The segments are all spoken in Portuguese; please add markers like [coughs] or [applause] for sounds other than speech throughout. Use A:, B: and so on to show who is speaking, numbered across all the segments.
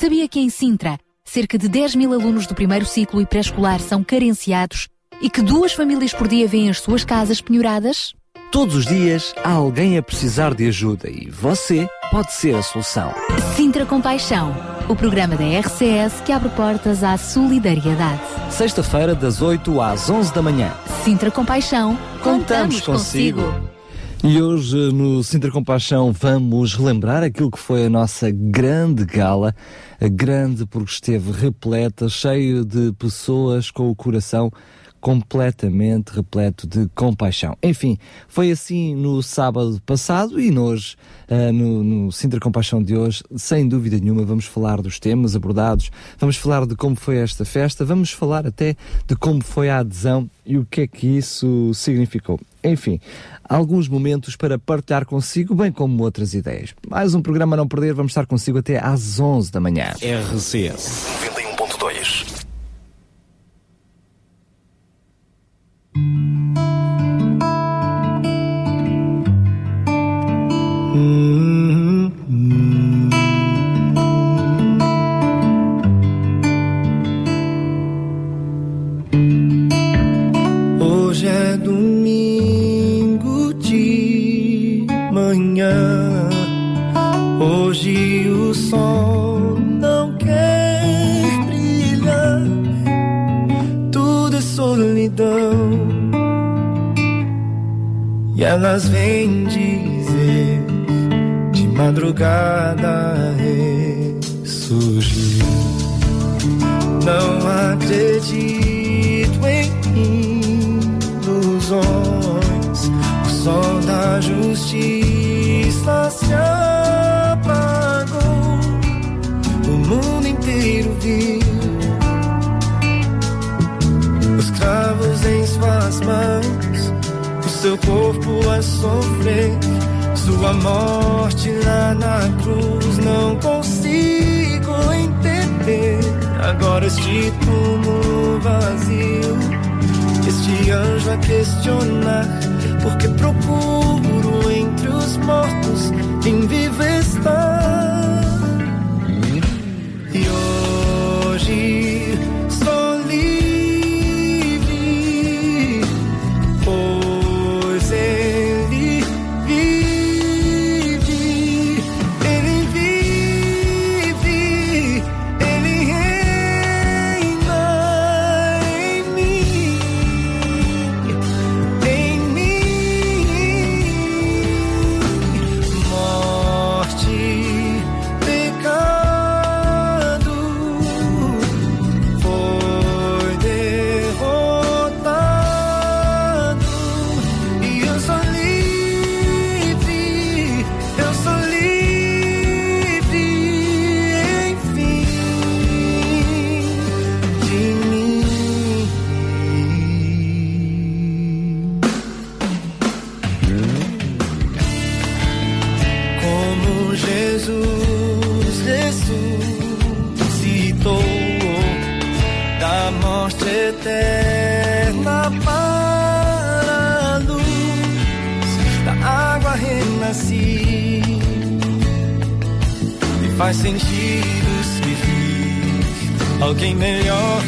A: Sabia que em Sintra, cerca de 10 mil alunos do primeiro ciclo e pré-escolar são carenciados e que duas famílias por dia vêm as suas casas penhoradas?
B: Todos os dias há alguém a precisar de ajuda e você pode ser a solução.
A: Sintra Compaixão, o programa da RCS que abre portas à solidariedade.
B: Sexta-feira, das 8 às 11 da manhã.
A: Sintra Compaixão, contamos,
B: Contamos consigo. E hoje no Sintra Compaixão vamos relembrar aquilo que foi a nossa grande gala, grande porque esteve repleta, cheio de pessoas com o coração completamente repleto de compaixão. Enfim, foi assim no sábado passado e hoje, uh, no, no Sintra Compaixão de hoje, sem dúvida nenhuma, vamos falar dos temas abordados, vamos falar de como foi esta festa, vamos falar até de como foi a adesão e o que é que isso significou. Enfim, alguns momentos para partilhar consigo, bem como outras ideias. Mais um programa a não perder, vamos estar consigo até às 11 da manhã.
C: RCS 91.2
D: Hoje manhã. Hoje o sol não quer brilhar. Tudo é solidão. E elas vêm dizer de madrugada ressurgir. Não acredito em ilusões. O sol da justiça se apagou. O mundo inteiro viu os cravos em suas mãos. O seu corpo a sofrer. Sua morte lá na cruz. Não consigo entender. Agora este túmulo vazio. Este anjo a questionar. Porque os mortos quem vive está. E hoje faz sentido servir alguém melhor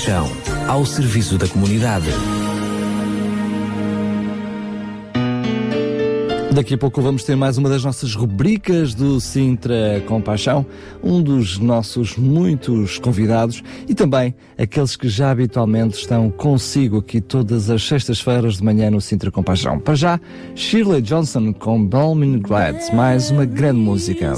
C: Compaixão, ao serviço da comunidade.
B: Daqui a pouco vamos ter mais uma das nossas rubricas do Sintra Compaixão, um dos nossos muitos convidados e também aqueles que já habitualmente estão consigo aqui todas as sextas-feiras de manhã no Sintra Compaixão. Para já, Shirley Johnson com Balmin Glads, mais uma grande música.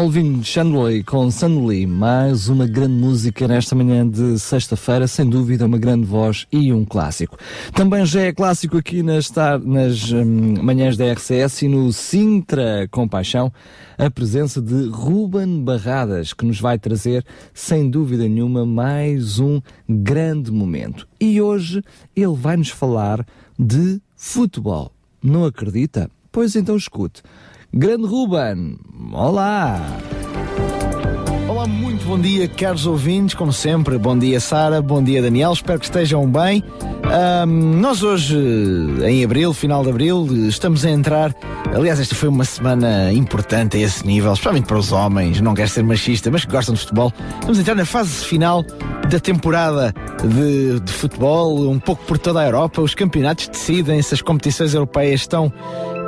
B: Alvin Chandler com Suddenly, mais uma grande música nesta manhã de sexta-feira, sem dúvida uma grande voz e um clássico. Também já é clássico aqui nas, nas hum, manhãs da RCS e no Sintra Compaixão, a presença de Ruben Barradas, que nos vai trazer, sem dúvida nenhuma, mais um grande momento. E hoje ele vai nos falar de futebol. Não acredita? Pois então escute. Grande Ruben, olá!
E: Olá, muito bom dia, caros ouvintes, como sempre. Bom dia, Sara. Bom dia, Daniel. Espero que estejam bem. Ahm, nós hoje, em abril, final de abril, estamos a entrar. Aliás, esta foi uma semana importante a esse nível, especialmente para os homens. Não quero ser machista, mas que gostam de futebol. Estamos a entrar na fase final da temporada de, de futebol, um pouco por toda a Europa. Os campeonatos decidem-se, as competições europeias estão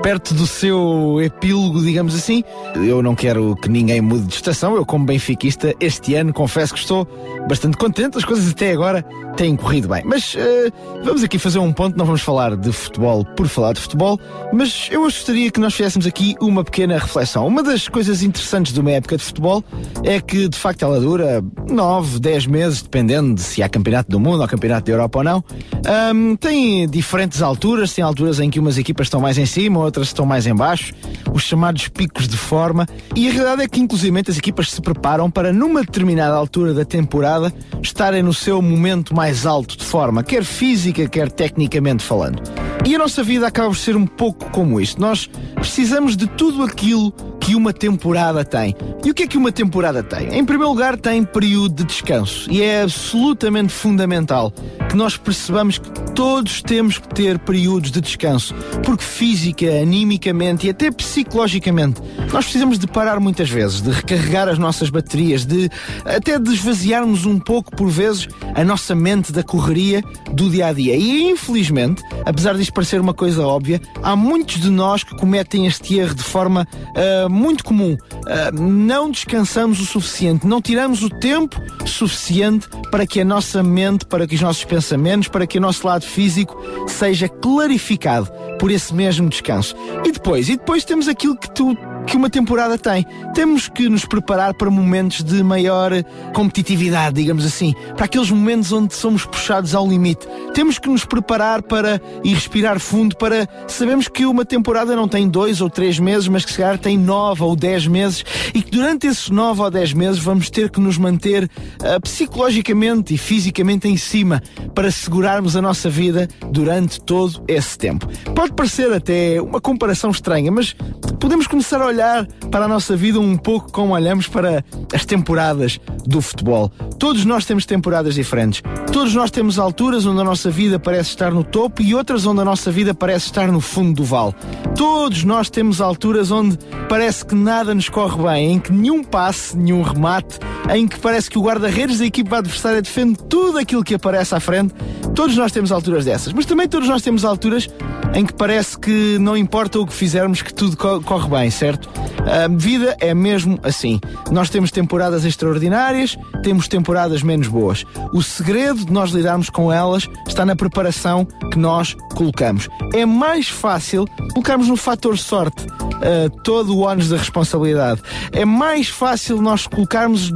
E: perto do seu epílogo, digamos assim. Eu não quero que ninguém mude de estação. Eu, como benfiquista, este ano confesso que estou bastante contente. As coisas até agora têm corrido bem. Mas eh, vamos aqui fazer um ponto. Não vamos falar de futebol por falar de futebol, mas eu gostaria que nós fizéssemos aqui uma pequena reflexão. Uma das coisas interessantes de uma época de futebol é que, de facto, ela dura 9, 10 meses, dependendo de se há campeonato do mundo ou campeonato da Europa ou não. Ahm, tem diferentes alturas. Tem alturas em que umas equipas estão mais em cima, outras estão mais em baixo. Os chamados picos de forma. E a realidade é que, inclusive, as equipas se preparam para, numa determinada altura da temporada, estarem no seu momento mais alto de forma, quer física, quer tecnicamente falando. E a nossa vida acaba por ser um pouco como isto. Nós precisamos de tudo aquilo que uma temporada tem. E o que é que uma temporada tem? Em primeiro lugar, tem período de descanso. E é absolutamente fundamental que nós percebamos que todos temos que ter períodos de descanso. Porque física, animicamente e até psicologicamente, nós precisamos de parar muitas vezes, de recarregar as nossas baterias, de até de esvaziarmos um pouco, por vezes, a nossa mente da correria do dia a dia. E infelizmente, apesar disto parecer uma coisa óbvia, há muitos de nós que cometem este erro de forma ah, muito comum. Ah, não descansamos o suficiente, não tiramos o tempo suficiente para que a nossa mente, para que os nossos pensamentos, para que o nosso lado físico seja clarificado por esse mesmo descanso. E depois, e depois temos aquilo que tu que uma temporada tem. Temos que nos preparar para momentos de maior competitividade, digamos assim, para aqueles momentos onde somos puxados ao limite. Temos que nos preparar para e respirar fundo para sabemos que uma temporada não tem dois ou três meses, mas que se calhar tem nove ou dez meses e que durante esses nove ou dez meses vamos ter que nos manter ah, psicologicamente e fisicamente em cima para segurarmos a nossa vida durante todo esse tempo. Pode parecer até uma comparação estranha, mas podemos começar a olhar para a nossa vida um pouco como olhamos para as temporadas do futebol. Todos nós temos temporadas diferentes. Todos nós temos alturas onde a nossa vida parece estar no topo e outras onde a nossa vida parece estar no fundo do vale. Todos nós temos alturas onde parece que nada nos corre bem, em que nenhum passe, nenhum remate, em que parece que o guarda-redes da equipa adversária defende tudo aquilo que aparece à frente. Todos nós temos alturas dessas, mas também todos nós temos alturas em que parece que não importa o que fizermos, que tudo co corre bem, certo? A vida é mesmo assim. Nós temos temporadas extraordinárias, temos temporadas menos boas. O segredo de nós lidarmos com elas está na preparação que nós colocamos. É mais fácil colocarmos no fator sorte uh, todo o ónus da responsabilidade. É mais fácil nós colocarmos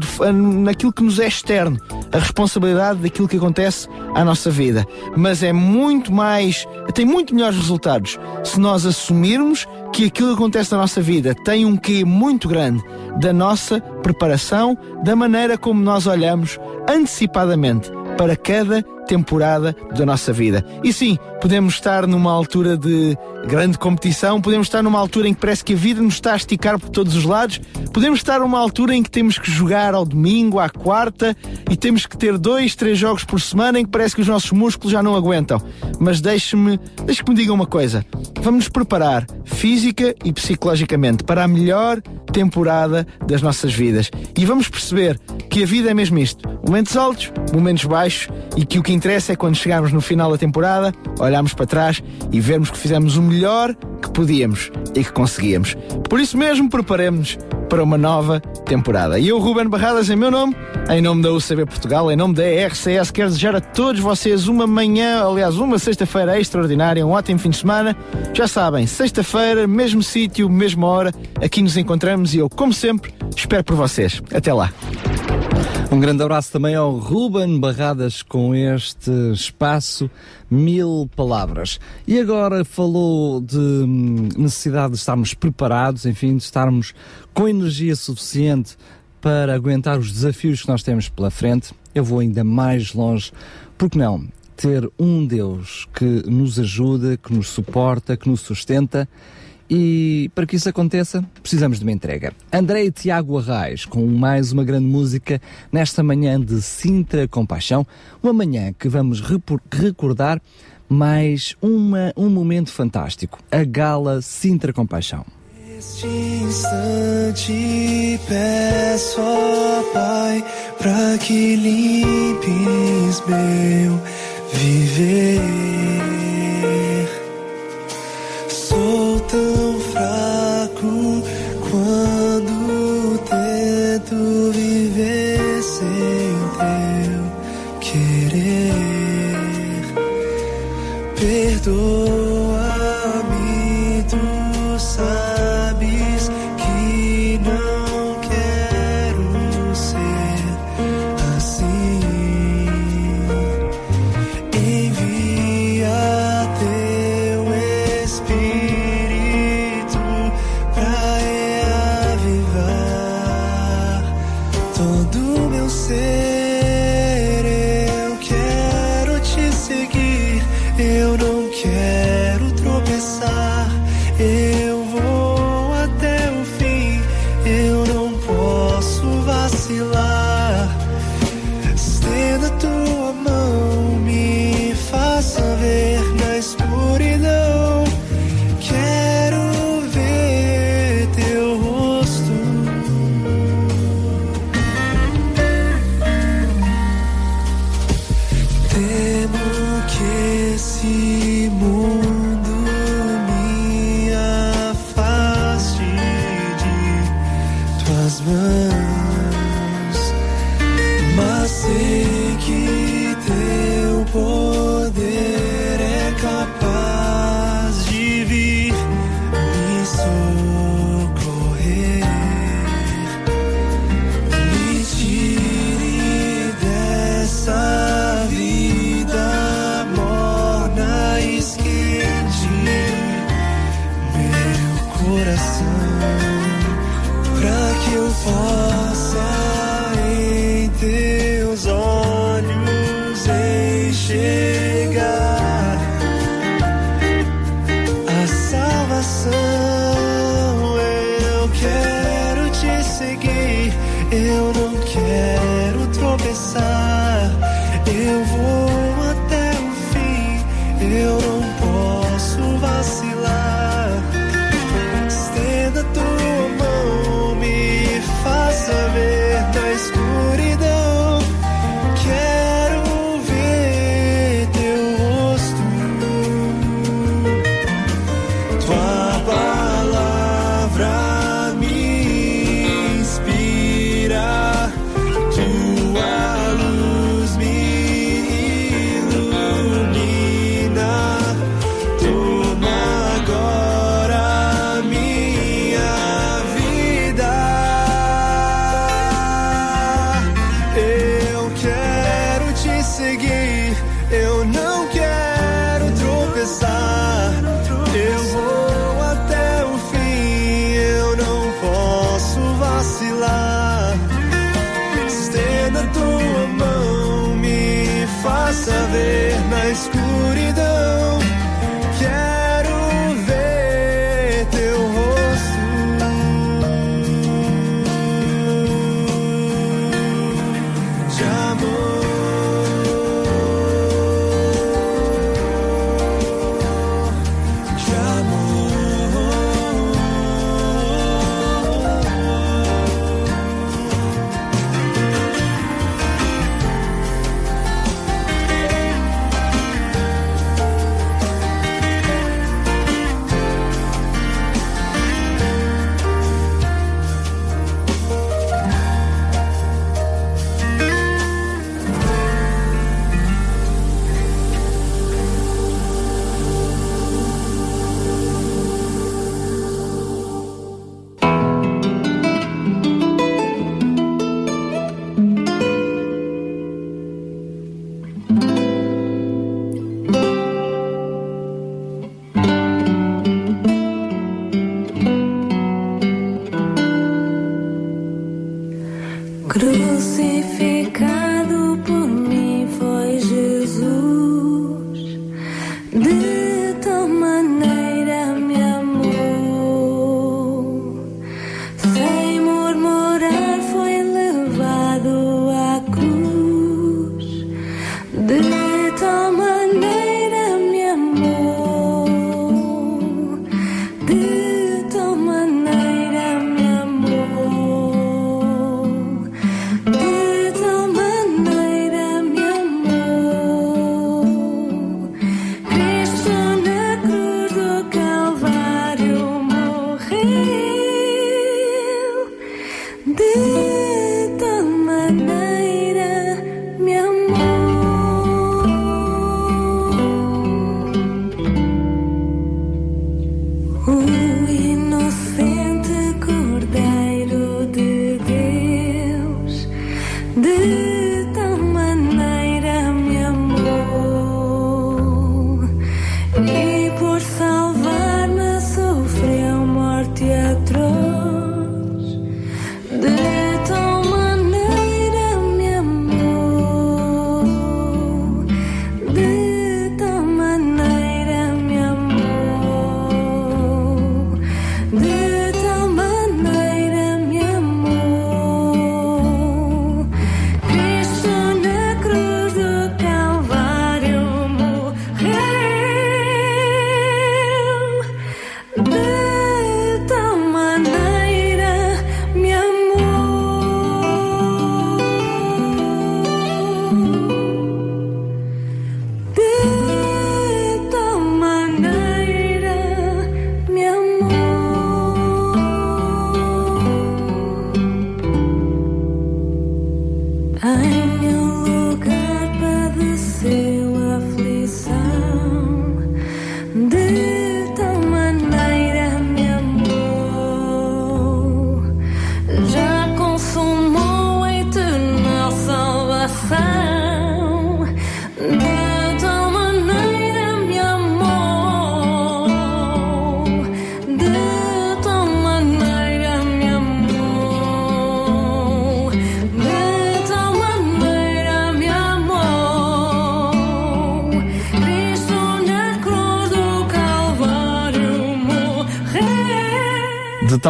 E: naquilo que nos é externo a responsabilidade daquilo que acontece à nossa vida. Mas é muito mais, tem muito melhores resultados se nós assumirmos que aquilo que acontece na nossa vida tem um quê muito grande da nossa preparação, da maneira como nós olhamos antecipadamente para cada temporada da nossa vida. E sim, podemos estar numa altura de grande competição, podemos estar numa altura em que parece que a vida nos está a esticar por todos os lados, podemos estar numa altura em que temos que jogar ao domingo, à quarta, e temos que ter dois, três jogos por semana em que parece que os nossos músculos já não aguentam. Mas deixe-me, deixe que me diga uma coisa. Vamos nos preparar física e psicologicamente para a melhor temporada das nossas vidas. E vamos perceber que a vida é mesmo isto: momentos altos, momentos baixos, e que o que interessa é quando chegarmos no final da temporada, olharmos para trás e vermos que fizemos o melhor que podíamos e que conseguíamos. Por isso mesmo, preparemos-nos para uma nova temporada. E eu, Ruben Barradas, em meu nome, em nome da UCB Portugal, em nome da RCS, quero desejar a todos vocês uma manhã, aliás, uma sexta-feira extraordinária, um ótimo fim de semana. Já sabem, sexta-feira, mesmo sítio, mesma hora, aqui nos encontramos e eu, como sempre, espero por vocês. Até lá.
B: Um grande abraço também ao Ruben Barradas com este espaço Mil Palavras. E agora falou de hum, necessidade de estarmos preparados, enfim, de estarmos com energia suficiente para aguentar os desafios que nós temos pela frente. Eu vou ainda mais longe, porque não? Ter um Deus que nos ajuda, que nos suporta, que nos sustenta e para que isso aconteça, precisamos de uma entrega. André e Tiago Arraes, com mais uma grande música nesta manhã de Sintra Compaixão, uma manhã que vamos recordar mais uma, um momento fantástico, a Gala Sintra Compaixão.
D: Neste instante peço, ó Pai, para que limpes meu viver. Tão fraco quando tento viver sem teu querer. Perdoa-me,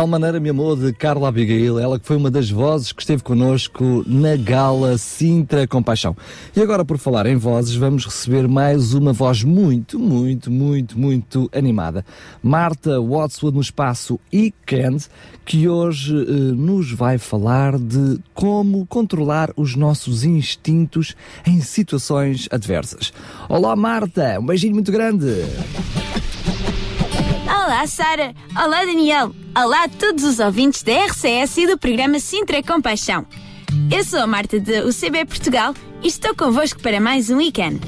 F: tal maneira me amou de
B: Carla Abigail, ela que foi uma das vozes que esteve connosco na gala Sintra Compaixão. E agora, por falar em vozes, vamos receber mais uma voz muito, muito, muito, muito animada. Marta Wadsworth no espaço Weekend, que hoje eh, nos vai falar de como controlar os nossos instintos em situações adversas. Olá, Marta, um beijinho muito grande.
G: Olá, Sara. Olá, Daniel. Olá a todos os ouvintes da RCS e do programa Sintra Compaixão. Eu sou a Marta de UCB Portugal e estou convosco para mais um weekend.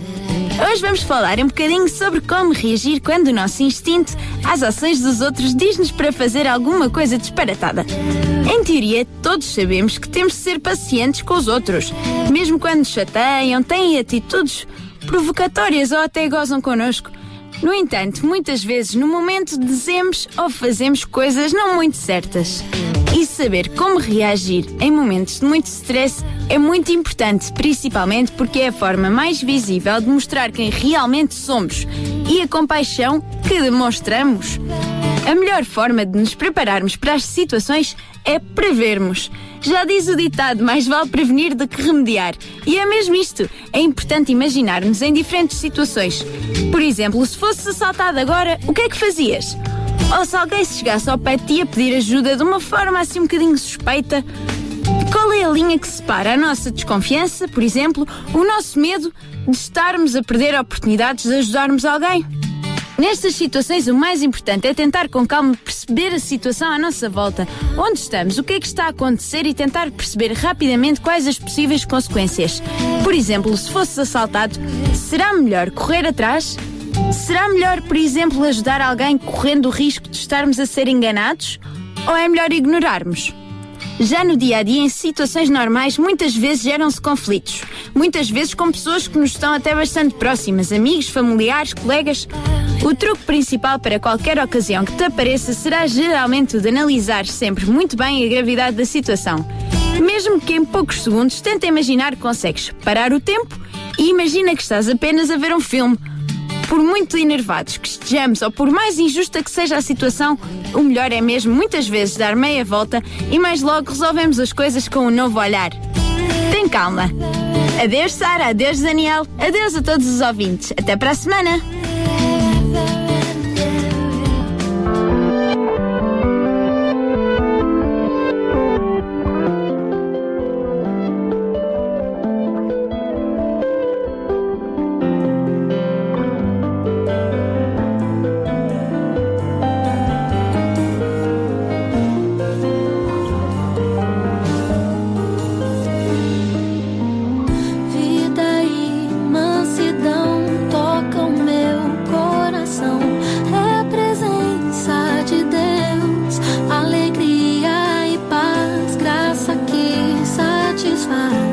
G: Hoje vamos falar um bocadinho sobre como reagir quando o nosso instinto às ações dos outros diz-nos para fazer alguma coisa disparatada. Em teoria, todos sabemos que temos de ser pacientes com os outros, mesmo quando nos chateiam, têm atitudes provocatórias ou até gozam connosco. No entanto, muitas vezes no momento dizemos ou fazemos coisas não muito certas. E saber como reagir em momentos de muito stress é muito importante, principalmente porque é a forma mais visível de mostrar quem realmente somos e a compaixão que demonstramos. A melhor forma de nos prepararmos para as situações é prevermos. Já diz o ditado: mais vale prevenir do que remediar. E é mesmo isto. É importante imaginar-nos em diferentes situações. Por exemplo, se fosses assaltado agora, o que é que fazias? Ou se alguém se chegasse ao pé de ti a pedir ajuda de uma forma assim um bocadinho suspeita, qual é a linha que separa a nossa desconfiança, por exemplo, o nosso medo de estarmos a perder oportunidades de ajudarmos alguém? Nestas situações, o mais importante é tentar com calma perceber a situação à nossa volta. Onde estamos? O que é que está a acontecer? E tentar perceber rapidamente quais as possíveis consequências. Por exemplo, se fosse assaltado, será melhor correr atrás? Será melhor, por exemplo, ajudar alguém correndo o risco de estarmos a ser enganados? Ou é melhor ignorarmos? Já no dia a dia, em situações normais, muitas vezes geram-se conflitos. Muitas vezes com pessoas que nos estão até bastante próximas, amigos, familiares, colegas. O truque principal para qualquer ocasião que te apareça será geralmente o de analisar sempre muito bem a gravidade da situação. Mesmo que em poucos segundos, tenta imaginar que consegues parar o tempo e imagina que estás apenas a ver um filme. Por muito enervados que estejamos ou por mais injusta que seja a situação, o melhor é mesmo muitas vezes dar meia volta e mais logo resolvemos as coisas com um novo olhar. Tem calma. Adeus, Sara. Adeus, Daniel. Adeus a todos os ouvintes. Até para a semana.
F: Vida
B: Và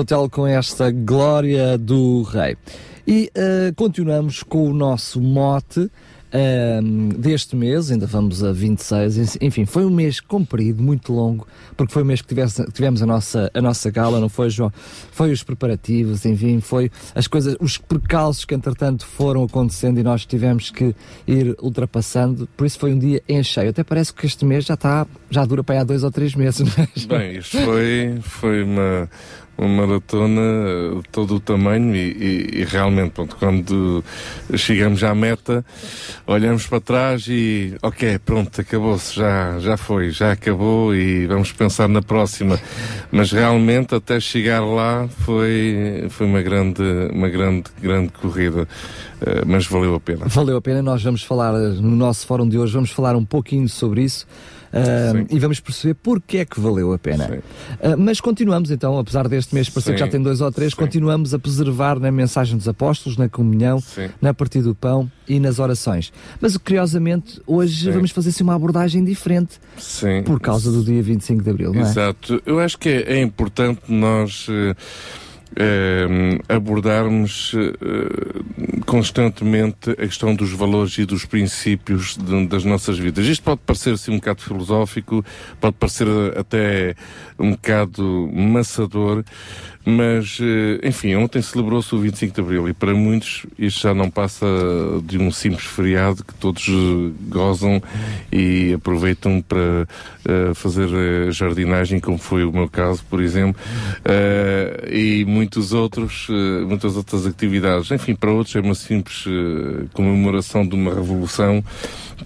B: Natel com esta glória do Rei. E eh, continuamos com o nosso mote ehm, deste mês, ainda vamos a 26, enfim, foi um mês comprido, muito longo, porque foi o mês que tivesse- tivemos a nossa, a nossa gala, não foi, João? Foi os preparativos, enfim, foi as coisas, os percalços que entretanto foram acontecendo e nós tivemos que ir ultrapassando, por isso foi um dia em cheio. Até parece que este mês já está, já dura para aí há dois ou três meses, não é?
H: Bem, isto foi, foi uma, uma maratona eh, de todo o tamanho e, e- e realmente, pronto, quando chegamos à meta, olhamos para trás e, ok, pronto, acabou-se, já, já foi, já acabou e vamos pensar na próxima. Mas realmente, até chegar lá, foi, foi uma grande, uma grande, grande corrida. Eh, mas valeu a pena.
B: Valeu a pena, nós vamos falar eh, no nosso fórum de hoje, vamos falar um pouquinho sobre isso
H: Sim.
B: e vamos perceber porque é que valeu a pena. Ah, mas continuamos então, apesar deste mês parecer que já tem dois ou três,
H: Sim.
B: continuamos a preservar na mensagem dos apóstolos, na comunhão,
H: Sim.
B: na partida do pão e nas orações. Mas curiosamente, hoje
H: Sim.
B: vamos fazer assim, uma abordagem diferente
H: Sim.
B: por causa do dia 25 de Abril, não é?
H: Exato. Eu acho que é, é importante nós eh, abordarmos eh, constantemente a questão dos valores e dos princípios de- das nossas vidas. Isto pode parecer assim um bocado filosófico, pode parecer até um bocado maçador, mas, eh, enfim, ontem celebrou-se o 25 de Abril e para muitos isto já não passa de um simples feriado que todos eh, gozam e aproveitam para eh, fazer jardinagem, como foi o meu caso, por exemplo, e muitos outros, muitas outras atividades. Enfim, para outros é uma simples comemoração de uma revolução,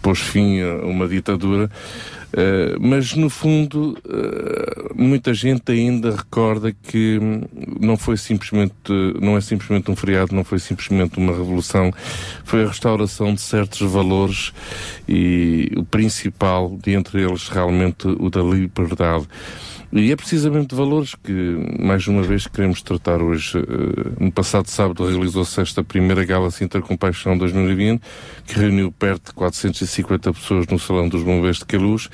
H: pôs fim a uma ditadura. Uh, mas no fundo uh, muita gente ainda recorda que não foi simplesmente não é simplesmente um feriado não foi simplesmente uma revolução. Foi a restauração de certos valores e o principal de entre eles realmente o da liberdade e é precisamente de valores que, mais uma vez, queremos tratar hoje. Uh, no passado sábado realizou-se esta primeira Gala Sinter Compaixão 2020, que reuniu perto de 450 pessoas no Salão dos Bombeiros de Queluz.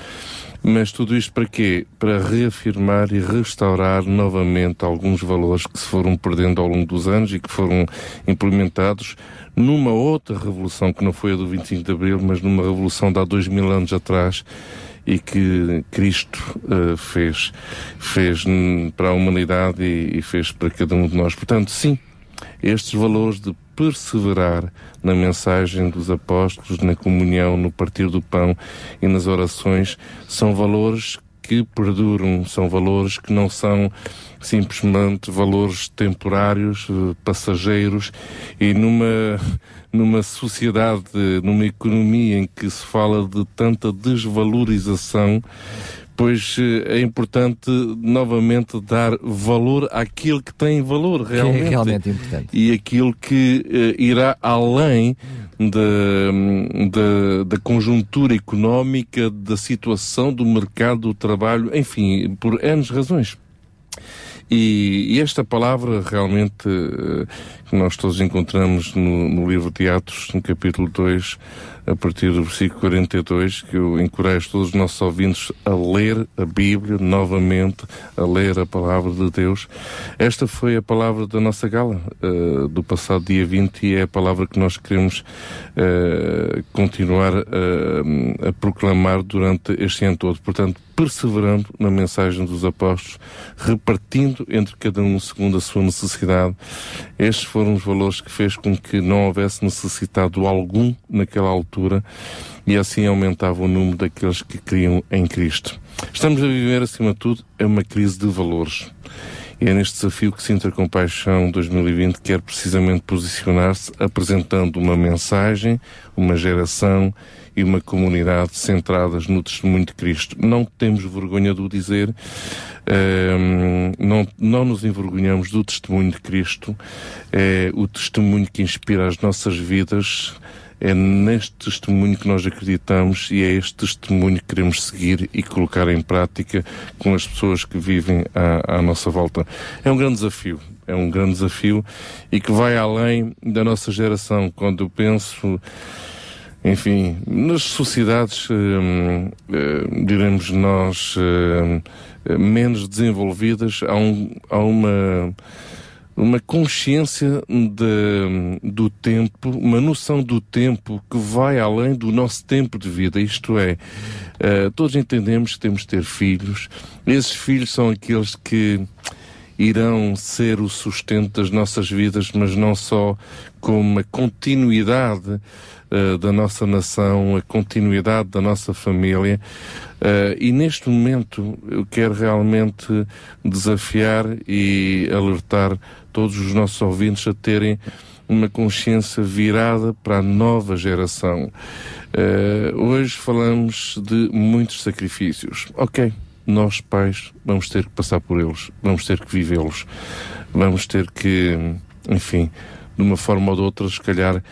H: Mas tudo isto para quê? Para reafirmar e restaurar novamente alguns valores que se foram perdendo ao longo dos anos e que foram implementados numa outra revolução que não foi a do 25 de Abril, mas numa revolução de há dois mil anos atrás e que Cristo uh, fez, fez para a humanidade e, e fez para cada um de nós. Portanto, sim, estes valores de perseverar na mensagem dos apóstolos, na comunhão, no partir do pão e nas orações, são valores que perduram, são valores que não são simplesmente valores temporários, eh, passageiros e numa numa sociedade, numa economia em que se fala de tanta desvalorização, pois eh, é importante novamente dar valor àquilo que tem valor realmente.
B: Que é realmente importante.
H: E aquilo que uh, irá além da, da conjuntura económica, da situação do mercado do trabalho, enfim, por N razões. E, e, esta palavra realmente uh, que nós todos encontramos no, no, livro de Atos, no capítulo 2, a partir do versículo 42, que eu encorajo todos os nossos ouvintes a ler a Bíblia novamente, a ler a palavra de Deus. Esta foi a palavra da nossa gala uh, do passado dia 20 e é a palavra que nós queremos uh, continuar a proclamar durante este ano todo. Portanto, perseverando na mensagem dos apóstolos, repartindo entre cada um segundo a sua necessidade. Estes foram os valores que fez com que não houvesse necessitado algum naquela altura e assim aumentava o número daqueles que criam em Cristo. Estamos a viver, acima de tudo, é uma crise de valores. E é neste desafio que Sintra Compaixão 2020 quer precisamente posicionar-se apresentando uma mensagem, uma geração e uma comunidade centradas no testemunho de Cristo. Não temos vergonha de o dizer, ehm, não, não nos envergonhamos do testemunho de Cristo, é o testemunho que inspira as nossas vidas, é neste testemunho que nós acreditamos e é este testemunho que queremos seguir e colocar em prática com as pessoas que vivem à, à nossa volta. É um grande desafio, é um grande desafio e que vai além da nossa geração. Quando eu penso enfim, nas sociedades, hum, hum, diremos nós, hum, menos desenvolvidas, há, um, há uma, uma consciência de, do tempo, uma noção do tempo que vai além do nosso tempo de vida. Isto é, uh, todos entendemos que temos de ter filhos. Esses filhos são aqueles que irão ser o sustento das nossas vidas, mas não só como uma continuidade uh, da nossa nação, a continuidade da nossa família. Uh, e neste momento eu quero realmente desafiar e alertar todos os nossos ouvintes a terem uma consciência virada para a nova geração. Uh, hoje falamos de muitos sacrifícios. Ok, nós pais vamos ter que passar por eles, vamos ter que vivê-los, vamos ter que, enfim, de uma forma ou de outra, se calhar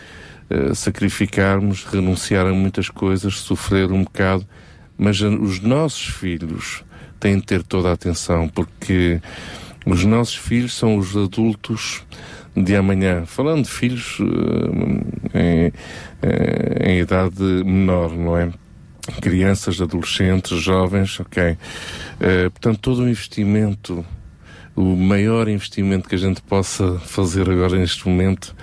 H: eh, sacrificarmos, renunciar a muitas coisas, sofrer um bocado, mas os nossos filhos têm de ter toda a atenção, porque os nossos filhos são os adultos de amanhã. Falando de filhos uh, em, em idade menor, não é? Crianças, adolescentes, jovens, ok. Portanto, todo o investimento, o maior investimento que a gente possa fazer agora neste momento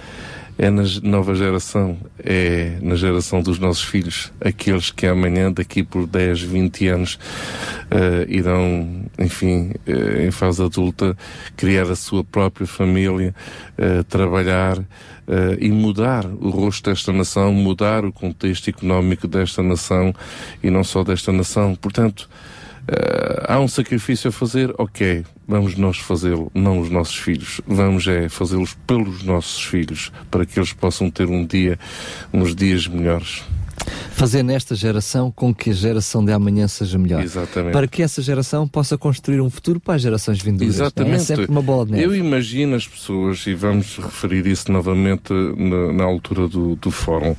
H: é na nova geração, é na geração dos nossos filhos, aqueles que amanhã, daqui por 10, 20 anos, uh, irão, enfim, uh, em fase adulta, criar a sua própria família, uh, trabalhar e mudar o rosto desta nação, mudar o contexto económico desta nação e não só desta nação. Portanto, há um sacrifício a fazer, ok, vamos nós fazê-lo, não os nossos filhos. Vamos é fazê-los pelos nossos filhos, para que eles possam ter um dia, uns dias melhores.
F: Fazer nesta geração com que a geração de amanhã seja melhor.
H: Exatamente.
F: Para que essa geração possa construir um futuro para as gerações vindouras. não é?
H: Exatamente.
F: É sempre uma bola de neve.
H: Eu imagino as pessoas, e vamos referir isso novamente na, na altura do, do fórum,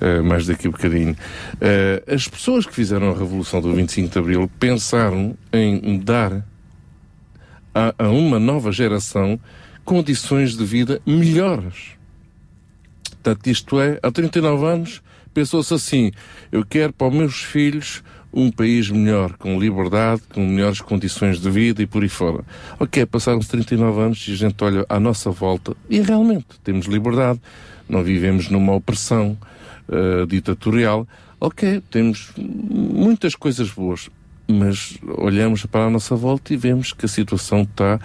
H: eh, mais daqui a bocadinho. Eh, as pessoas que fizeram a Revolução do 25 de Abril pensaram em dar a, a uma nova geração condições de vida melhores. Portanto, isto é, há 39 anos, pensou-se assim: eu quero para os meus filhos um país melhor, com liberdade, com melhores condições de vida e por aí fora. Ok, passaram-se 39 anos e a gente olha à nossa volta e realmente temos liberdade, não vivemos numa opressão eh, ditatorial. Ok, temos muitas coisas boas, mas olhamos para a nossa volta e vemos que a situação está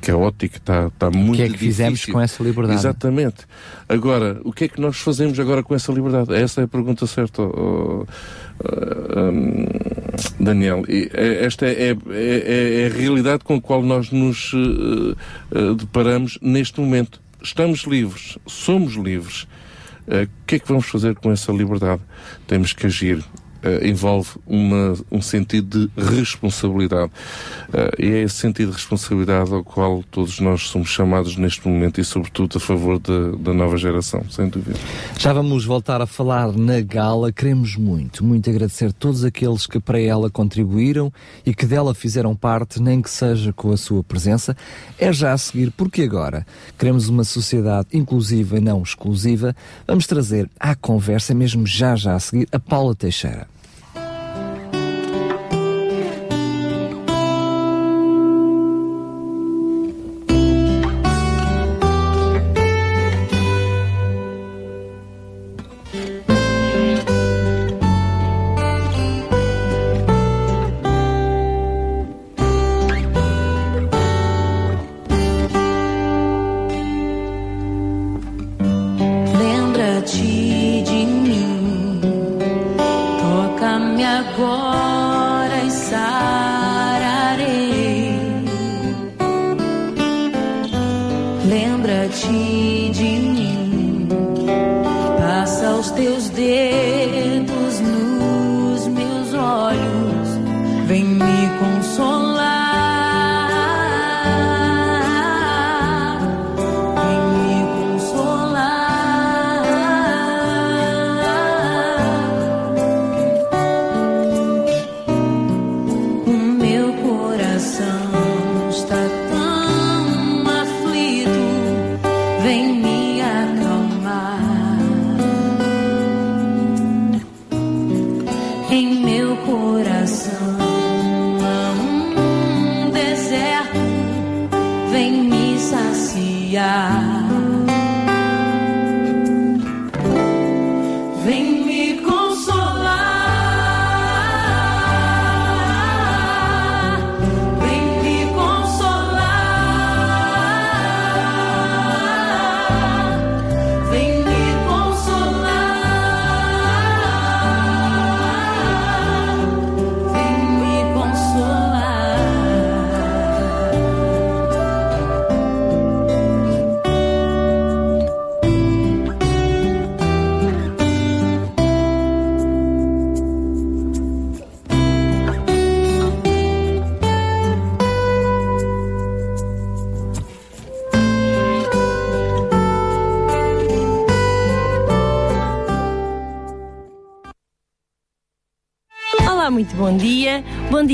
H: caótica, está, está muito
F: O que é que fizemos
H: difícil.
F: com essa liberdade?
H: Exatamente. Agora, o que é que nós fazemos agora com essa liberdade? Essa é a pergunta certa, oh, oh, hum, Daniel. E, eh, esta é, é- é- é a realidade com a qual nós nos eh, eh, deparamos neste momento. Estamos livres, somos livres. Eh, O que é que vamos fazer com essa liberdade? Temos que agir. Eh, envolve uma, um sentido de responsabilidade. Eh, e é esse sentido de responsabilidade ao qual todos nós somos chamados neste momento e, sobretudo, a favor da, da nova geração, sem dúvida.
F: Já vamos voltar a falar na gala. Queremos muito, muito agradecer todos aqueles que para ela contribuíram e que dela fizeram parte, nem que seja com a sua presença. É já a seguir, porque agora queremos uma sociedade inclusiva e não exclusiva. Vamos trazer à conversa, mesmo já já a seguir, a Paula Teixeira.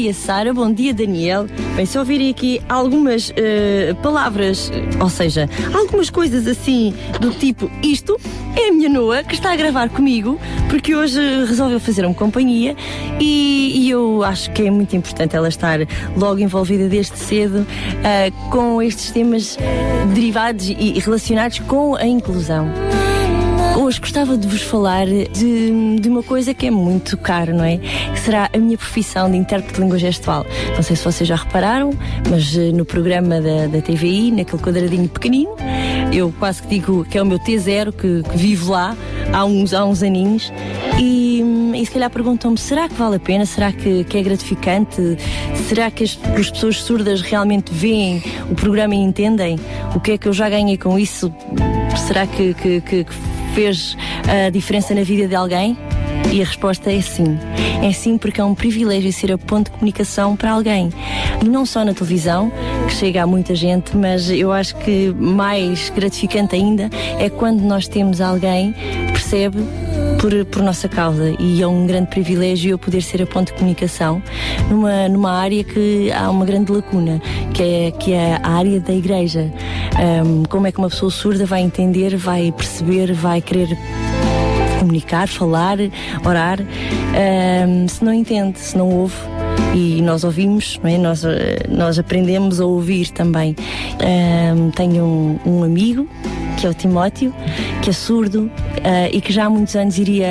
I: Dia, Sara. Bom dia, Daniel. Bem, se ouvirem aqui algumas eh, palavras, ou seja, algumas coisas assim do tipo isto, é a minha Noa que está a gravar comigo, porque hoje resolveu fazer-me companhia e, e eu acho que é muito importante ela estar logo envolvida desde cedo eh, com estes temas derivados e relacionados com a inclusão. Hoje gostava de vos falar de, de uma coisa que é muito cara, não é? Que será a minha profissão de intérprete de língua gestual. Não sei se vocês já repararam, mas eh, no programa da, da TVI, naquele quadradinho pequenino, eu quase que digo que é o meu T0, que, que vivo lá há uns, há uns aninhos. E, um, e se calhar perguntam-me: será que vale a pena? Será que, que é gratificante? Será que as, as pessoas surdas realmente veem o programa e entendem? O que é que eu já ganhei com isso? Será que, que- que fez a diferença na vida de alguém? E a resposta é sim. É sim porque é um privilégio ser a ponto de comunicação para alguém. E não só na televisão, que chega a muita gente, mas eu acho que mais gratificante ainda é quando nós temos alguém que percebe por, por nossa causa e é um grande privilégio eu poder ser a ponto de comunicação numa, numa área que há uma grande lacuna, que é, que é a área da igreja. Ahm, como é que uma pessoa surda vai entender, vai perceber, vai querer comunicar, falar, orar, ahm, se não entende, se não ouve. E nós ouvimos, é? nós, eh, nós aprendemos a ouvir também. Ahm, tenho um, um amigo, que é o Timóteo, que é surdo ah, e que já há muitos anos iria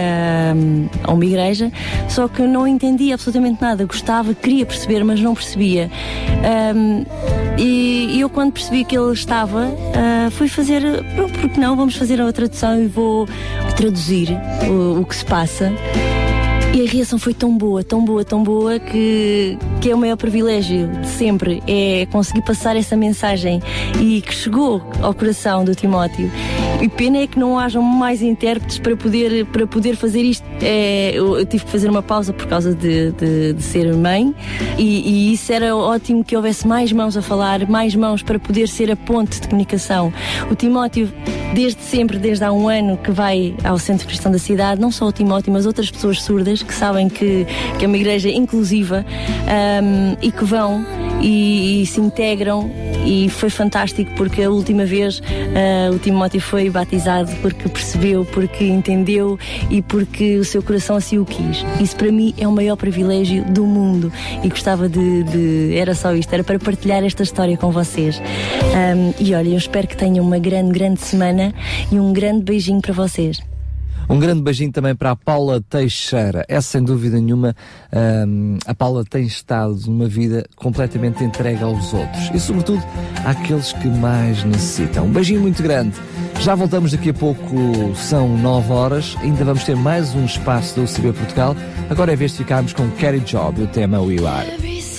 I: hum, a uma igreja, só que não entendia absolutamente nada. Gostava, queria perceber, mas não percebia. Ahm, e eu, quando percebi que ele estava, ah, fui fazer, pronto, porque não, vamos fazer a tradução e vou traduzir o, o que se passa. E a reação foi tão boa, tão boa, tão boa que, que é o maior privilégio de sempre é conseguir passar essa mensagem e que chegou ao coração do Timóteo. E pena é que não hajam mais intérpretes para poder, para poder fazer isto. É, eu, tive que fazer uma pausa por causa de, de, de ser mãe e, e isso era ótimo que houvesse mais mãos a falar, mais mãos para poder ser a ponte de comunicação. O Timóteo desde sempre, desde há um ano que vai ao Centro Cristão da cidade, não só o Timóteo, mas outras pessoas surdas que sabem que, que é uma igreja inclusiva ahm, e que vão e, e se integram e foi fantástico porque a última vez ah, o Timóteo foi batizado porque percebeu, porque entendeu e porque o seu coração assim o quis. Isso para mim é o maior privilégio do mundo e gostava de, de- era só isto, era para partilhar esta história com vocês. Ahm, e olha, eu espero que tenham uma grande, grande semana e um grande beijinho para vocês.
B: Um grande beijinho também para a Paula Teixeira. Essa, sem dúvida nenhuma, hum, a Paula tem estado numa vida completamente entregue aos outros e, sobretudo, àqueles que mais necessitam. Um beijinho muito grande. Já voltamos daqui a pouco, são 9 horas. Ainda vamos ter mais um espaço da UCB Portugal. Agora é vez de ficarmos com Carrie Job o tema We Are.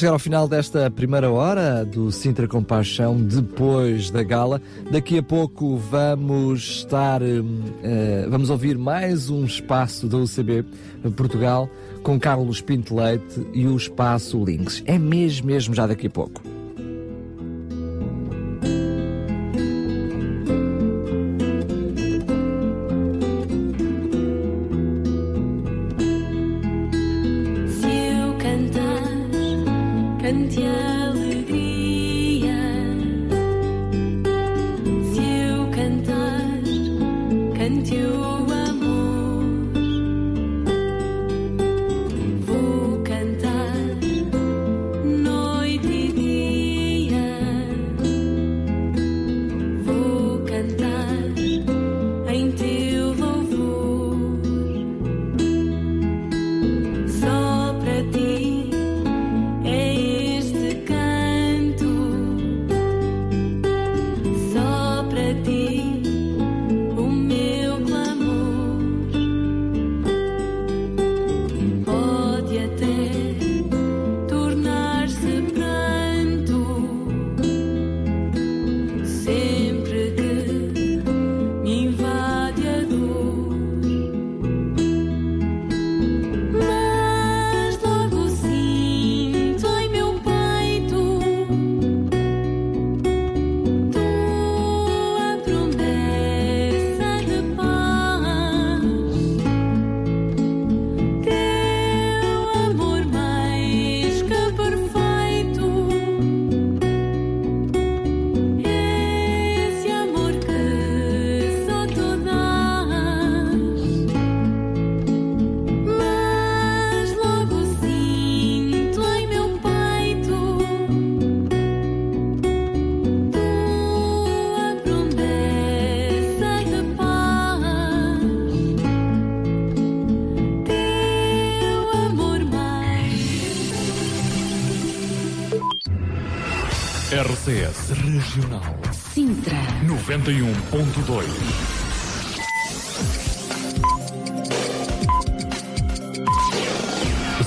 B: Chegar ao final desta primeira hora do Sintra Compaixão, depois da gala. Daqui a pouco vamos estar, eh, vamos ouvir mais um espaço da UCB Portugal com Carlos Pinto Leite e o espaço Links. É mesmo, mesmo já daqui a pouco.
J: 91.2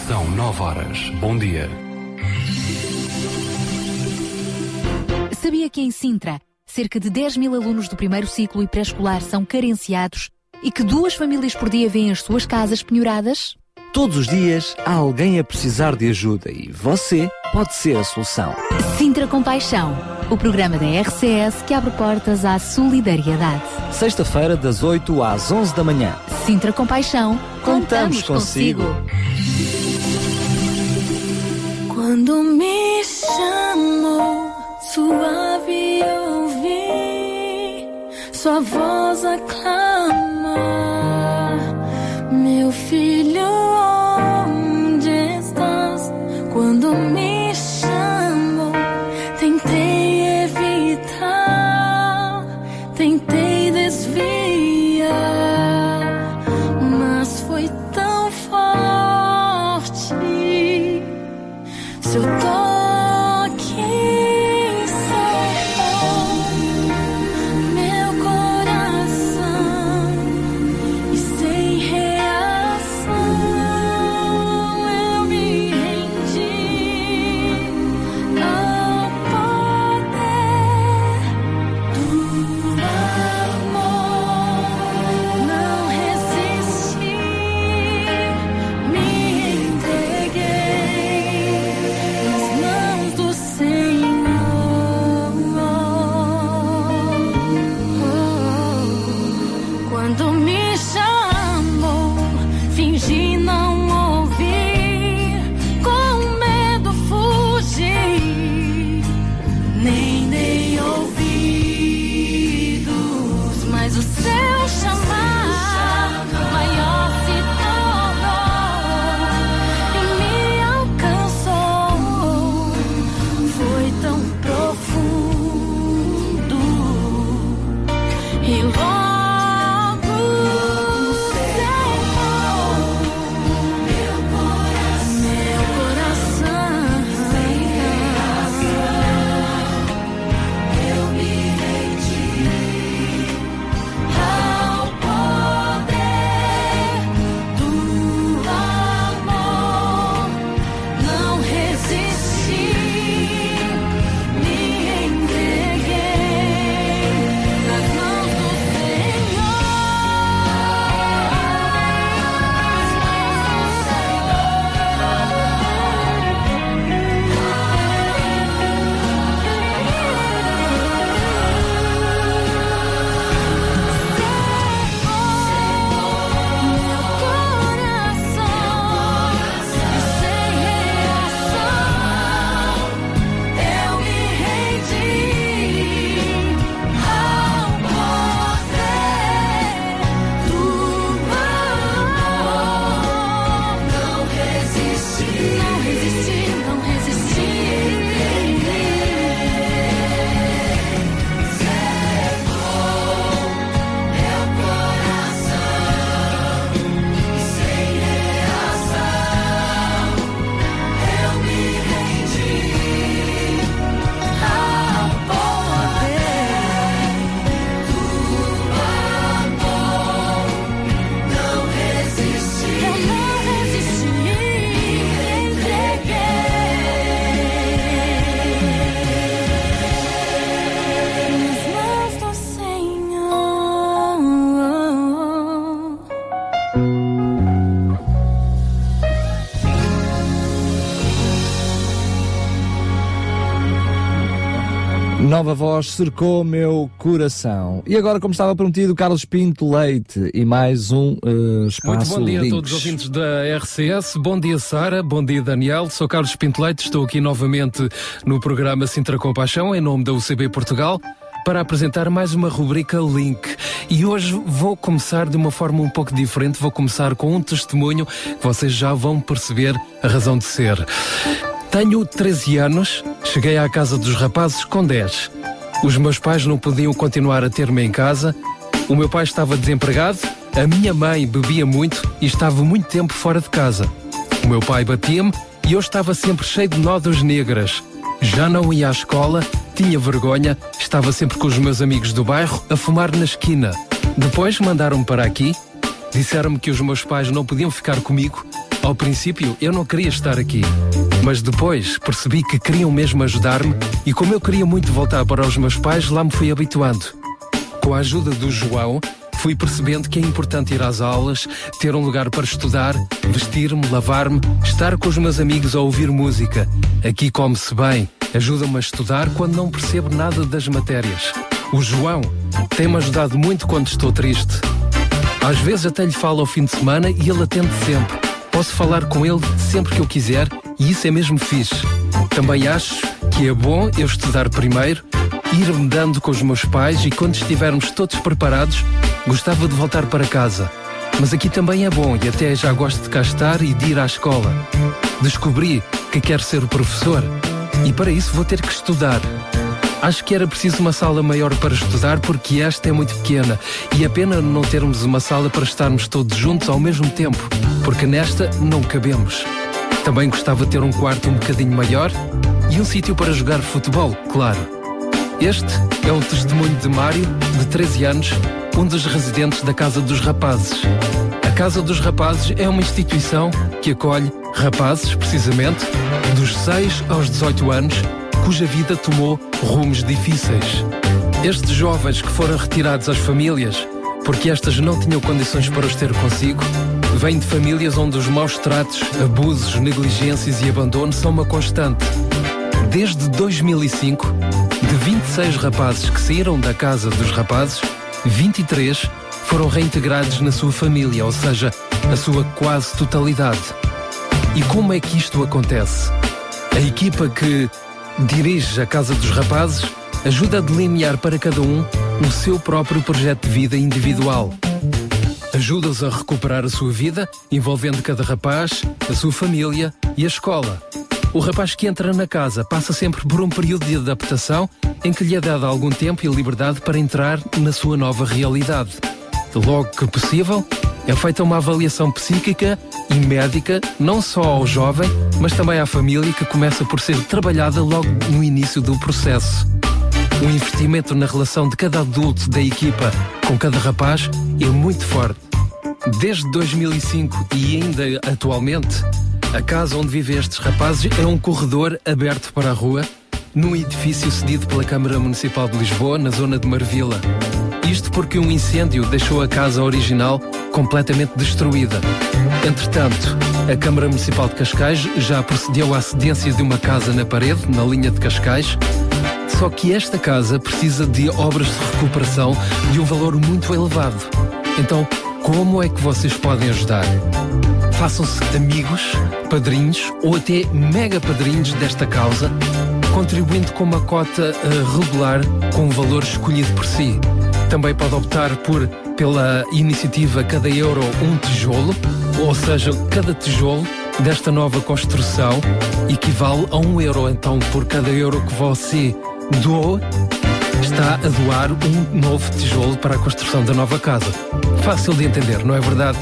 J: São 9 horas. Bom dia.
A: Sabia que em Sintra, cerca de 10 mil alunos do primeiro ciclo e pré-escolar são carenciados e que duas famílias por dia vêm as suas casas penhoradas?
B: Todos os dias há alguém a precisar de ajuda e você pode ser a solução.
A: Sintra Compaixão, o programa da RCS que abre portas à solidariedade.
B: Sexta-feira, das 8 às 11 da manhã.
A: Sintra Compaixão,
B: Contamos consigo.
F: Quando me chamou, suave eu ouvi sua voz aclamar, meu filho,
B: Nova voz cercou meu coração. E agora, como estava prometido, Carlos Pinto Leite e mais um eh, espaço
K: Muito bom dia a
B: Links.
K: todos os ouvintes da RCS. Bom dia, Sara. Bom dia, Daniel. Sou Carlos Pinto Leite. Estou aqui novamente no programa Sintra Compaixão, em nome da UCB Portugal, para apresentar mais uma rubrica Link. E hoje vou começar de uma forma um pouco diferente. Vou começar com um testemunho que vocês já vão perceber a razão de ser. Tenho 13 anos, cheguei à casa dos rapazes com 10. Os meus pais não podiam continuar a ter-me em casa. O meu pai estava desempregado, a minha mãe bebia muito e estava muito tempo fora de casa. O meu pai batia-me e eu estava sempre cheio de nódoas negras. Já não ia à escola, tinha vergonha, estava sempre com os meus amigos do bairro a fumar na esquina. Depois mandaram-me para aqui, disseram-me que os meus pais não podiam ficar comigo. Ao princípio eu não queria estar aqui, mas depois percebi que queriam mesmo ajudar-me e como eu queria muito voltar para os meus pais, lá me fui habituando. Com a ajuda do João, fui percebendo que é importante ir às aulas, ter um lugar para estudar, vestir-me, lavar-me, estar com os meus amigos a ouvir música. Aqui come-se bem, ajuda-me a estudar quando não percebo nada das matérias. O João tem-me ajudado muito quando estou triste. Às vezes até lhe falo ao fim de semana e ele atende sempre. Posso falar com ele sempre que eu quiser e isso é mesmo fixe. Também acho que é bom eu estudar primeiro, ir-me dando com os meus pais e quando estivermos todos preparados, gostava de voltar para casa. Mas aqui também é bom e até já gosto de cá estar e de ir à escola. Descobri que quero ser professor e para isso vou ter que estudar. Acho que era preciso uma sala maior para estudar porque esta é muito pequena e é pena não termos uma sala para estarmos todos juntos ao mesmo tempo, porque nesta não cabemos. Também gostava de ter um quarto um bocadinho maior e um sítio para jogar futebol, claro. Este é o testemunho de Mário, de 13 anos, um dos residentes da Casa dos Rapazes. A Casa dos Rapazes é uma instituição que acolhe rapazes, precisamente, dos 6 aos 18 anos, cuja vida tomou rumos difíceis. Estes jovens que foram retirados às famílias, porque estas não tinham condições para os ter consigo, vêm de famílias onde os maus tratos, abusos, negligências e abandono são uma constante. Desde 2005, de 26 rapazes que saíram da casa dos rapazes, 23 foram reintegrados na sua família, ou seja, a sua quase totalidade. E como é que isto acontece? A equipa que dirige a Casa dos Rapazes ajuda a delinear para cada um o seu próprio projeto de vida individual. Ajuda-os a recuperar a sua vida, envolvendo cada rapaz, a sua família e a escola. O rapaz que entra na casa passa sempre por um período de adaptação em que lhe é dado algum tempo e liberdade para entrar na sua nova realidade. Logo que possível, é feita uma avaliação psíquica e médica, não só ao jovem, mas também à família, que começa por ser trabalhada logo no início do processo. O investimento na relação de cada adulto da equipa com cada rapaz é muito forte. Desde 2005 e ainda atualmente, a casa onde vivem estes rapazes é um corredor aberto para a rua, num edifício cedido pela Câmara Municipal de Lisboa, na zona de Marvila. Isto porque um incêndio deixou a casa original completamente destruída. Entretanto, a Câmara Municipal de Cascais já procedeu à cedência de uma casa na parede, na linha de Cascais, só que esta casa precisa de obras de recuperação de um valor muito elevado. Então, como é que vocês podem ajudar? Façam-se amigos, padrinhos ou até mega padrinhos desta causa, contribuindo com uma cota eh, regular com um valor escolhido por si. Também pode optar por pela iniciativa Cada Euro um Tijolo, ou seja, cada tijolo desta nova construção equivale a um euro. Então, por cada euro que você doa, está a doar um novo tijolo para a construção da nova casa. Fácil de entender, não é verdade?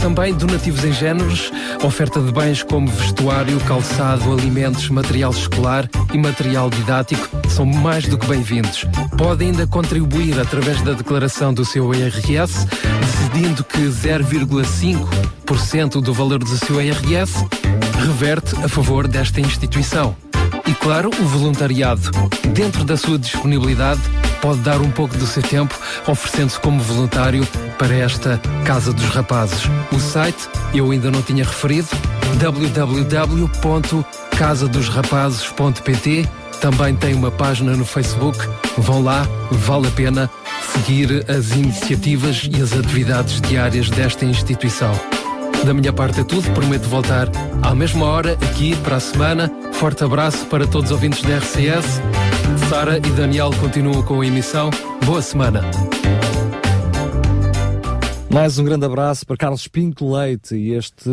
K: Também donativos em géneros, oferta de bens como vestuário, calçado, alimentos, material escolar e material didático são mais do que bem-vindos. Pode ainda contribuir através da declaração do seu IRS, decidindo que 0,5% do valor do seu IRS reverte a favor desta instituição. E claro, o voluntariado, dentro da sua disponibilidade, pode dar um pouco do seu tempo oferecendo-se como voluntário para esta Casa dos Rapazes. O site eu ainda não tinha referido, www.casadosrapazes.pt também tem uma página no Facebook. Vão lá, vale a pena seguir as iniciativas e as atividades diárias desta instituição. Da minha parte é tudo, prometo voltar à mesma hora, aqui para a semana. Forte abraço para todos os ouvintes da RCS. Sara e Daniel continuam com a emissão. Boa semana.
B: Mais um grande abraço para Carlos Pinto Leite e este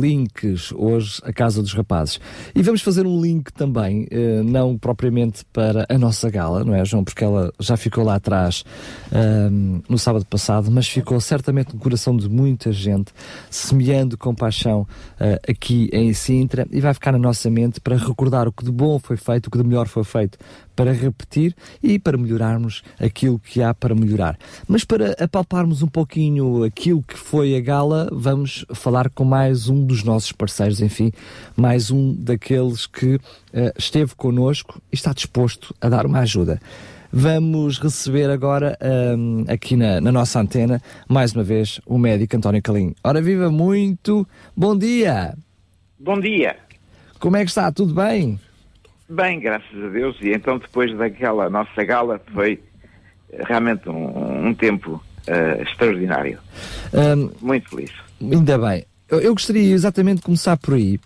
B: Links, hoje a Casa dos Rapazes. E vamos fazer um link também, eh, não propriamente para a nossa gala, não é, João? Porque ela já ficou lá atrás ahm, no sábado passado, mas ficou certamente no coração de muita gente, semeando compaixão ah, aqui em Sintra e vai ficar na nossa mente para recordar o que de bom foi feito, o que de melhor foi feito para repetir e para melhorarmos aquilo que há para melhorar. Mas para apalparmos um pouquinho aquilo que foi a gala, vamos falar com mais um dos nossos parceiros, enfim, mais um daqueles que eh, esteve connosco e está disposto a dar uma ajuda. Vamos receber agora, ahm, aqui na, na nossa antena, mais uma vez, o médico António Calim. Ora, viva muito! Bom dia!
L: Bom dia.
B: Como é que está? Tudo bem?
L: Bem, graças a Deus. E então, depois daquela nossa gala, foi eh, realmente um, um tempo eh, extraordinário.
B: Ahm,
L: Muito feliz.
B: Ainda bem. Eu, eu gostaria exatamente de começar por aí.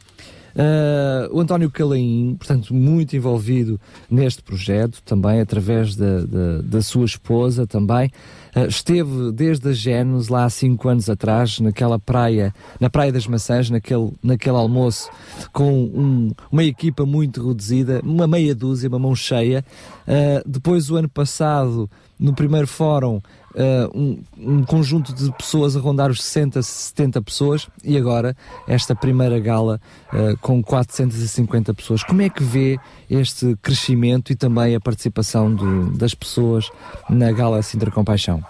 B: Ah, o António Calaim, portanto, muito envolvido neste projeto, também através da, da, da sua esposa também. Ah, esteve desde a Gênesis, lá há cinco anos atrás, naquela praia, na Praia das Maçãs, naquele, naquele almoço, com um- uma equipa muito reduzida, uma meia dúzia, uma mão cheia. Ah, depois, o ano passado, no primeiro fórum, ah, um, um conjunto de pessoas a rondar os 60, 70 pessoas e agora esta primeira gala ah, com 450 pessoas. Como é que vê este crescimento e também a participação do- das pessoas na gala Sintra Compaixão?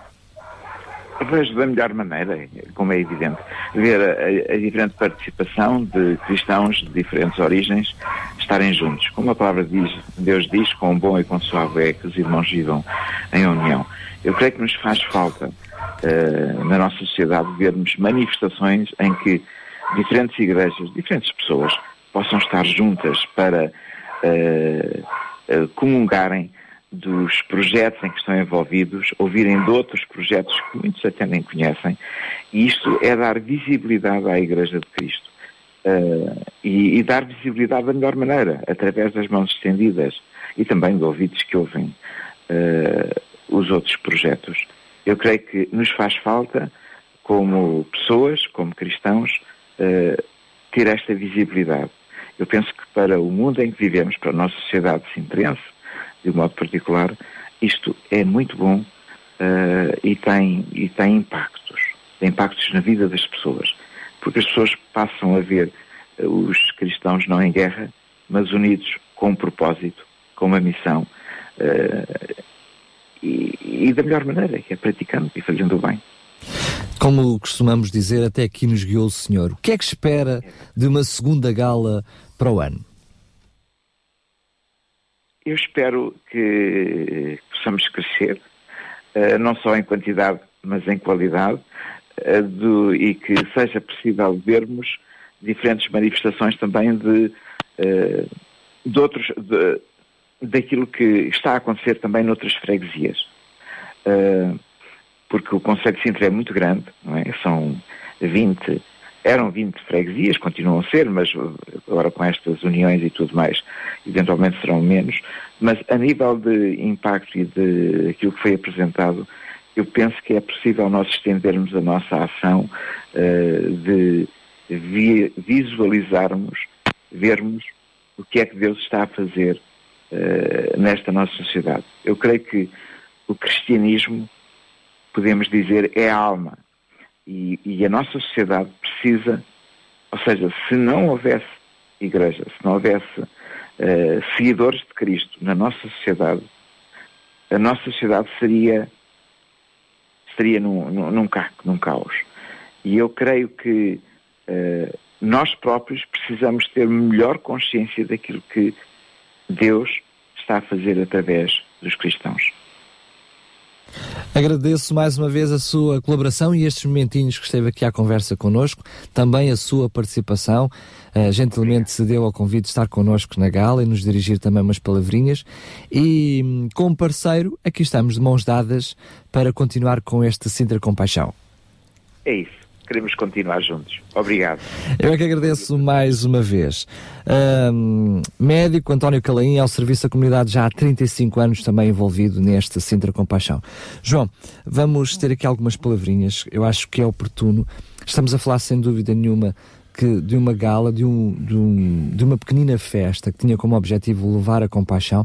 L: Vejo da melhor maneira, como é evidente, ver a, a diferente participação de cristãos de diferentes origens estarem juntos. Como a palavra diz, Deus diz, com bom e com suave é que os irmãos vivam em união. Eu creio que nos faz falta, eh, na nossa sociedade, vermos manifestações em que diferentes igrejas, diferentes pessoas possam estar juntas para eh, eh, comungarem dos projetos em que estão envolvidos, ouvirem de outros projetos que muitos até nem conhecem, e isto é dar visibilidade à Igreja de Cristo. Eh, e, e dar visibilidade da melhor maneira, através das mãos estendidas e também de ouvidos que ouvem eh, os outros projetos. Eu creio que nos faz falta, como pessoas, como cristãos, eh, ter esta visibilidade. Eu penso que para o mundo em que vivemos, para a nossa sociedade sintrense, de um modo particular, isto é muito bom eh, e, tem, e tem impactos. Tem impactos na vida das pessoas. Porque as pessoas passam a ver eh, os cristãos não em guerra, mas unidos com um propósito, com uma missão. eh, e, e da melhor maneira, que é praticando e fazendo o bem.
B: Como costumamos dizer, até aqui nos guiou o Senhor. O que é que espera de uma segunda gala para o ano?
L: Eu espero que possamos crescer, eh, não só em quantidade, mas em qualidade, eh, do- e que seja possível vermos diferentes manifestações também de, eh, de outros, de- daquilo que está a acontecer também noutras freguesias. Eh, porque o Conselho de Sintra é muito grande, é? São 20, eram 20 freguesias, continuam a ser, mas uh, agora com estas uniões e tudo mais, eventualmente serão menos. Mas a nível de impacto e de aquilo que foi apresentado, eu penso que é possível nós estendermos a nossa ação eh, de vi- visualizarmos, vermos o que é que Deus está a fazer nesta nossa sociedade. Eu creio que o cristianismo podemos dizer, é a alma. E, e a nossa sociedade precisa, ou seja, se não houvesse igreja, se não houvesse eh, seguidores de Cristo na nossa sociedade, a nossa sociedade seria, seria num, num, num caco, num caos. E eu creio que eh, nós próprios precisamos ter melhor consciência daquilo que Deus está a fazer através dos cristãos.
B: Agradeço mais uma vez a sua colaboração e estes momentinhos que esteve aqui à conversa connosco, também a sua participação. Uh, gentilmente se deu ao convite de estar connosco na gala e nos dirigir também umas palavrinhas. E hum, como parceiro, aqui estamos de mãos dadas para continuar com este Sintra Compaixão.
L: É isso. Queremos continuar juntos. Obrigado.
B: Eu é que agradeço mais uma vez. Ahm, médico António Calaim, ao serviço da comunidade já há 35 anos, também envolvido neste Sintra Compaixão. João, vamos ter aqui algumas palavrinhas, eu acho que é oportuno. Estamos a falar, sem dúvida nenhuma, que de uma gala, de, um, de, um, de uma pequenina festa que tinha como objetivo levar a compaixão.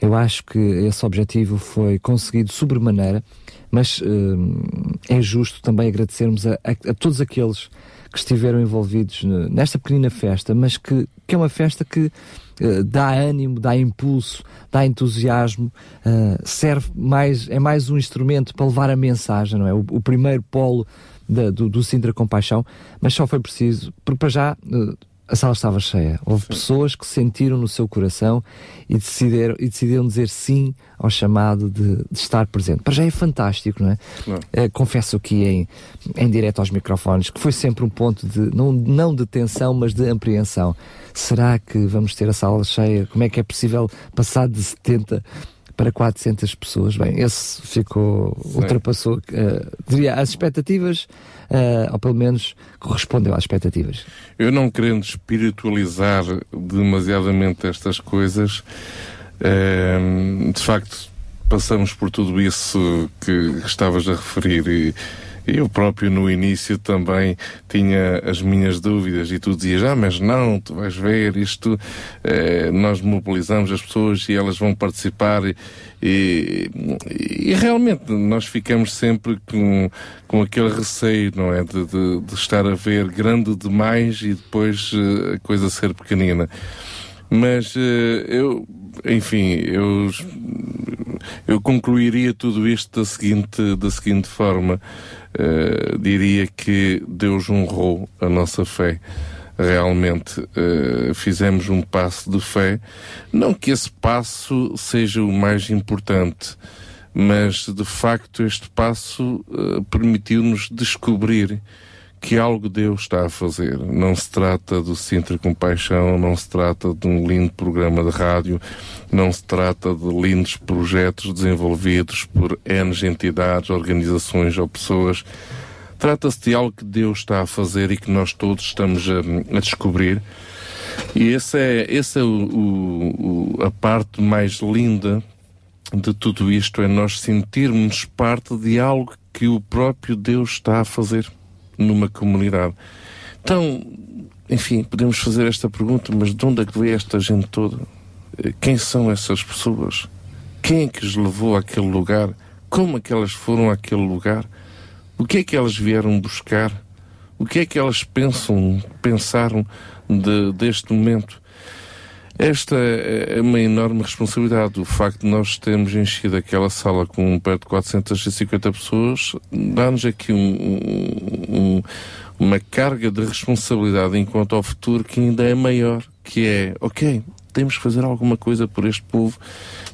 B: Eu acho que esse objetivo foi conseguido sobremaneira mas uh, é justo também agradecermos a, a, a, todos aqueles que estiveram envolvidos nesta pequenina festa, mas que, que é uma festa que uh, dá ânimo, dá impulso, dá entusiasmo, uh, serve mais, é mais um instrumento para levar a mensagem, não é? O, o primeiro polo da, do, do Sintra Compaixão, mas só foi preciso, porque para já a sala estava cheia. Houve sim. pessoas que sentiram no seu coração e decidiram, e decidiram dizer sim ao chamado de, de estar presente. Para já é fantástico, não é? Não. Uh, confesso aqui em, em direto aos microfones que foi sempre um ponto de, não, não de tensão, mas de apreensão. Será que vamos ter a sala cheia? Como é que é possível passar de 70 para 400 pessoas? Bem, esse ficou, sim. ultrapassou, uh, diria, as expectativas uh, ou pelo menos correspondeu às expectativas.
H: Eu não querendo espiritualizar demasiadamente estas coisas, uh, de facto passamos por tudo isso que estavas a referir e eu próprio no início também tinha as minhas dúvidas e tu dizias, ah, mas não, tu vais ver isto, eh, nós mobilizamos as pessoas e elas vão participar e, e, e, realmente nós ficamos sempre com, com aquele receio, não é? De, de, de estar a ver grande demais e depois uh, a coisa ser pequenina. Mas uh, eu, enfim, eu, eu concluiria tudo isto da seguinte, da seguinte forma. Uh, diria que Deus honrou a nossa fé realmente uh, fizemos um passo de fé. Não que esse passo seja o mais importante, mas de facto este passo uh, permitiu-nos descobrir que algo Deus está a fazer. Não se trata do Sintra Compaixão, não se trata de um lindo programa de rádio, não se trata de lindos projetos desenvolvidos por N entidades, organizações ou pessoas Trata-se de algo que Deus está a fazer e que nós todos estamos a, a descobrir. E essa é, essa é o, o, a parte mais linda de tudo isto, é nós sentirmos parte de algo que o próprio Deus está a fazer numa comunidade. Então, enfim, podemos fazer esta pergunta, mas de onde é que veio esta gente toda? Quem são essas pessoas? Quem é que os levou àquele lugar? Como é que elas foram àquele lugar? O que é que elas vieram buscar? O que é que elas pensam, pensaram de, deste momento? Esta é uma enorme responsabilidade. O facto de nós termos enchido aquela sala com perto de 450 pessoas dá-nos aqui um, um, uma carga de responsabilidade enquanto ao futuro que ainda é maior, que é, ok, temos que fazer alguma coisa por este povo,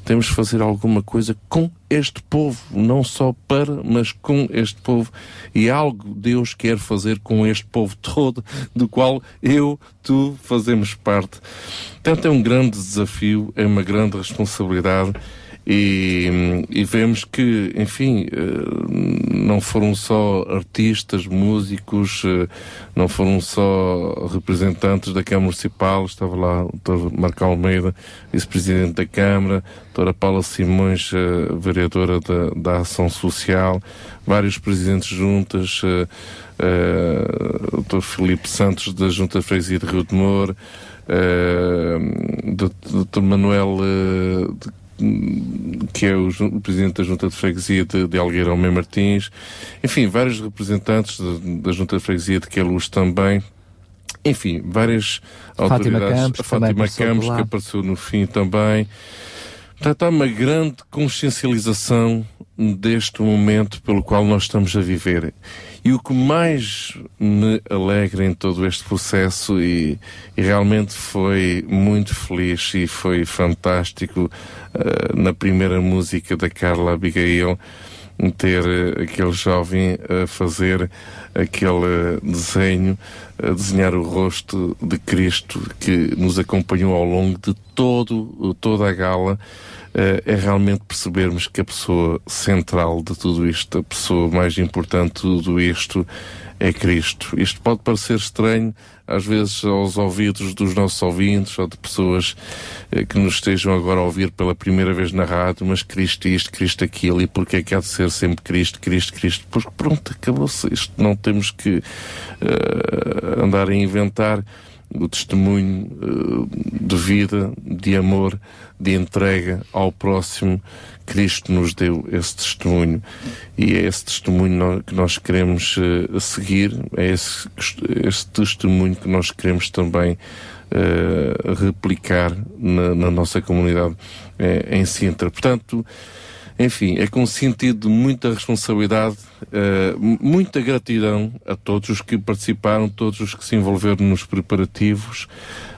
H: temos que fazer alguma coisa com este povo, não só para, mas com este povo. E algo Deus quer fazer com este povo todo, do qual eu, tu fazemos parte. Portanto, é um grande desafio, é uma grande responsabilidade e, e, vemos que, enfim, eh, não foram só artistas, músicos, eh, não foram só representantes da Câmara Municipal, estava lá o Dr. Marco Almeida, vice-presidente da Câmara, a. Paula Simões, eh, vereadora da, da Ação Social, vários presidentes juntas, Dr. Filipe Santos da Junta de Freguesia de Rio de Moro, uh, Dr. Manuel uh, que é o, presidente da Junta de Freguesia de, de Algueirão Mem Martins, enfim, vários representantes de, da Junta de Freguesia de Queluz também. Enfim, várias
B: Fátima
H: autoridades.
B: Campos,
H: Fátima Campos, que apareceu no fim também. Portanto, há uma grande consciencialização deste momento pelo qual nós estamos a viver. E o que mais me alegra em todo este processo, e, e realmente foi muito feliz e foi fantástico uh, na primeira música da Carla Abigail, ter eh, aquele jovem a fazer aquele desenho, a desenhar o rosto de Cristo que nos acompanhou ao longo de todo, toda a gala. Eh, é realmente percebermos que a pessoa central de tudo isto, a pessoa mais importante de tudo isto, é Cristo. Isto pode parecer estranho, às vezes, aos ouvidos dos nossos ouvintes ou de pessoas eh, que nos estejam agora a ouvir pela primeira vez na rádio, mas Cristo isto, Cristo aquilo, e porque é que há de ser sempre Cristo, Cristo, Cristo? Porque pronto, acabou-se isto. Não temos que uh, andar a inventar o testemunho uh, de vida, de amor, de entrega ao próximo. Cristo nos deu esse testemunho e é esse testemunho que nós queremos uh, seguir, é esse, esse, testemunho que nós queremos também uh, replicar na, na, nossa comunidade em Sintra. Portanto, enfim, é com um sentido de muita responsabilidade, uh, muita gratidão a todos os que participaram, todos os que se envolveram nos preparativos,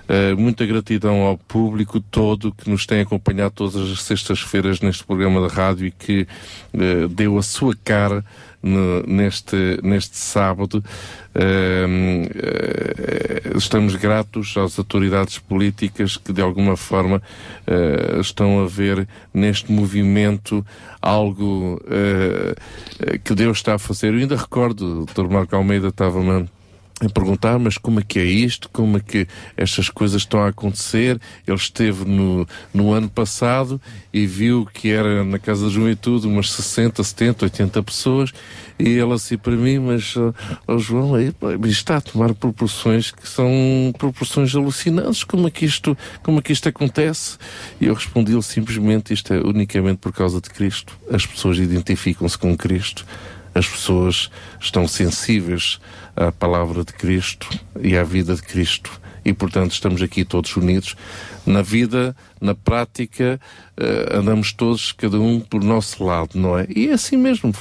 H: uh, muita gratidão ao público todo que nos tem acompanhado todas as sextas-feiras neste programa de rádio e que uh, deu a sua cara neste, neste sábado. Uh, estamos gratos às autoridades políticas que, de alguma forma, uh, estão a ver neste movimento algo que Deus está a fazer. Eu ainda recordo, Dr. Marco Almeida estava-me a perguntar, mas como é que é isto? Como é que estas coisas estão a acontecer? Ele esteve no, no ano passado e viu que era na Casa da Juventude umas 60, 70, 80 pessoas e ele assim para mim, mas oh, João, aí, está a tomar proporções que são proporções alucinantes. Como é que isto, como é que isto acontece? E eu respondi-lhe simplesmente, isto é unicamente por causa de Cristo. As pessoas identificam-se com Cristo. As pessoas estão sensíveis à palavra de Cristo e à vida de Cristo. E, portanto, estamos aqui todos unidos. Na vida, na prática, uh, andamos todos, cada um por nosso lado, não é? E é assim mesmo,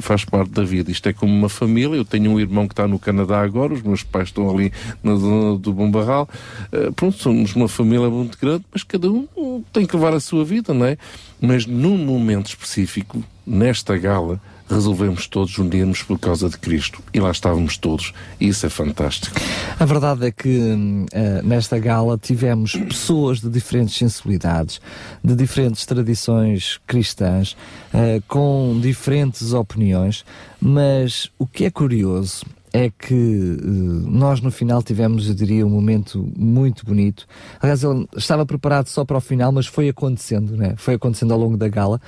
H: faz parte da vida. Isto é como uma família. Eu tenho um irmão que está no Canadá agora, os meus pais estão ali na zona do Bombarral. Uh, pronto, somos uma família muito grande, mas cada um tem que levar a sua vida, não é? Mas num momento específico, nesta gala, resolvemos todos unir-nos por causa de Cristo. E lá estávamos todos. E isso é fantástico.
B: A verdade é que uh, nesta gala tivemos pessoas de diferentes sensibilidades, de diferentes tradições cristãs, uh, com diferentes opiniões, mas o que é curioso é que uh, nós no final tivemos, eu diria, um momento muito bonito. Aliás, ele estava preparado só para o final, mas foi acontecendo, né? Foi acontecendo ao longo da gala.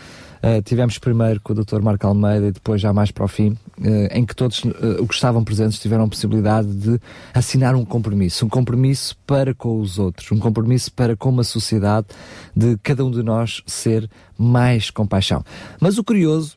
B: Uh, tivemos primeiro com o Dr. Marco Almeida e depois já mais para o fim, uh, em que todos uh, os que estavam presentes tiveram a possibilidade de assinar um compromisso. Um compromisso para com os outros, um compromisso para com uma sociedade de cada um de nós ser mais compaixão. Mas o curioso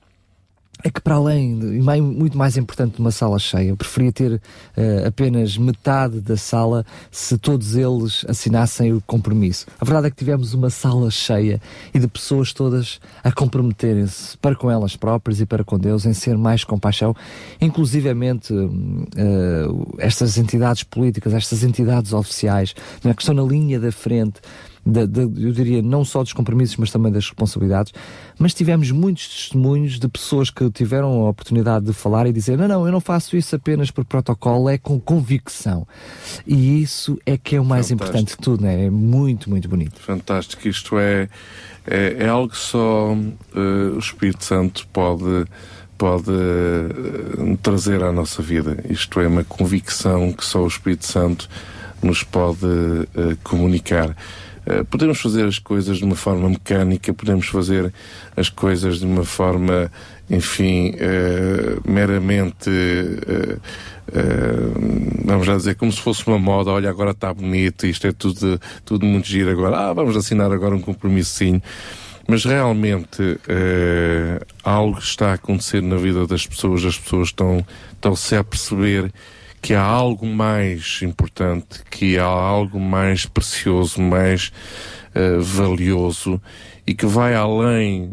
B: é que para além, de, muito mais importante de uma sala cheia, eu preferia ter uh, apenas metade da sala se todos eles assinassem o compromisso. A verdade é que tivemos uma sala cheia e de pessoas todas a comprometerem-se para com elas próprias e para com Deus em ser mais compaixão, inclusivamente uh, estas entidades políticas, estas entidades oficiais, é, que estão na linha da frente da, da, eu diria, não só dos compromissos, mas também das responsabilidades. Mas tivemos muitos testemunhos de pessoas que tiveram a oportunidade de falar e dizer: não, não, eu não faço isso apenas por protocolo, é com convicção. E isso é que é o mais Fantástico. importante de tudo, né? é muito, muito bonito.
H: Fantástico. Isto é, é, é algo que só uh, o Espírito Santo pode pode uh, trazer à nossa vida. Isto é uma convicção que só o Espírito Santo nos pode uh, comunicar. Eh, podemos fazer as coisas de uma forma mecânica, podemos fazer as coisas de uma forma, enfim, uh, meramente. Uh, vamos lá dizer, como se fosse uma moda, olha, agora está bonito, isto é tudo, tudo muito giro agora, ah, vamos assinar agora um compromissinho. Mas realmente uh, algo está a acontecer na vida das pessoas, as pessoas estão, estão-se a perceber que há algo mais importante, que há algo mais precioso, mais uh, valioso e que vai além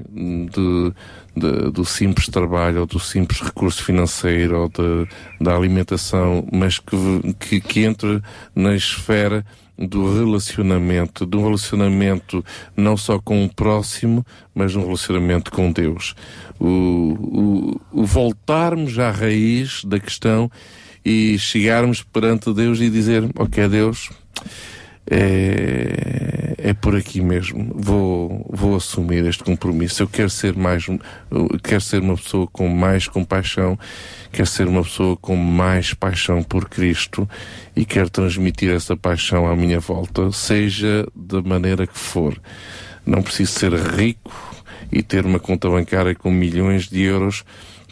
H: de, de, do simples trabalho ou do simples recurso financeiro ou de, da alimentação, mas que, que, que entra na esfera do relacionamento, de um relacionamento não só com o próximo, mas um relacionamento com Deus. O, o, o voltarmos à raiz da questão e chegarmos perante Deus e dizer, ok Deus, é, é por aqui mesmo. Vou, vou assumir este compromisso. Eu quero ser mais, quero ser uma pessoa com mais compaixão, quero ser uma pessoa com mais paixão por Cristo e quero transmitir essa paixão à minha volta, seja da maneira que for. Não preciso ser rico e ter uma conta bancária com milhões de euros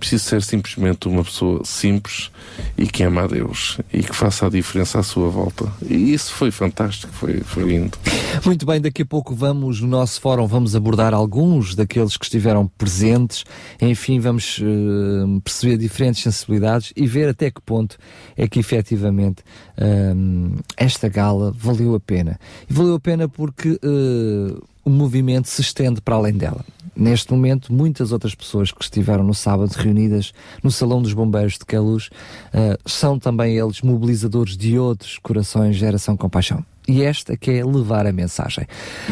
H: preciso ser simplesmente uma pessoa simples e que ama a Deus e que faça a diferença à sua volta. E isso foi fantástico, foi, foi lindo.
B: Muito bem, daqui a pouco vamos, no nosso fórum, vamos abordar alguns daqueles que estiveram presentes. Enfim, vamos uh, perceber diferentes sensibilidades e ver até que ponto é que efetivamente uh, esta gala valeu a pena. E valeu a pena porque uh, o movimento se estende para além dela. Neste momento, muitas outras pessoas que estiveram no sábado reunidas no Salão dos Bombeiros de Queluz uh, são também eles mobilizadores de outros corações Geração Compaixão. E esta que é levar a mensagem.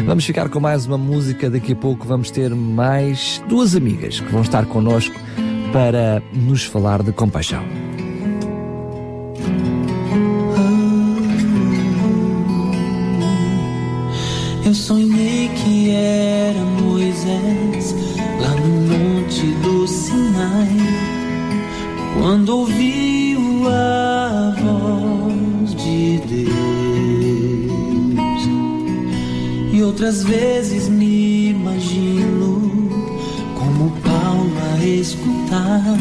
B: Vamos ficar com mais uma música, daqui a pouco vamos ter mais duas amigas que vão estar connosco para nos falar de compaixão.
M: Eu sonhei que era Moisés lá no monte do Sinai, quando ouviu a voz de Deus. E outras vezes me imagino como Paulo a escutar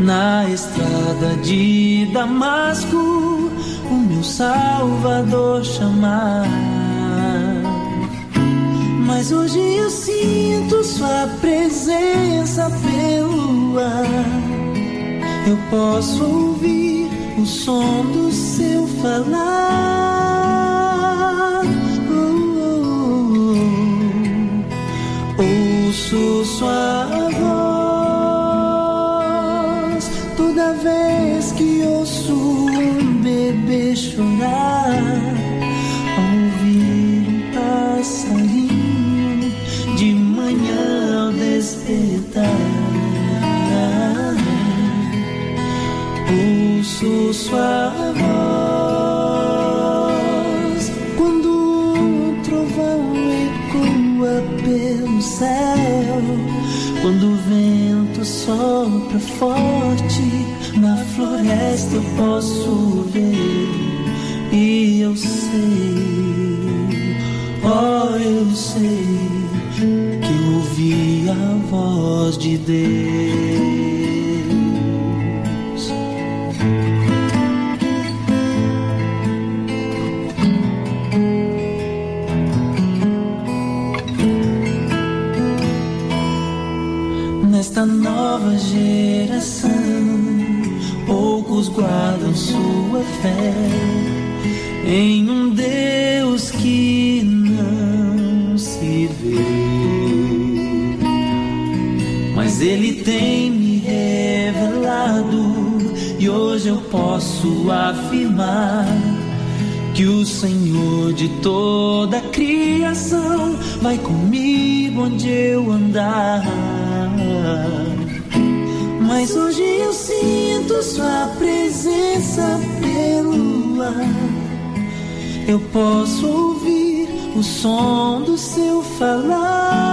M: na estrada de Damasco o meu Salvador chamar. Mas hoje eu sinto sua presença pelo ar. Eu posso ouvir o som do seu falar. Oh, oh, oh. Ouço sua voz forte na floresta eu posso ver e eu sei, oh eu sei que ouvi a voz de Deus. Guardam sua fé em um Deus que não se vê. Mas Ele tem me revelado e hoje eu posso afirmar que o Senhor de toda a criação vai comigo onde eu andar. Mas hoje eu sinto Sua presença pelo ar. Eu posso ouvir o som do seu falar.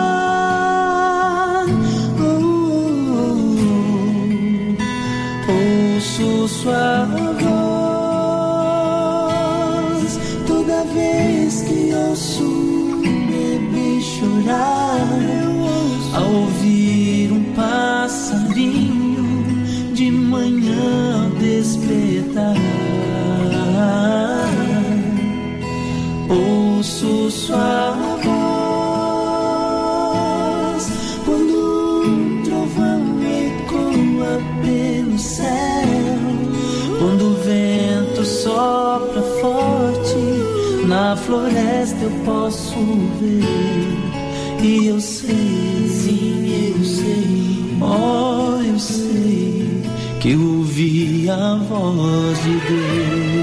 M: Oh, oh, oh. Ouço Sua voz na floresta eu posso ver e eu sei, sim, eu sei, oh, eu sei que ouvi a voz de Deus.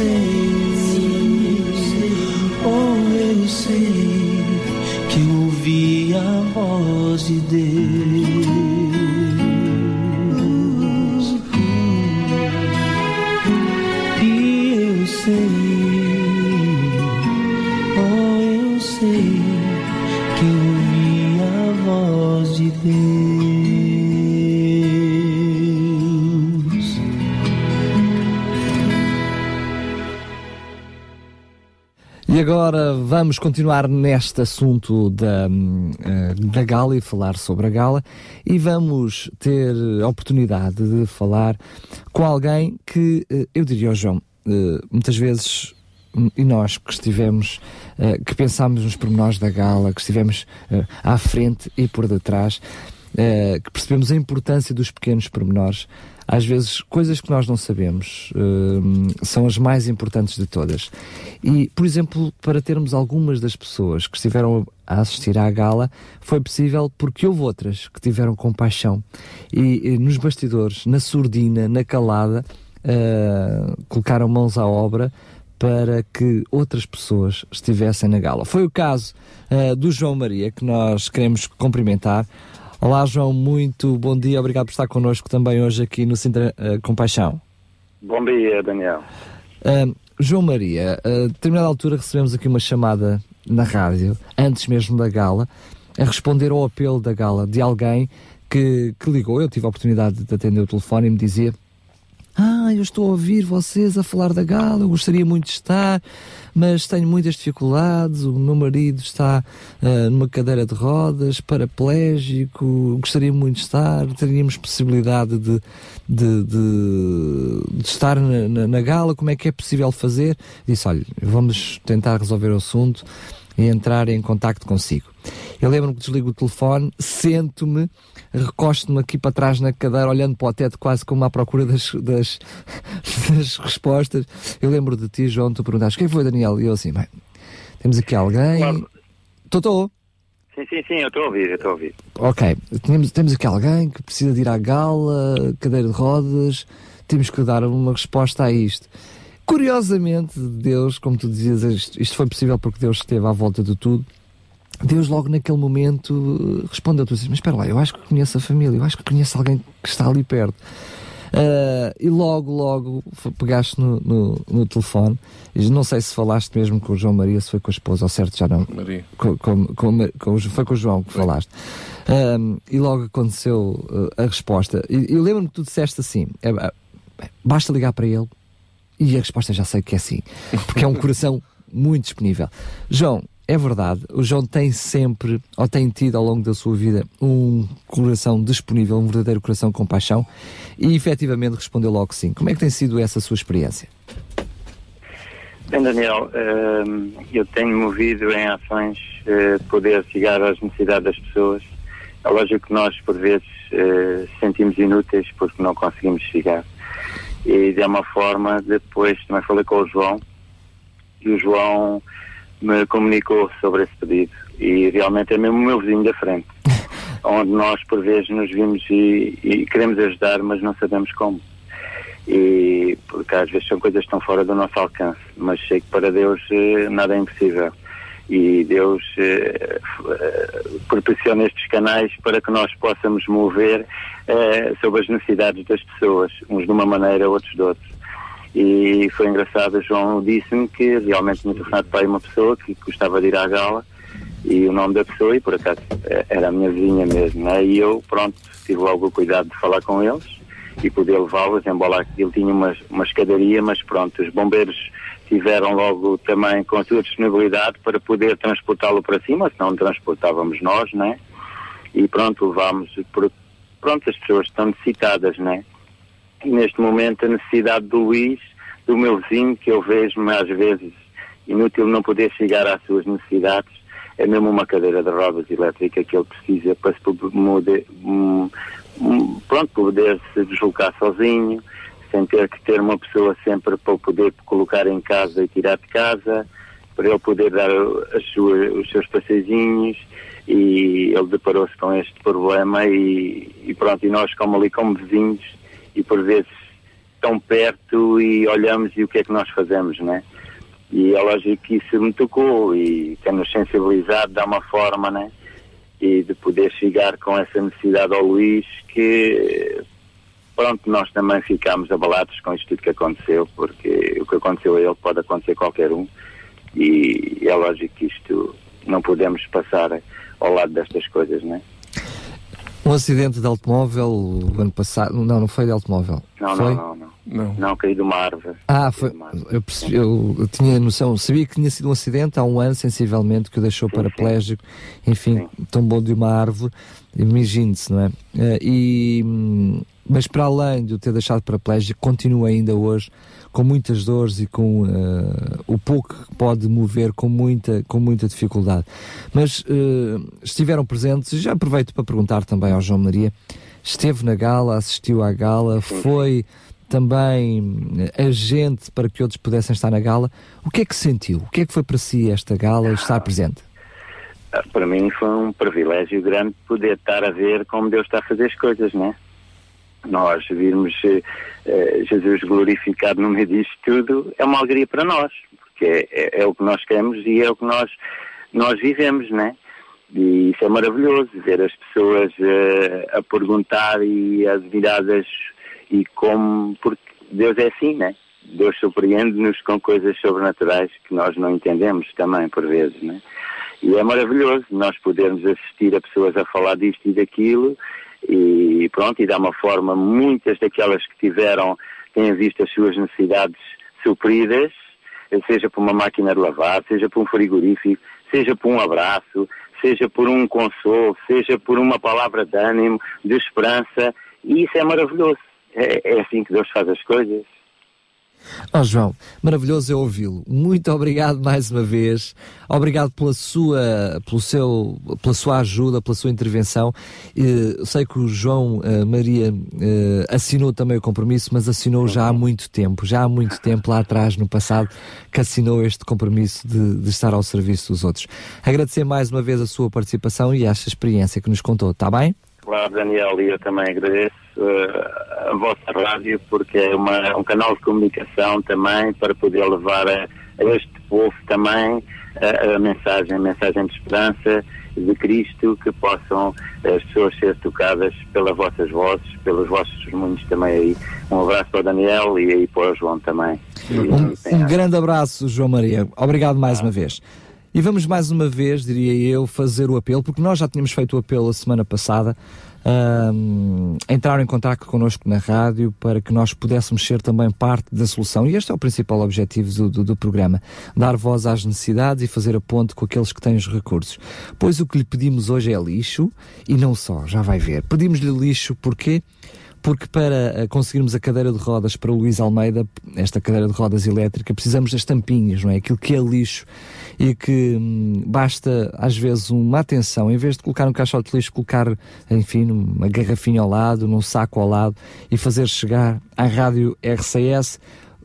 M: E
B: vamos continuar neste assunto da, hum, eh, da gala e falar sobre a gala. E vamos ter a oportunidade de falar com alguém que, eh, eu diria ao João, eh, muitas vezes, hum, e nós que estivemos, que pensámos nos pormenores da gala, que estivemos à frente e por detrás, que percebemos a importância dos pequenos pormenores, às vezes coisas que nós não sabemos hum, são as mais importantes de todas. E, por exemplo, para termos algumas das pessoas que estiveram a assistir à gala, foi possível porque houve outras que tiveram compaixão e, e nos bastidores, na surdina, na calada, ah, colocaram mãos à obra para que outras pessoas estivessem na gala. Foi o caso ah, do João Maria que nós queremos cumprimentar. Olá, João, muito bom dia. Obrigado por estar connosco também hoje aqui no Sintra eh, Compaixão.
N: Bom dia, Daniel.
B: Ah, João Maria, a determinada altura recebemos aqui uma chamada na rádio, antes mesmo da gala, a responder ao apelo da gala de alguém que, que ligou. Eu tive a oportunidade de atender o telefone e me dizia: Ah, eu estou a ouvir vocês a falar da gala, eu gostaria muito de estar, mas tenho muitas dificuldades. O meu marido está ah, numa cadeira de rodas, paraplégico, gostaria muito de estar, teríamos possibilidade de, de, de- de estar na, na- na gala, como é que é possível fazer? Disse: Olha, vamos tentar resolver o assunto e entrar em contacto consigo. Eu lembro-me que desligo o telefone, sento-me, recosto-me aqui para trás na cadeira, olhando para o teto, quase como à procura das, das, [laughs] das respostas. Eu lembro de ti, João, tu perguntaste: quem foi, Daniel? E eu assim, bem, temos aqui alguém. Estou, estou.
N: Sim, sim, sim, eu estou a ouvir, eu estou a ouvir.
B: Ok, temos, temos aqui alguém que precisa de ir à gala, cadeira de rodas, temos que dar uma resposta a isto. Curiosamente, Deus, como tu dizias, isto, isto foi possível porque Deus esteve à volta de tudo. Deus logo naquele momento eh, respondeu, tu dizes, mas espera lá, eu acho que conheço a família, eu acho que conheço alguém que está ali perto. Ah, e logo, logo pegaste no, no, no telefone, e não sei se falaste mesmo com o João Maria, se foi com a esposa, ou certo, já não.
H: Maria.
B: Com, com, com, com foi com o João que falaste. Ahm, e logo aconteceu uh, a resposta. E eu lembro-me que tu disseste assim: é, é, basta ligar para ele, e a resposta já sei que é sim, porque é um coração muito disponível. João, é verdade, o João tem sempre, ou tem tido ao longo da sua vida, um coração disponível, um verdadeiro coração com paixão, e efetivamente respondeu logo sim. Como é que tem sido essa sua experiência?
N: Bem, Daniel, hum, eu tenho movido em ações eh, poder chegar às necessidades das pessoas. É lógico que nós, por vezes, eh, sentimos inúteis porque não conseguimos chegar. E de uma forma, depois também falei com o João e o João me comunicou sobre esse pedido. E realmente é mesmo o meu vizinho da frente, [laughs] onde nós, por vezes, nos vimos e, e queremos ajudar, mas não sabemos como e porque às vezes são coisas que estão fora do nosso alcance, mas sei que para Deus eh, nada é impossível. E Deus eh, eh, proporciona estes canais para que nós possamos mover eh, sobre as necessidades das pessoas, uns de uma maneira, outros de outra. E foi engraçado, o João disse-me que realmente tinha telefonado para uma pessoa que gostava de ir à gala e o nome da pessoa, e por acaso eh, era a minha vizinha mesmo, né? e eu, pronto, tive logo o cuidado de falar com eles e poder levá-los, embora ele tinha uma, uma escadaria, mas pronto, os bombeiros tiveram logo também com a sua disponibilidade para poder transportá-lo para cima, senão não transportávamos nós, né? E pronto, levámos, pronto, as pessoas estão necessitadas, né? Neste momento a necessidade do Luís, do meu vizinho, que eu vejo às vezes inútil não poder chegar às suas necessidades, é mesmo uma cadeira de rodas elétrica que ele precisa para se poder, hum, pronto, poder se deslocar sozinho, sem ter que ter uma pessoa sempre para poder colocar em casa e tirar de casa, para ele poder dar os seus passeizinhos. E ele deparou-se com este problema e, e pronto, e nós como ali como vizinhos e por vezes tão perto e olhamos e o que é que nós fazemos, né? E é lógico que isso me tocou e tem-nos sensibilizado de uma forma, né? E de poder chegar com essa necessidade ao Luís que pronto, nós também ficámos abalados com isto tudo que aconteceu, porque o que aconteceu a ele pode acontecer a qualquer um e é lógico que isto não podemos passar ao lado destas coisas, não é?
B: Um acidente de automóvel o ano passado. Não, não foi de automóvel.
N: Não,
B: foi?
N: não, não, não. Não, caí de uma árvore.
B: Ah, foi. Eu, percebi, eu, tinha noção, sabia que tinha sido um acidente há um ano, sensivelmente, que o deixou paraplégico, enfim, tombou de uma árvore, imagine-se, não é? Eh, e, hum, mas para além de o ter deixado paraplégico, continua ainda hoje com muitas dores e com eh, o pouco que pode mover com muita, com muita dificuldade. Mas eh, estiveram presentes, e já aproveito para perguntar também ao João Maria, esteve na gala, assistiu à gala, foi também eh, agente para que outros pudessem estar na gala. O que é que sentiu? O que é que foi para si esta gala estar presente?
N: Ah, Para mim foi um privilégio grande poder estar a ver como Deus está a fazer as coisas, não é? Nós virmos eh, Jesus glorificado no meio disto tudo é uma alegria para nós, porque é, é- é o que nós queremos e é o que nós, nós vivemos, né? E isso é maravilhoso, ver as pessoas eh, a perguntar e admiradas e como, porque Deus é assim, né? Deus surpreende-nos com coisas sobrenaturais que nós não entendemos também, por vezes, né? E é maravilhoso nós podermos assistir a pessoas a falar disto e daquilo e pronto, e dá uma forma, muitas daquelas que tiveram têm visto as suas necessidades supridas, seja por uma máquina de lavar, seja por um frigorífico, seja por um abraço, seja por um consolo, seja por uma palavra de ânimo, de esperança, e isso é maravilhoso. É, é assim que Deus faz as coisas.
B: Ó João, maravilhoso é ouvi-lo. Muito obrigado mais uma vez. Obrigado pela sua, pelo seu, pela sua ajuda, pela sua intervenção. Eh, Eu sei que o João eh, Maria eh, assinou também o compromisso, mas assinou já há muito tempo, já há muito tempo lá atrás, no passado, que assinou este compromisso de, de estar ao serviço dos outros. Agradecer mais uma vez a sua participação e esta experiência que nos contou, está bem?
N: Claro, Daniel, e eu também agradeço eh, a vossa rádio porque é uma, um canal de comunicação também para poder levar a, a este povo também a, a mensagem, a mensagem de esperança de Cristo, que possam as pessoas ser tocadas pelas vossas vozes, pelos vossos testemunhos também aí. Um abraço para o Daniel e aí para o João também.
B: Um, um grande abraço, João Maria. Obrigado mais uma vez. E vamos mais uma vez, diria eu, fazer o apelo, porque nós já tínhamos feito o apelo a semana passada. ahm, entraram em contato connosco na rádio para que nós pudéssemos ser também parte da solução. E este é o principal objetivo do, do, do programa: dar voz às necessidades e fazer a ponte com aqueles que têm os recursos. Pois o que lhe pedimos hoje é lixo e não só, já vai ver. Pedimos-lhe lixo porque porque para eh, conseguirmos a cadeira de rodas para o Luís Almeida, esta cadeira de rodas elétrica, precisamos das tampinhas, não é? Aquilo que é lixo e que hum, basta às vezes uma atenção, em vez de colocar um caixote de lixo, colocar, enfim, uma garrafinha ao lado, num saco ao lado e fazer chegar à rádio RCS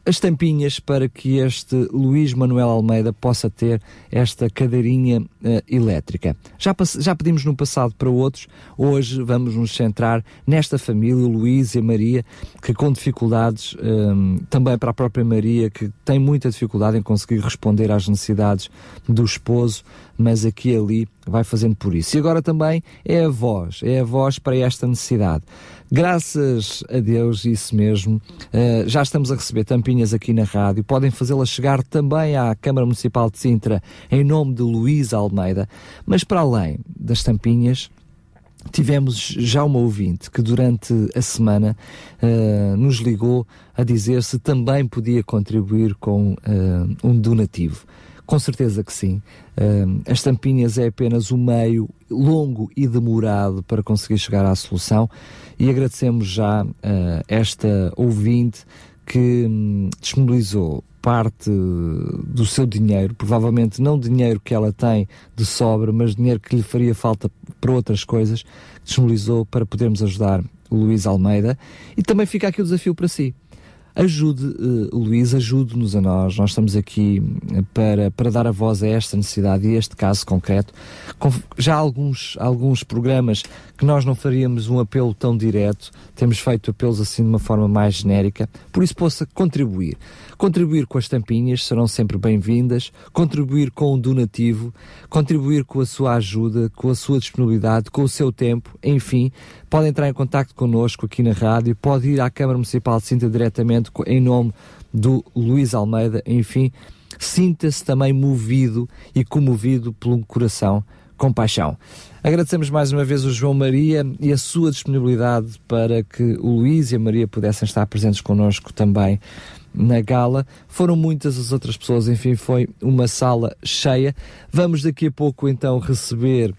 B: as tampinhas para que este Luís Manuel Almeida possa ter esta cadeirinha eh, elétrica. Já, já pedimos no passado para outros, hoje vamos nos centrar nesta família, o Luís e a Maria, que com dificuldades, hum, também para a própria Maria, que tem muita dificuldade em conseguir responder às necessidades do esposo, mas aqui e ali vai fazendo por isso. E agora também é a voz, é a voz para esta necessidade. Graças a Deus, isso mesmo, eh, já estamos a receber tampinhas aqui na rádio. Podem fazê-las chegar também à Câmara Municipal de Sintra em nome de Luís Almeida. Mas para além das tampinhas, Tivemos já uma ouvinte que durante a semana eh, nos ligou a dizer se também podia contribuir com eh, um donativo. Com certeza que sim. Eh, as tampinhas é apenas o meio longo e demorado para conseguir chegar à solução e agradecemos já eh, esta ouvinte que hum, disponibilizou parte do seu dinheiro, provavelmente não dinheiro que ela tem de sobra, mas dinheiro que lhe faria falta para outras coisas, disponibilizou para podermos ajudar o Luís Almeida. E também fica aqui o desafio para si. Ajude, uh, Luís, ajude-nos a nós. Nós estamos aqui eh, para, para dar a voz a esta necessidade e a este caso concreto. Com, já há alguns, alguns programas que nós não faríamos um apelo tão direto, temos feito apelos assim de uma forma mais genérica, por isso possa contribuir. Contribuir com as tampinhas serão sempre bem-vindas, contribuir com o donativo, contribuir com a sua ajuda, com a sua disponibilidade, com o seu tempo, enfim, pode entrar em contato connosco aqui na rádio, pode ir à Câmara Municipal de Sinta diretamente em nome do Luís Almeida, enfim, sinta-se também movido e comovido pelo coração com paixão. Agradecemos mais uma vez o João Maria e a sua disponibilidade para que o Luís e a Maria pudessem estar presentes connosco também na gala. Foram muitas as outras pessoas, enfim, foi uma sala cheia. Vamos daqui a pouco então receber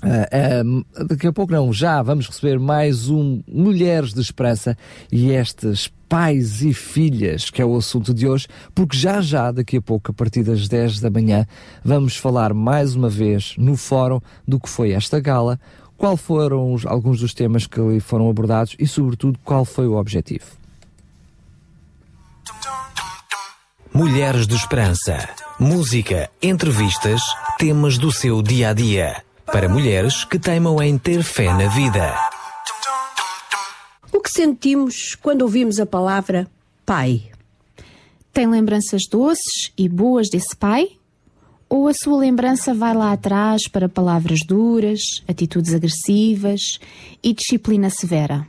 B: ah, ah, daqui a pouco não, já vamos receber mais um Mulheres de Esperança e estas pais e filhas, que é o assunto de hoje, porque já já, daqui a pouco, a partir das 10 da manhã, vamos falar mais uma vez no fórum do que foi esta gala, qual foram os- alguns dos temas que ali foram abordados e, sobretudo, qual foi o objetivo.
C: Mulheres de Esperança. Música, entrevistas, temas do seu dia a dia. Para mulheres que teimam em ter fé na vida.
O: O que sentimos quando ouvimos a palavra pai?
P: Tem lembranças doces e boas desse pai? Ou a sua lembrança vai lá atrás para palavras duras, atitudes agressivas e disciplina severa?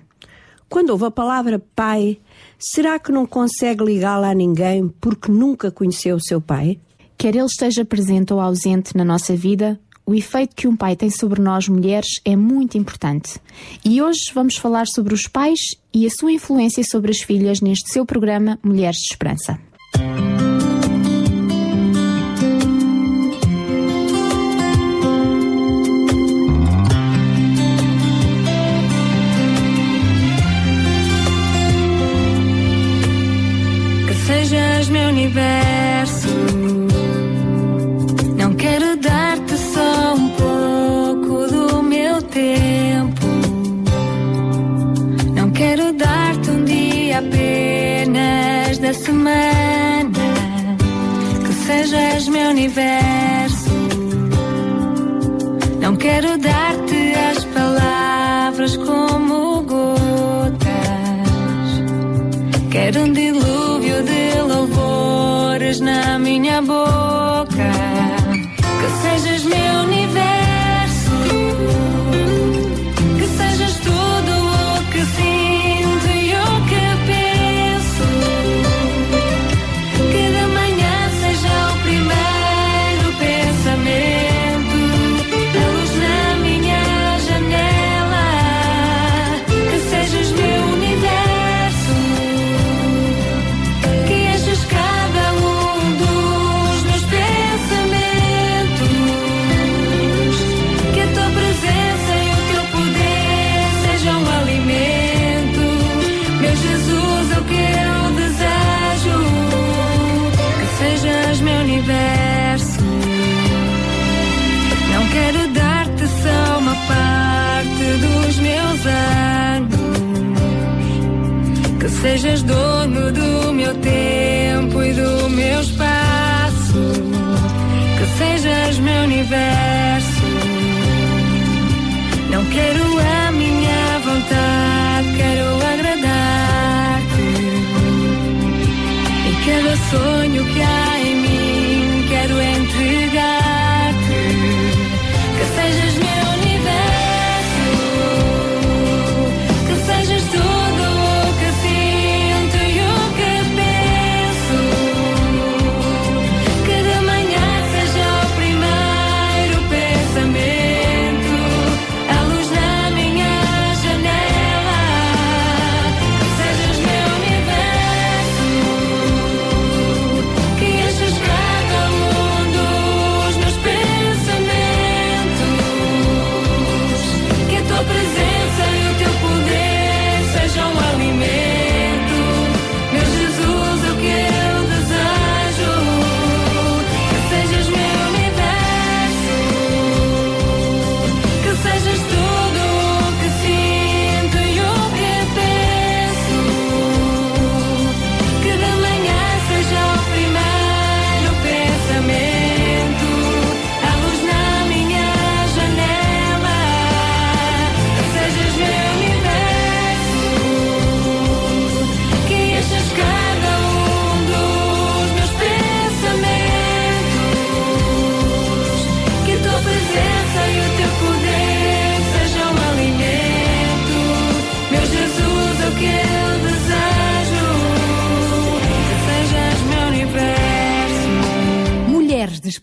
O: Quando ouve a palavra pai, será que não consegue ligá-la a ninguém porque nunca conheceu o seu pai?
P: Quer ele esteja presente ou ausente na nossa vida, o efeito que um pai tem sobre nós mulheres é muito importante. E hoje vamos falar sobre os pais e a sua influência sobre as filhas neste seu programa Mulheres de Esperança.
F: Que sejas meu universo. Da semana. Que sejas meu universo. Não quero dar-te as palavras como gotas. Quero um dilúvio de louvores na minha boca. Universo. Não quero a minha vontade, quero agradar-te. E cada sonho que há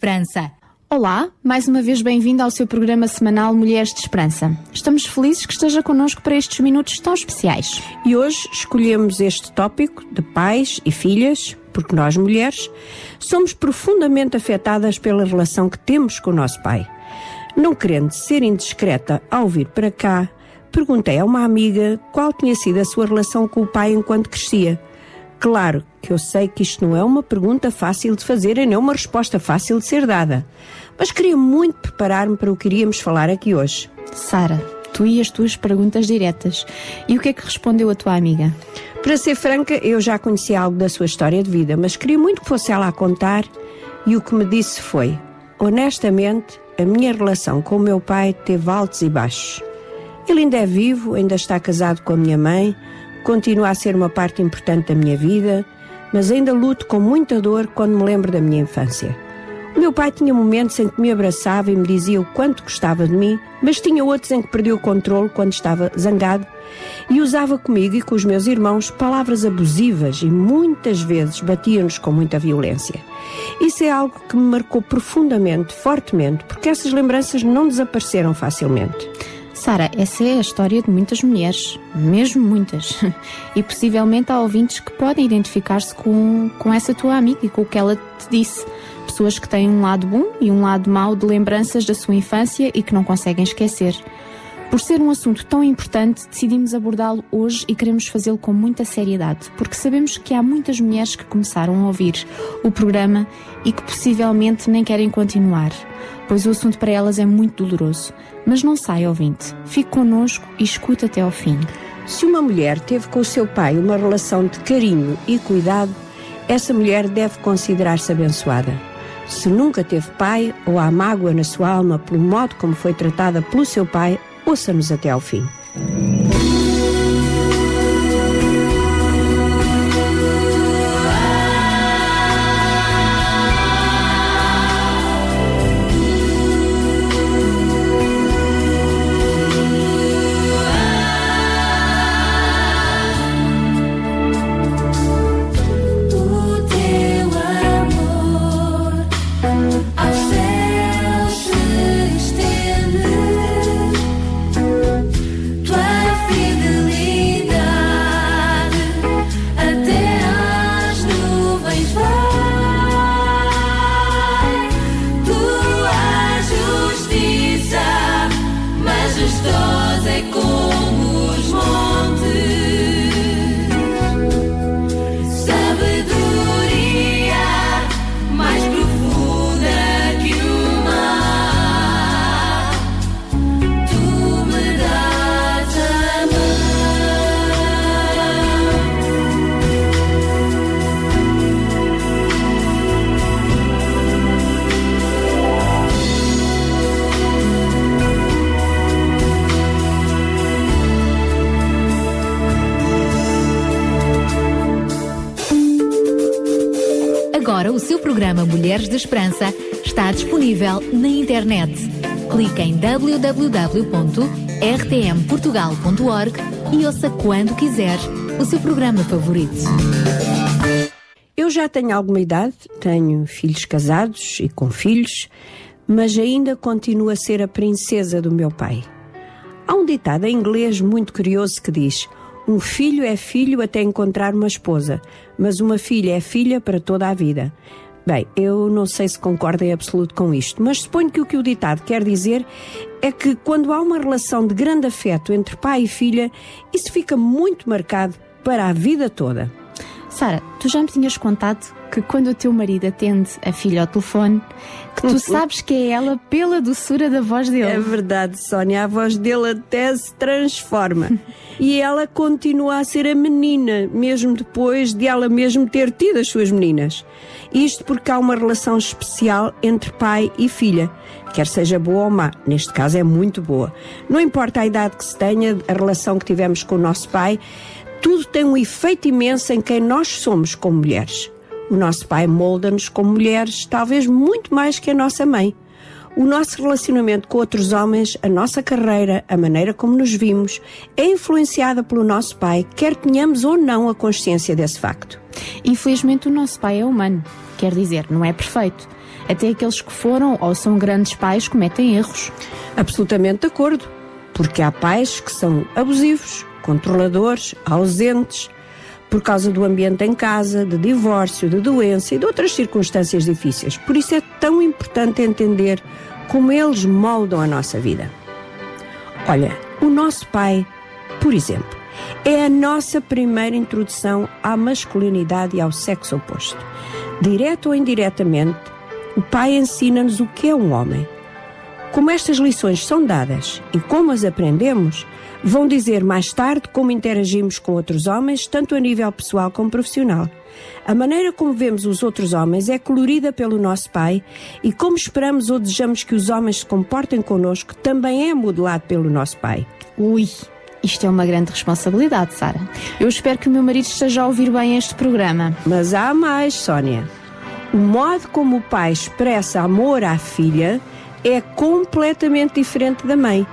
A: Esperança.
P: Olá, mais uma vez bem-vindo ao seu programa semanal Mulheres de Esperança. Estamos felizes que esteja connosco para estes minutos tão especiais.
O: E hoje escolhemos este tópico de pais e filhas, porque nós mulheres somos profundamente afetadas pela relação que temos com o nosso pai. Não querendo ser indiscreta ao vir para cá, perguntei a uma amiga qual tinha sido a sua relação com o pai enquanto crescia. Claro que eu sei que isto não é uma pergunta fácil de fazer e nem uma resposta fácil de ser dada, mas queria muito preparar-me para o que iríamos falar aqui hoje.
P: Sara, tu e as tuas perguntas diretas. E o que é que respondeu a tua amiga?
O: Para ser franca, eu já conhecia algo da sua história de vida, mas queria muito que fosse ela a contar e o que me disse foi: honestamente, a minha relação com o meu pai teve altos e baixos. Ele ainda é vivo, ainda está casado com a minha mãe, continua a ser uma parte importante da minha vida, mas ainda luto com muita dor quando me lembro da minha infância. O meu pai tinha momentos em que me abraçava e me dizia o quanto gostava de mim, mas tinha outros em que perdia o controle quando estava zangado e usava comigo e com os meus irmãos palavras abusivas e muitas vezes batia-nos com muita violência. Isso é algo que me marcou profundamente, fortemente, porque essas lembranças não desapareceram facilmente.
P: Sara, essa é a história de muitas mulheres, mesmo muitas. [laughs] E possivelmente há ouvintes que podem identificar-se com, com essa tua amiga e com o que ela te disse. Pessoas que têm um lado bom e um lado mau de lembranças da sua infância e que não conseguem esquecer. Por ser um assunto tão importante, decidimos abordá-lo hoje e queremos fazê-lo com muita seriedade, porque sabemos que há muitas mulheres que começaram a ouvir o programa e que possivelmente nem querem continuar, pois o assunto para elas é muito doloroso. Mas não sai, ouvinte. Fique connosco e escuta até ao fim.
O: Se uma mulher teve com o seu pai uma relação de carinho e cuidado, essa mulher deve considerar-se abençoada. Se nunca teve pai ou há mágoa na sua alma pelo modo como foi tratada pelo seu pai, ouça-nos até ao fim.
A: Mulheres de Esperança está disponível na internet. Clique em www.rtmportugal.org e ouça quando quiser o seu programa favorito.
O: Eu já tenho alguma idade, tenho filhos casados e com filhos, mas ainda continuo a ser a princesa do meu pai. Há um ditado em inglês muito curioso que diz: Um filho é filho até encontrar uma esposa, mas uma filha é filha para toda a vida. Bem, eu não sei se concordo em absoluto com isto, mas suponho que o que o ditado quer dizer é que quando há uma relação de grande afeto entre pai e filha, isso fica muito marcado para a vida toda.
P: Sara, tu já me tinhas contado que quando o teu marido atende a filha ao telefone, que tu [laughs] sabes que é ela pela doçura da voz dele.
O: É verdade, Sónia, a voz dele até se transforma. [laughs] e ela continua a ser a menina, mesmo depois de ela mesmo ter tido as suas meninas. Isto porque há uma relação especial entre pai e filha, quer seja boa ou má, neste caso é muito boa. Não importa a idade que se tenha, a relação que tivemos com o nosso pai, tudo tem um efeito imenso em quem nós somos como mulheres. O nosso pai molda-nos como mulheres, talvez muito mais que a nossa mãe. O nosso relacionamento com outros homens, a nossa carreira, a maneira como nos vimos, é influenciada pelo nosso pai, quer tenhamos ou não a consciência desse facto.
P: Infelizmente, o nosso pai é humano, quer dizer, não é perfeito. Até aqueles que foram ou são grandes pais cometem erros.
O: Absolutamente de acordo. Porque há pais que são abusivos, controladores, ausentes, por causa do ambiente em casa, de divórcio, de doença e de outras circunstâncias difíceis. Por isso é tão importante entender como eles moldam a nossa vida. Olha, o nosso pai, por exemplo, é a nossa primeira introdução à masculinidade e ao sexo oposto. Direto ou indiretamente, o pai ensina-nos o que é um homem. Como estas lições são dadas e como as aprendemos, vão dizer mais tarde como interagimos com outros homens, tanto a nível pessoal como profissional. A maneira como vemos os outros homens é colorida pelo nosso pai e como esperamos ou desejamos que os homens se comportem connosco também é modelado pelo nosso pai.
P: Ui, isto é uma grande responsabilidade, Sara. Eu espero que o meu marido esteja a ouvir bem este programa.
O: Mas há mais, Sónia. O modo como o pai expressa amor à filha é completamente diferente da mãe.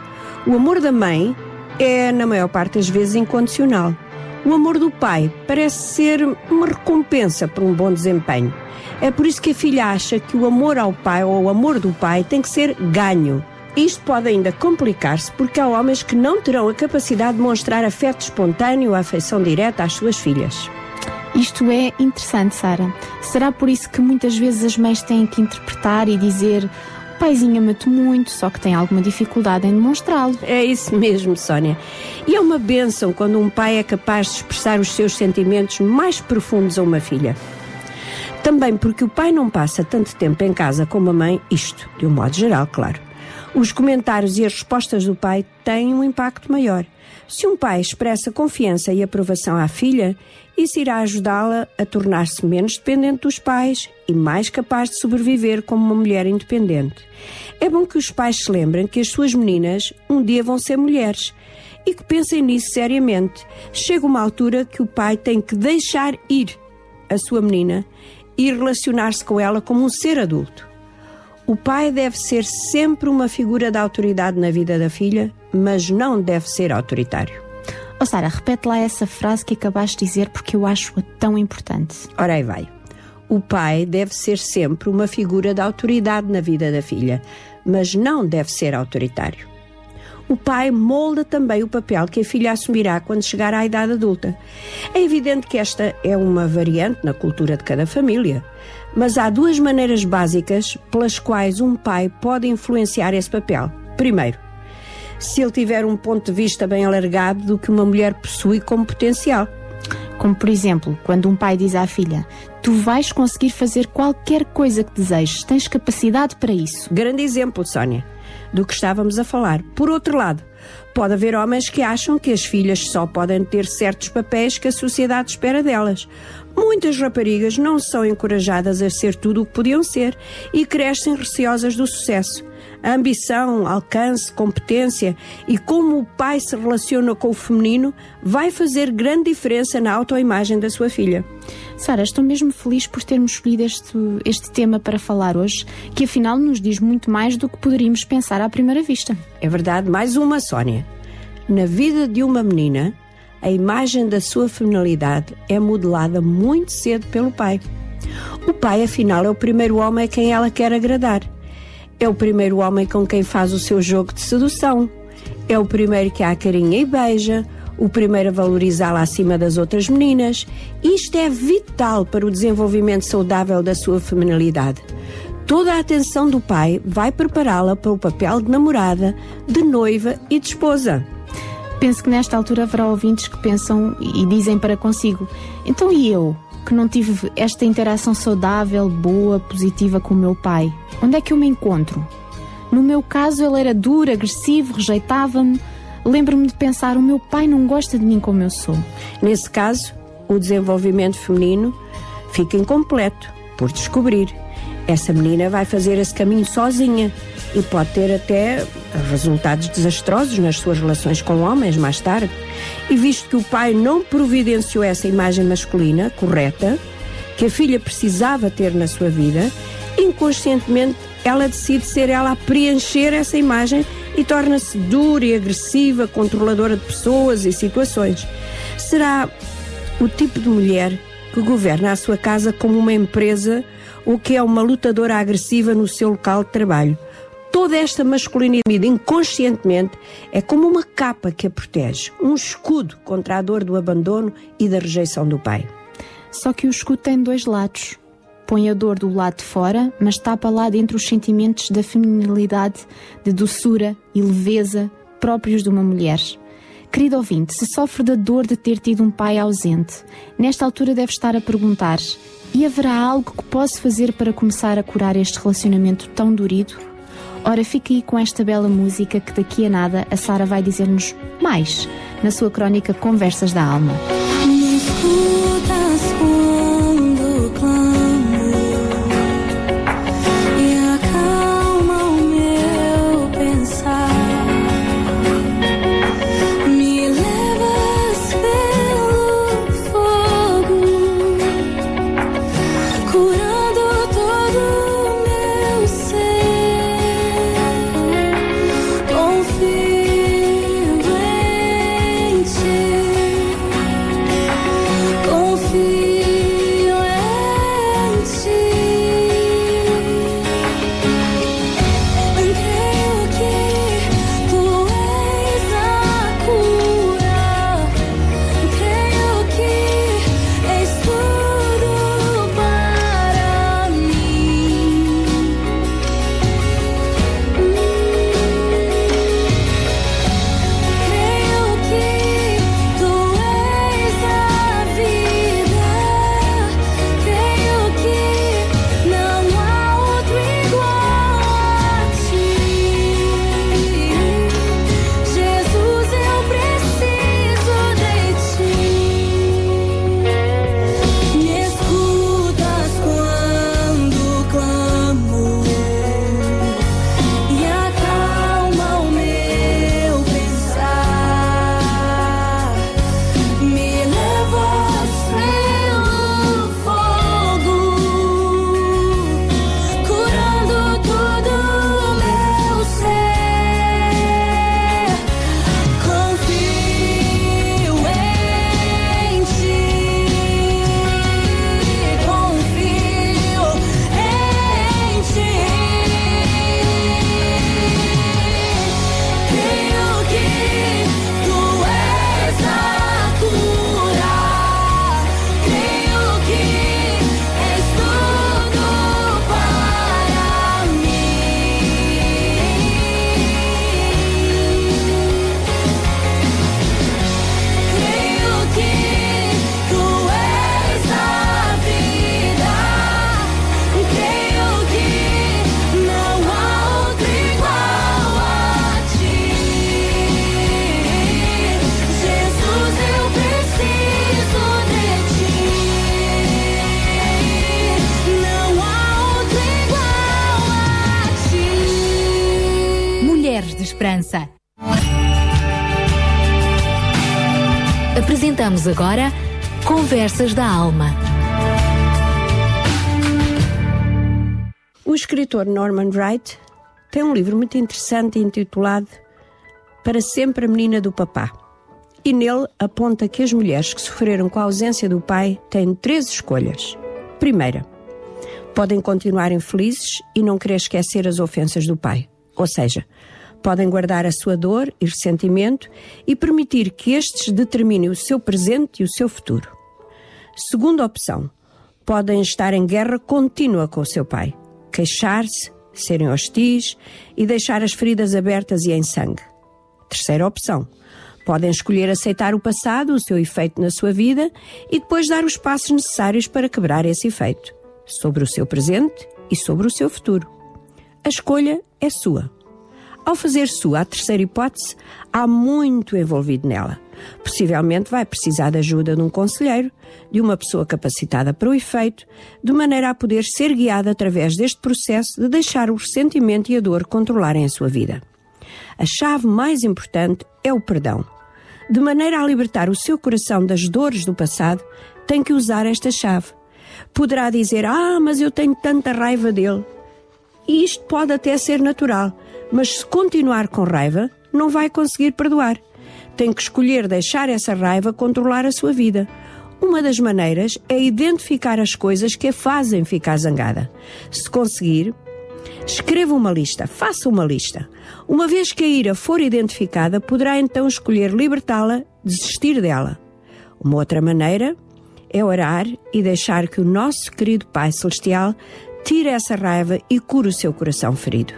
O: O amor da mãe é, na maior parte das vezes, incondicional. O amor do pai parece ser uma recompensa por um bom desempenho. É por isso que a filha acha que o amor ao pai ou o amor do pai tem que ser ganho. Isto pode ainda complicar-se porque há homens que não terão a capacidade de mostrar afeto espontâneo ou afeição direta às suas filhas.
P: Isto é interessante, Sara. Será por isso que muitas vezes as mães têm que interpretar e dizer paizinho ama-te muito, só que tem alguma dificuldade em demonstrá-lo?
O: É isso mesmo, Sónia. E é uma bênção quando um pai é capaz de expressar os seus sentimentos mais profundos a uma filha. Também porque o pai não passa tanto tempo em casa como a mãe, isto, de um modo geral, claro. Os comentários e as respostas do pai têm um impacto maior. Se um pai expressa confiança e aprovação à filha, isso irá ajudá-la a tornar-se menos dependente dos pais e mais capaz de sobreviver como uma mulher independente. É bom que os pais se lembrem que as suas meninas um dia vão ser mulheres e que pensem nisso seriamente. Chega uma altura que o pai tem que deixar ir a sua menina e relacionar-se com ela como um ser adulto. O pai deve ser sempre uma figura de autoridade na vida da filha, mas não deve ser autoritário.
P: Oh, Sara, repete lá essa frase que acabaste de dizer porque eu acho-a tão importante.
O: Ora aí vai. O pai deve ser sempre uma figura de autoridade na vida da filha, mas não deve ser autoritário. O pai molda também o papel que a filha assumirá quando chegar à idade adulta. É evidente que esta é uma variante na cultura de cada família, mas há duas maneiras básicas pelas quais um pai pode influenciar esse papel. Primeiro, se ele tiver um ponto de vista bem alargado do que uma mulher possui como potencial.
P: Como, por exemplo, quando um pai diz à filha: Tu vais conseguir fazer qualquer coisa que desejes, tens capacidade para isso.
O: Grande exemplo, Sónia, do que estávamos a falar. Por outro lado, pode haver homens que acham que as filhas só podem ter certos papéis que a sociedade espera delas. Muitas raparigas não são encorajadas a ser tudo o que podiam ser e crescem receosas do sucesso. A ambição, alcance, competência e como o pai se relaciona com o feminino vai fazer grande diferença na autoimagem da sua filha.
P: Sara, estou mesmo feliz por termos escolhido este, este tema para falar hoje, que afinal nos diz muito mais do que poderíamos pensar à primeira vista.
O: É verdade, mais uma, Sónia. Na vida de uma menina, a imagem da sua feminilidade é modelada muito cedo pelo pai. O pai, afinal, é o primeiro homem a quem ela quer agradar. É o primeiro homem com quem faz o seu jogo de sedução. É o primeiro que a carinha e beija, o primeiro a valorizá-la acima das outras meninas. Isto é vital para o desenvolvimento saudável da sua feminilidade. Toda a atenção do pai vai prepará-la para o papel de namorada, de noiva e de esposa.
P: Penso que nesta altura haverá ouvintes que pensam e dizem para consigo: então e eu, que não tive esta interação saudável, boa, positiva com o meu pai? Onde é que eu me encontro? No meu caso, ele era duro, agressivo, rejeitava-me. Lembro-me de pensar: o meu pai não gosta de mim como eu sou.
O: Nesse caso, o desenvolvimento feminino fica incompleto por descobrir. Essa menina vai fazer esse caminho sozinha e pode ter até resultados desastrosos nas suas relações com homens mais tarde. E visto que o pai não providenciou essa imagem masculina correta que a filha precisava ter na sua vida, inconscientemente ela decide ser ela a preencher essa imagem e torna-se dura e agressiva, controladora de pessoas e situações. Será o tipo de mulher que governa a sua casa como uma empresa ou que é uma lutadora agressiva no seu local de trabalho. Toda esta masculinidade, inconscientemente, é como uma capa que a protege, um escudo contra a dor do abandono e da rejeição do pai.
F: Só que o escudo tem dois lados. Põe a dor do lado de fora, mas tapa lá dentro os sentimentos da feminilidade, de doçura e leveza próprios de uma mulher. Querido ouvinte, se sofre da dor de ter tido um pai ausente, nesta altura deve estar a perguntar: e haverá algo que posso fazer para começar a curar este relacionamento tão dorido? Ora, fica aí com esta bela música que daqui a nada a Sara vai dizer-nos mais na sua crónica Conversas da Alma.
O: Norman Wright tem um livro muito interessante intitulado Para Sempre a Menina do Papá. E nele aponta que as mulheres que sofreram com a ausência do pai têm três escolhas. Primeira, podem continuar infelizes e não querer esquecer as ofensas do pai. Ou seja, podem guardar a sua dor e ressentimento e permitir que estes determinem o seu presente e o seu futuro. Segunda opção, podem estar em guerra contínua com o seu pai, queixar-se, serem hostis e deixar as feridas abertas e em sangue. Terceira opção, podem escolher aceitar o passado, o seu efeito na sua vida e depois dar os passos necessários para quebrar esse efeito, sobre o seu presente e sobre o seu futuro. A escolha é sua. Ao fazer sua a terceira hipótese, há muito envolvido nela. Possivelmente vai precisar da ajuda de um conselheiro, de uma pessoa capacitada para o efeito, de maneira a poder ser guiada através deste processo de deixar o ressentimento e a dor controlarem a sua vida. A chave mais importante é o perdão. De maneira a libertar o seu coração das dores do passado, tem que usar esta chave. Poderá dizer: Ah, mas eu tenho tanta raiva dele. E isto pode até ser natural, mas se continuar com raiva, não vai conseguir perdoar. Tem que escolher deixar essa raiva controlar a sua vida. Uma das maneiras é identificar as coisas que a fazem ficar zangada. Se conseguir, escreva uma lista, faça uma lista. Uma vez que a ira for identificada, poderá então escolher libertá-la, desistir dela. Uma outra maneira é orar e deixar que o nosso querido Pai Celestial tire essa raiva e cure o seu coração ferido.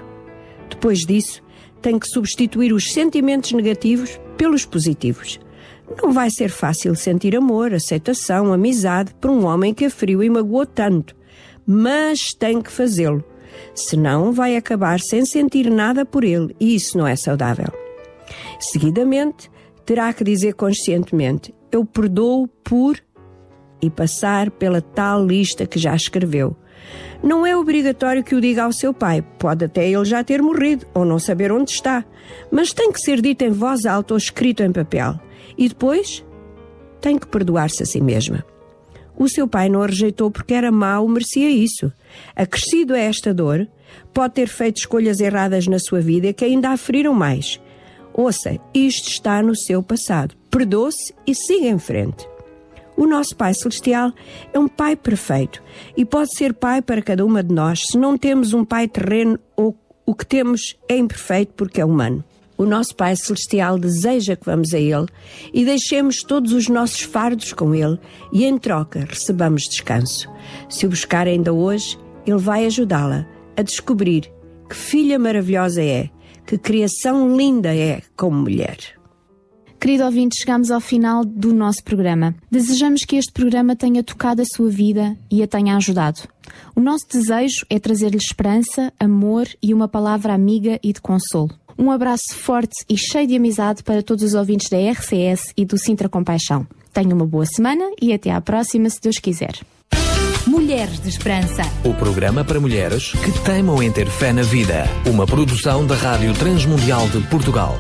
O: Depois disso, tem que substituir os sentimentos negativos pelos positivos. Não vai ser fácil sentir amor, aceitação, amizade por um homem que a feriu e magoou tanto, mas tem que fazê-lo. Senão, vai acabar sem sentir nada por ele e isso não é saudável. Seguidamente, terá que dizer conscientemente: Eu perdoo por e passar pela tal lista que já escreveu. Não é obrigatório que o diga ao seu pai, pode até ele já ter morrido ou não saber onde está, mas tem que ser dito em voz alta ou escrito em papel. E depois tem que perdoar-se a si mesma. O seu pai não a rejeitou porque era mau, merecia isso. Acrescido a esta dor, pode ter feito escolhas erradas na sua vida que ainda a feriram mais. Ouça, isto está no seu passado. Perdoe-se e siga em frente. O nosso Pai Celestial é um Pai perfeito e pode ser Pai para cada uma de nós se não temos um Pai terreno ou o que temos é imperfeito porque é humano. O nosso Pai Celestial deseja que vamos a Ele e deixemos todos os nossos fardos com Ele e, em troca, recebamos descanso. Se o buscar ainda hoje, Ele vai ajudá-la a descobrir que filha maravilhosa é, que criação linda é como mulher.
P: Querido ouvinte, chegamos ao final do nosso programa. Desejamos que este programa tenha tocado a sua vida e a tenha ajudado. O nosso desejo é trazer-lhe esperança, amor e uma palavra amiga e de consolo. Um abraço forte e cheio de amizade para todos os ouvintes da RCS e do Sintra Compaixão. Tenha uma boa semana e até à próxima, se Deus quiser.
A: Mulheres de Esperança.
C: O programa para mulheres que teimam em ter fé na vida. Uma produção da Rádio Transmundial de Portugal.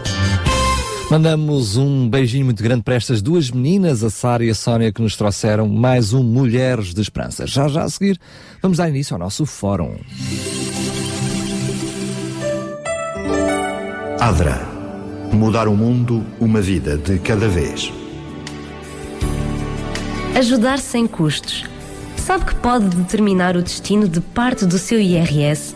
B: Mandamos um beijinho muito grande para estas duas meninas, a Sara e a Sónia, que nos trouxeram mais um Mulheres de Esperança. Já já a seguir, vamos dar início ao nosso fórum.
Q: Adra. Mudar o mundo, uma vida de cada vez.
R: Ajudar sem custos. Sabe que pode determinar o destino de parte do seu IRS?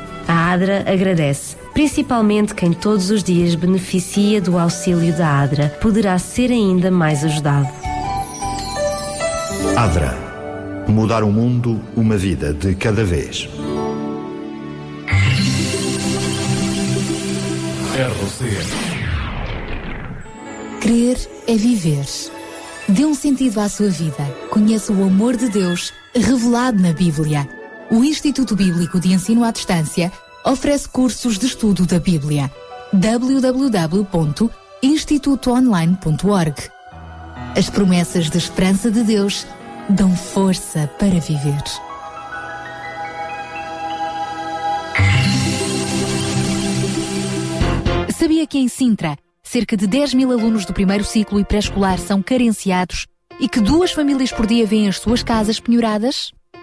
R: A ADRA agradece. Principalmente quem todos os dias beneficia do auxílio da ADRA poderá ser ainda mais ajudado.
Q: Adra. Mudar o mundo, uma vida de cada vez.
J: RCS.
A: Crer é viver. Dê um sentido à sua vida. Conheça o amor de Deus revelado na Bíblia. O Instituto Bíblico de Ensino à Distância oferece cursos de estudo da Bíblia. www.institutoonline.org As promessas de esperança de Deus dão força para viver. Sabia que em Sintra, cerca de 10 mil alunos do primeiro ciclo e pré-escolar são carenciados e que duas famílias por dia vêm as suas casas penhoradas?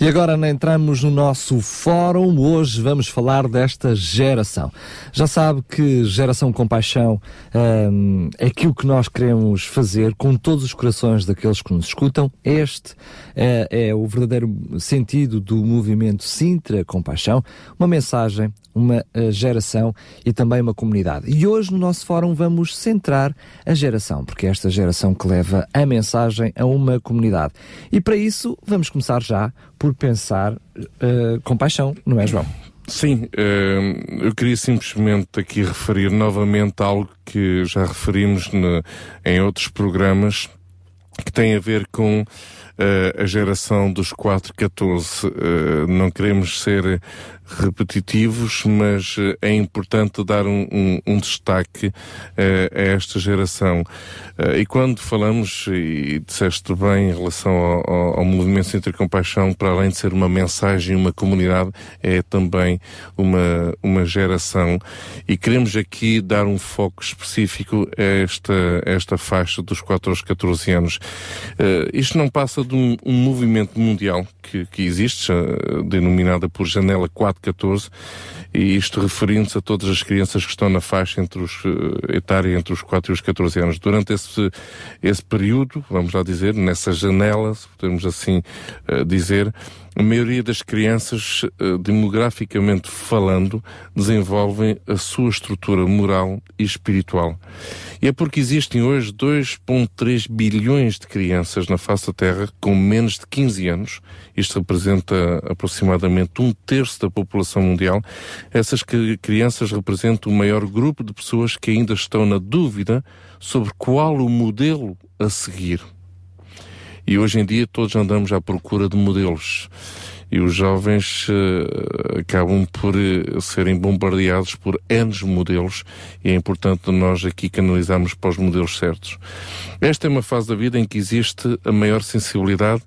B: E agora entramos no nosso fórum. Hoje vamos falar desta geração. Já sabe que geração compaixão hum, é aquilo que nós queremos fazer com todos os corações daqueles que nos escutam. Este é, é o verdadeiro sentido do movimento Sintra Compaixão. Uma mensagem, uma uh, geração e também uma comunidade. E hoje no nosso fórum vamos centrar a geração, porque é esta geração que leva a mensagem a uma comunidade. E para isso vamos começar já por pensar uh, compaixão, não é, João?
H: Sim, eh, eu queria simplesmente aqui referir novamente algo que já referimos ne- em outros programas que tem a ver com eh, a geração dos 414. Uh, não queremos ser repetitivos, mas eh, é importante dar um, um, um destaque eh, a esta geração. Eh, e quando falamos, e disseste bem em relação ao, ao, ao movimento Centro Compaixão, para além de ser uma mensagem, uma comunidade, é também uma, uma geração. E queremos aqui dar um foco específico a esta, esta faixa dos 4 aos 14 anos. isto não passa de um, um movimento mundial que, que existe, denominada por Janela 414, e isto referindo-se a todas as crianças que estão na faixa entre os, uh, etária entre os 4 e os 14 anos. Durante esse, esse período, vamos lá dizer, nessa janela, se podemos assim uh, dizer, a maioria das crianças, uh, demograficamente falando, desenvolvem a sua estrutura moral e espiritual. É porque existem hoje 2,3 bilhões de crianças na face da Terra com menos de 15 anos. Isto representa aproximadamente um terço da população mundial. Essas crianças representam o maior grupo de pessoas que ainda estão na dúvida sobre qual o modelo a seguir. E hoje em dia todos andamos à procura de modelos. E os jovens uh, acabam por uh, serem bombardeados por N modelos e é importante nós aqui canalizarmos para os modelos certos. Esta é uma fase da vida em que existe a maior sensibilidade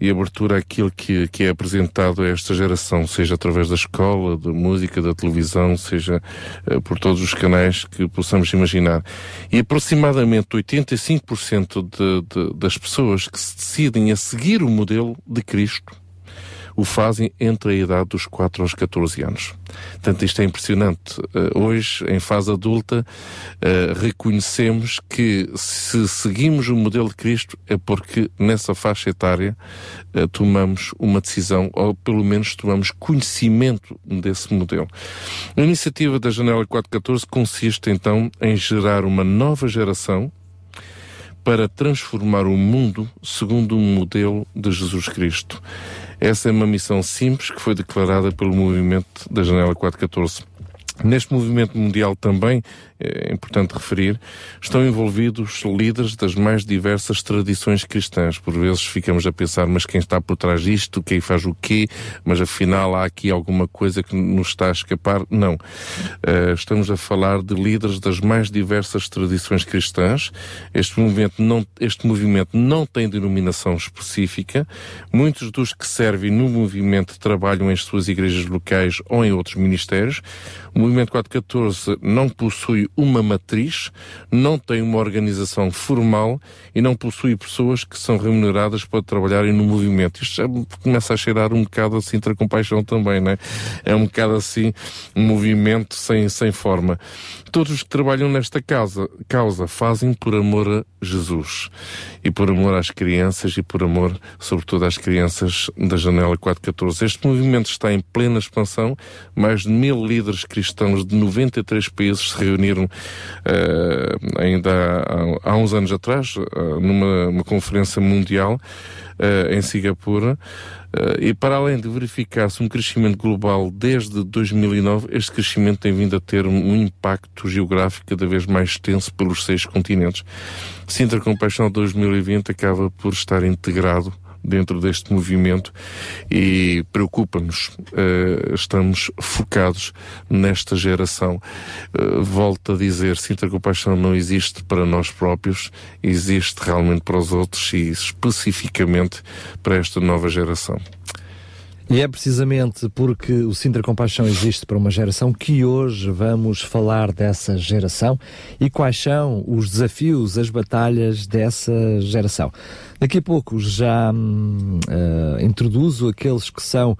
H: e abertura àquilo que, que é apresentado a esta geração, seja através da escola, da música, da televisão, seja uh, por todos os canais que possamos imaginar. E aproximadamente 85% de, de, das pessoas que se decidem a seguir o modelo de Cristo o fazem entre a idade dos 4 aos 14 anos. Portanto, isto é impressionante. Uh, hoje, em fase adulta, uh, reconhecemos que se seguimos o modelo de Cristo é porque nessa faixa etária uh, tomamos uma decisão, ou pelo menos tomamos conhecimento desse modelo. A iniciativa da Janela 414 consiste então em gerar uma nova geração para transformar o mundo segundo o modelo de Jesus Cristo. Essa é uma missão simples que foi declarada pelo movimento da Janela 414. Neste movimento mundial também, é importante referir, estão envolvidos líderes das mais diversas tradições cristãs. Por vezes ficamos a pensar, mas quem está por trás disto, quem faz o quê? Mas afinal há aqui alguma coisa que nos está a escapar? Não. Uh, estamos a falar de líderes das mais diversas tradições cristãs. Este movimento não, este movimento não tem denominação específica. Muitos dos que servem no movimento trabalham em suas igrejas locais ou em outros ministérios. O movimento 414 não possui uma matriz, não tem uma organização formal e não possui pessoas que são remuneradas para trabalharem no movimento. Isto já começa a cheirar um bocado assim a compaixão também, não é? É um bocado assim um movimento sem, sem forma. Todos os que trabalham nesta causa, causa fazem por amor a Jesus e por amor às crianças e por amor, sobretudo, às crianças da Janela 414. Este movimento está em plena expansão. Mais de mil líderes cristãos de 93 países se reuniram uh, ainda há, há, uns anos atrás, uh, numa conferência mundial uh, em Singapura. E para além de verificar-se um crescimento global desde 2009, este crescimento tem vindo a ter um impacto geográfico cada vez mais extenso pelos seis continentes. Sintra Compaixão 2020 acaba por estar integrado dentro deste movimento e preocupa-nos. Uh, estamos focados nesta geração. Uh, volto a dizer, Sinta Compaixão não existe para nós próprios, existe realmente para os outros e especificamente para esta nova geração.
B: E é precisamente porque o Sintra Compaixão existe para uma geração que hoje vamos falar dessa geração e quais são os desafios, as batalhas dessa geração. Daqui a pouco já uh, introduzo aqueles que são uh,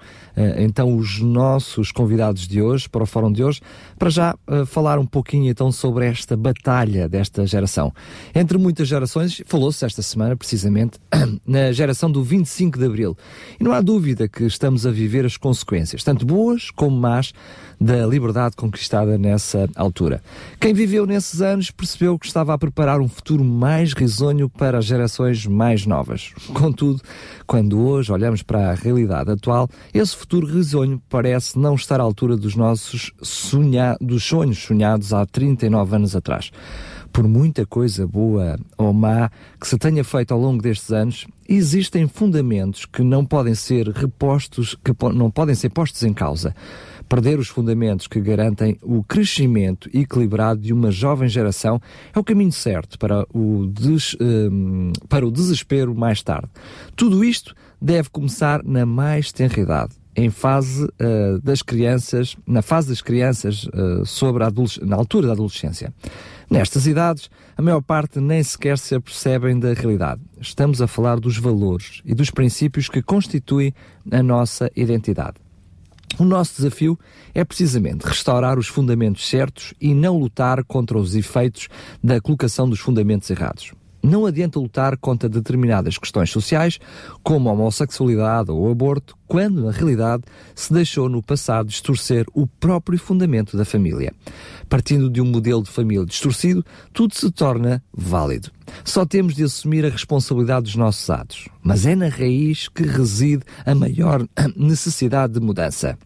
B: então os nossos convidados de hoje, para o fórum de hoje, para já uh, falar um pouquinho então sobre esta batalha desta geração. Entre muitas gerações, falou-se esta semana precisamente [coughs] na geração do 25 de Abril. E não há dúvida que estamos a viver as consequências, tanto boas como más, da liberdade conquistada nessa altura. Quem viveu nesses anos percebeu que estava a preparar um futuro mais risonho para as gerações mais novas. Contudo, quando hoje olhamos para a realidade atual, esse futuro risonho parece não estar à altura dos nossos sonha dos sonhos sonhados há 39 anos atrás. por muita coisa boa ou má que se tenha feito ao longo destes anos, existem fundamentos que não podem ser repostos, que não podem ser postos em causa. Perder os fundamentos que garantem o crescimento equilibrado de uma jovem geração é o caminho certo para o, des- hum, para o desespero mais tarde. Tudo isto deve começar na mais tenra idade, em fase ah, das crianças, na fase das crianças ah, sobre a na altura da adolescência. Nestas idades, a maior parte nem sequer se apercebem da realidade. Estamos a falar dos valores e dos princípios que constituem a nossa identidade. O nosso desafio é precisamente restaurar os fundamentos certos e não lutar contra os efeitos da colocação dos fundamentos errados. Não adianta lutar contra determinadas questões sociais, como a homossexualidade ou o aborto, quando na realidade se deixou no passado distorcer o próprio fundamento da família. Partindo de um modelo de família distorcido, tudo se torna válido. Só temos de assumir a responsabilidade dos nossos atos, mas é na raiz que reside a maior [clears throat] necessidade de mudança.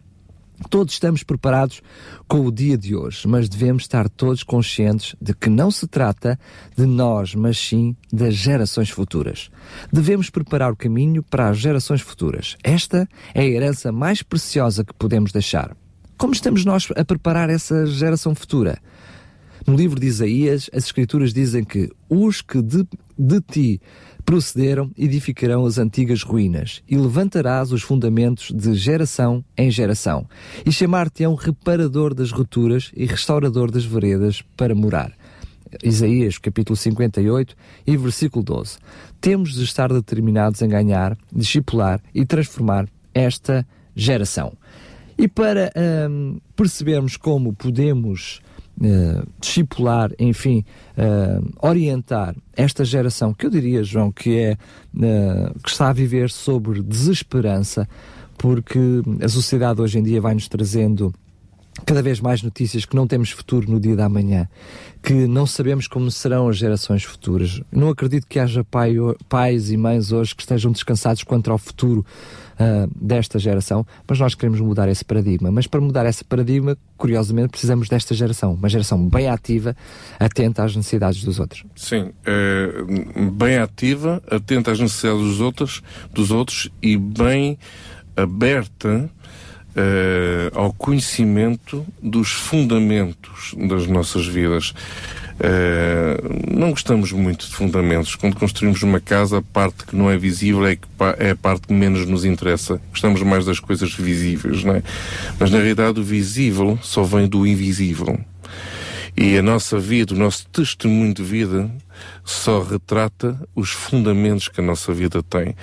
B: Todos estamos preparados com o dia de hoje, mas devemos estar todos conscientes de que não se trata de nós, mas sim das gerações futuras. Devemos preparar o caminho para as gerações futuras. Esta é a herança mais preciosa que podemos deixar. Como estamos nós a preparar essa geração futura? No livro de Isaías, as Escrituras dizem que os que de, de ti procederam edificarão as antigas ruínas e levantarás os fundamentos de geração em geração e chamar-te-ão reparador das rupturas e restaurador das veredas para morar. Isaías capítulo 58 e versículo 12. Temos de estar determinados em ganhar, discipular e transformar esta geração. E para hum, percebermos como podemos uh, discipular, enfim, uh, orientar esta geração, que eu diria, João, que é uh, que está a viver sobre desesperança, porque a sociedade hoje em dia vai nos trazendo cada vez mais notícias que não temos futuro no dia da manhã, que não sabemos como serão as gerações futuras. Não acredito que haja pai, pais e mães hoje que estejam descansados quanto ao futuro uh, desta geração, mas nós queremos mudar esse paradigma. Mas para mudar esse paradigma, curiosamente, precisamos desta geração, uma geração bem ativa, atenta às necessidades dos outros.
H: Sim, é, bem ativa, atenta às necessidades dos outros, dos outros e bem aberta Uh, ao conhecimento dos fundamentos das nossas vidas. Uh, não gostamos muito de fundamentos. Quando construímos uma casa, a parte que não é visível é, que é a parte que menos nos interessa. Gostamos mais das coisas visíveis, não é? Mas na realidade o visível só vem do invisível. E a nossa vida, o nosso testemunho de vida, só retrata os fundamentos que a nossa vida tem.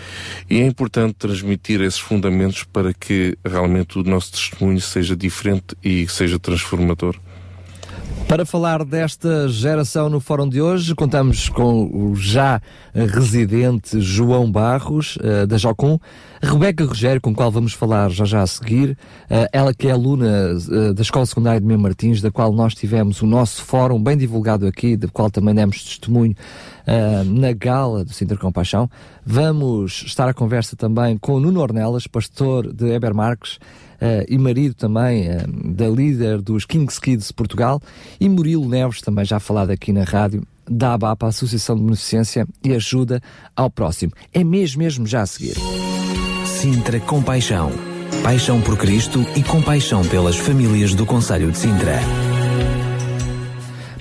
H: E é importante transmitir esses fundamentos para que realmente o nosso testemunho seja diferente e seja transformador.
B: Para falar desta geração no fórum de hoje, contamos com o já residente João Barros, uh, da Jocum, Rebeca Rogério, com qual vamos falar já já a seguir, uh, ela que é aluna uh, da Escola Secundária de Mem Martins, da qual nós tivemos o nosso fórum bem divulgado aqui, do qual também demos testemunho na gala do Sinter Compaixão. Vamos estar à conversa também com Nuno Ornelas, pastor de Eber Marques, uh, e marido também uh, da líder dos Kings Kids Portugal, e Murilo Neves, também já falado aqui na rádio, da ABAPA, Associação de Beneficência e Ajuda ao Próximo. É mesmo, mesmo já a seguir.
C: Sintra Compaixão. Paixão por Cristo e compaixão pelas famílias do Conselho de Sintra.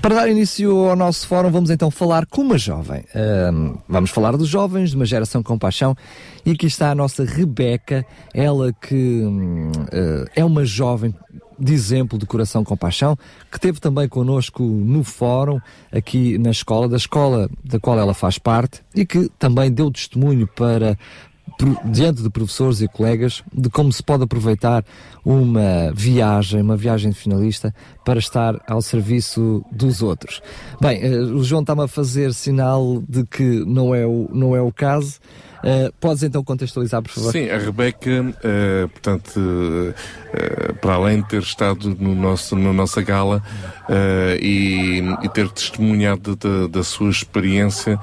B: Para dar início ao nosso fórum, vamos então falar com uma jovem. Vamos falar dos jovens, de uma geração com paixão. E aqui está a nossa Rebeca, ela que um, uh, é uma jovem de exemplo de coração com paixão, que esteve também connosco no fórum, aqui na escola, da escola da qual ela faz parte, e que também deu testemunho para, diante de professores e colegas de como se pode aproveitar uma viagem, uma viagem de finalista para estar ao serviço dos outros. Bem, o João está-me a fazer sinal de que não é o, não é o caso. Uh, podes então contextualizar, por favor?
H: Sim, a Rebeca, eh, portanto, eh, para além de ter estado no nosso, na nossa gala e, e ter testemunhado da, da sua experiência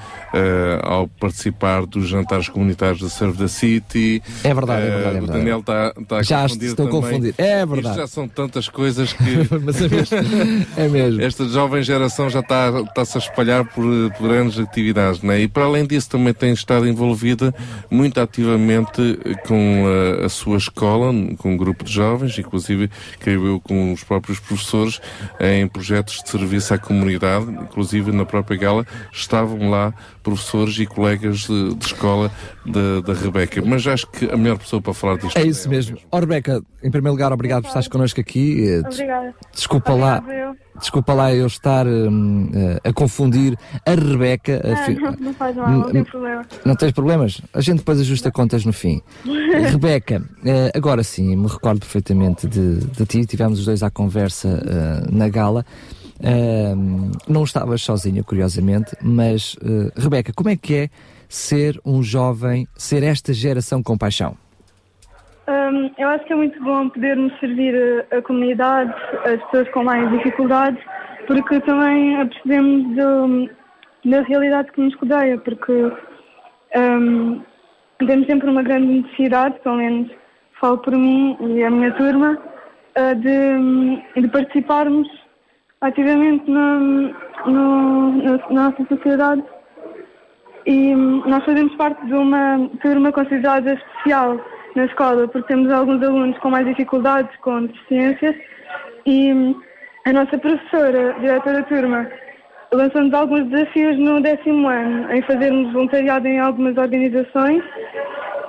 H: ao participar dos jantares comunitários da Serve the City.
B: É verdade, é verdade, é
H: O
B: verdade.
H: Daniel está está a
B: Já
H: confundir
B: estou a confundir. É
H: Isto
B: verdade.
H: já são tantas coisas que. [laughs]
B: Mas é mesmo. [laughs] É mesmo.
H: Esta jovem geração já está, está-se a espalhar por, por grandes atividades, né? E para além disso também tem estado envolvida muito ativamente com a, a sua escola, com um grupo de jovens, inclusive, creio eu, com os próprios professores, em projetos de serviço à comunidade, inclusive na própria gala estavam lá professores e colegas de, de escola da, da Rebeca. Mas acho que a melhor pessoa para falar disto
B: É isso mesmo. Ó Rebeca, em primeiro lugar, obrigado por estares connosco aqui. Eh,
S: Obrigada.
B: Desculpa lá,
S: eu.
B: desculpa lá eu estar hum, eh, a confundir a Rebeca. a fi-
S: não, não faz mal, não tem problema.
B: Não tens problemas? A gente depois ajusta contas no fim. [laughs] Rebeca, eh, agora sim, me recordo perfeitamente de, de ti, tivemos os dois à conversa na gala. Não estavas sozinha, curiosamente, mas eh, Rebeca, como é que é ser um jovem, ser esta geração com paixão?
S: Hum, eu acho que é muito bom podermos servir a, a comunidade, as pessoas com mais dificuldades, porque também apercebemos da realidade que nos rodeia, porque hum, temos sempre uma grande necessidade, pelo menos falo por mim e a minha turma, ah, de, de participarmos ativamente na, no- na, nossa sociedade e nós fazemos parte de uma turma considerada especial na escola, porque temos alguns alunos com mais dificuldades, com deficiências, e a nossa professora, diretora da turma, lançou-nos alguns desafios no décimo ano, em fazermos voluntariado em algumas organizações,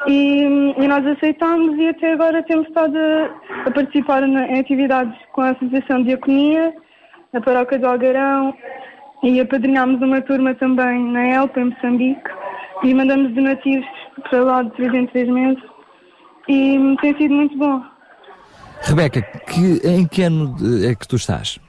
S: e, e nós aceitámos e até agora temos estado a, a participar na- em atividades com a Associação de Diaconia, a Paróquia do Algarão, e apadrinhámos uma turma também na Elpa, em Moçambique, e mandamos donativos para lá de três em três meses. E tem sido muito bom.
B: Rebeca, que, em que ano é que tu estás?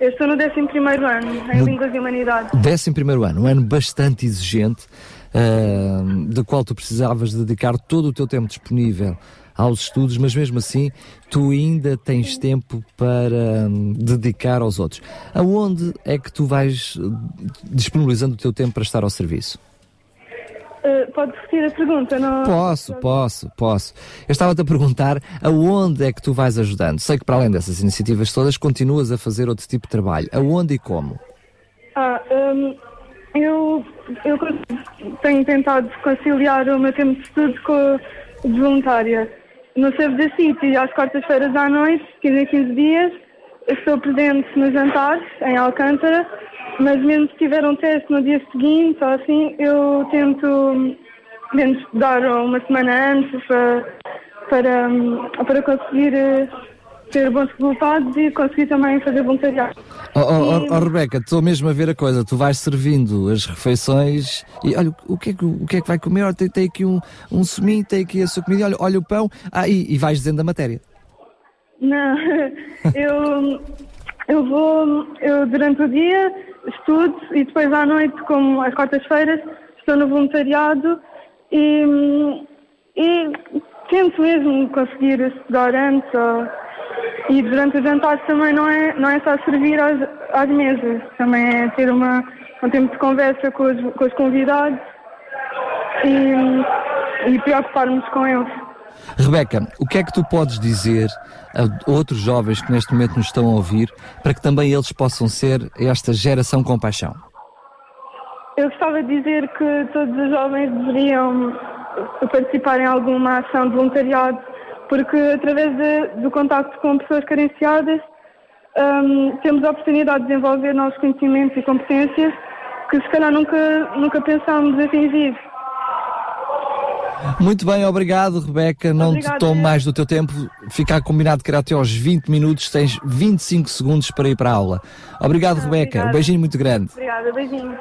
S: Eu estou no 11 ano, em
B: No-
S: Línguas e Humanidades.
B: Décimo primeiro ano, um ano bastante exigente, ah, do qual tu precisavas dedicar todo o teu tempo disponível aos estudos, mas mesmo assim tu ainda tens tempo para hum, dedicar aos outros. Aonde é que tu vais eh, disponibilizando o teu tempo para estar ao serviço?
S: Uh, pode repetir a pergunta? Não...
B: Posso, posso, posso. Eu estava-te a perguntar aonde é que tu vais ajudando. Sei que para além dessas iniciativas todas continuas a fazer outro tipo de trabalho. Aonde e como?
S: Ah, hum, eu, eu tenho tentado conciliar o meu tempo de estudo com o de voluntária. No Save the City, às quartas-feiras à noite, 15 em 15 dias, estou presente nos jantares, em Alcântara, mas mesmo se tiver um teste no dia seguinte ou assim, eu tento, hum, tento estudar uma semana antes para, para, hum, para conseguir eh, ter bons resultados e conseguir também fazer voluntariado.
B: Oh, oh, oh, oh, Rebeca, estou mesmo a ver a coisa. Tu vais servindo as refeições e olha, o que é que, o que, é que vai comer? Olha, tem, tem aqui um, um suminho, tem aqui a sua comida, olha, olha o pão. Ah, e, e vais dizendo a matéria.
S: Não, [laughs] eu, eu vou, eu durante o dia estudo e depois à noite, como às quartas-feiras, estou no voluntariado e, e tento mesmo conseguir estudar antes ou, e durante o jantar também não é, não é só servir às, às mesas, também é ter uma, um tempo de conversa com os, com os convidados e, e preocupar-nos com eles.
B: Rebeca, o que é que tu podes dizer a outros jovens que neste momento nos estão a ouvir para que também eles possam ser esta geração com paixão?
S: Eu gostava de dizer que todos os jovens deveriam participar em alguma ação de voluntariado, porque através de- do contacto com pessoas carenciadas hum, temos a oportunidade de desenvolver novos conhecimentos e competências que se calhar nunca, nunca pensámos atingir.
B: Muito bem, obrigado, Rebeca. Não te
S: Obrigada,
B: tomo
S: eu.
B: mais do teu tempo. Ficar combinado que era até aos 20 minutos, tens 25 segundos para ir para a aula. Obrigado, Rebeca.
S: obrigada.
B: Um beijinho muito grande.
S: Obrigada, beijinhos.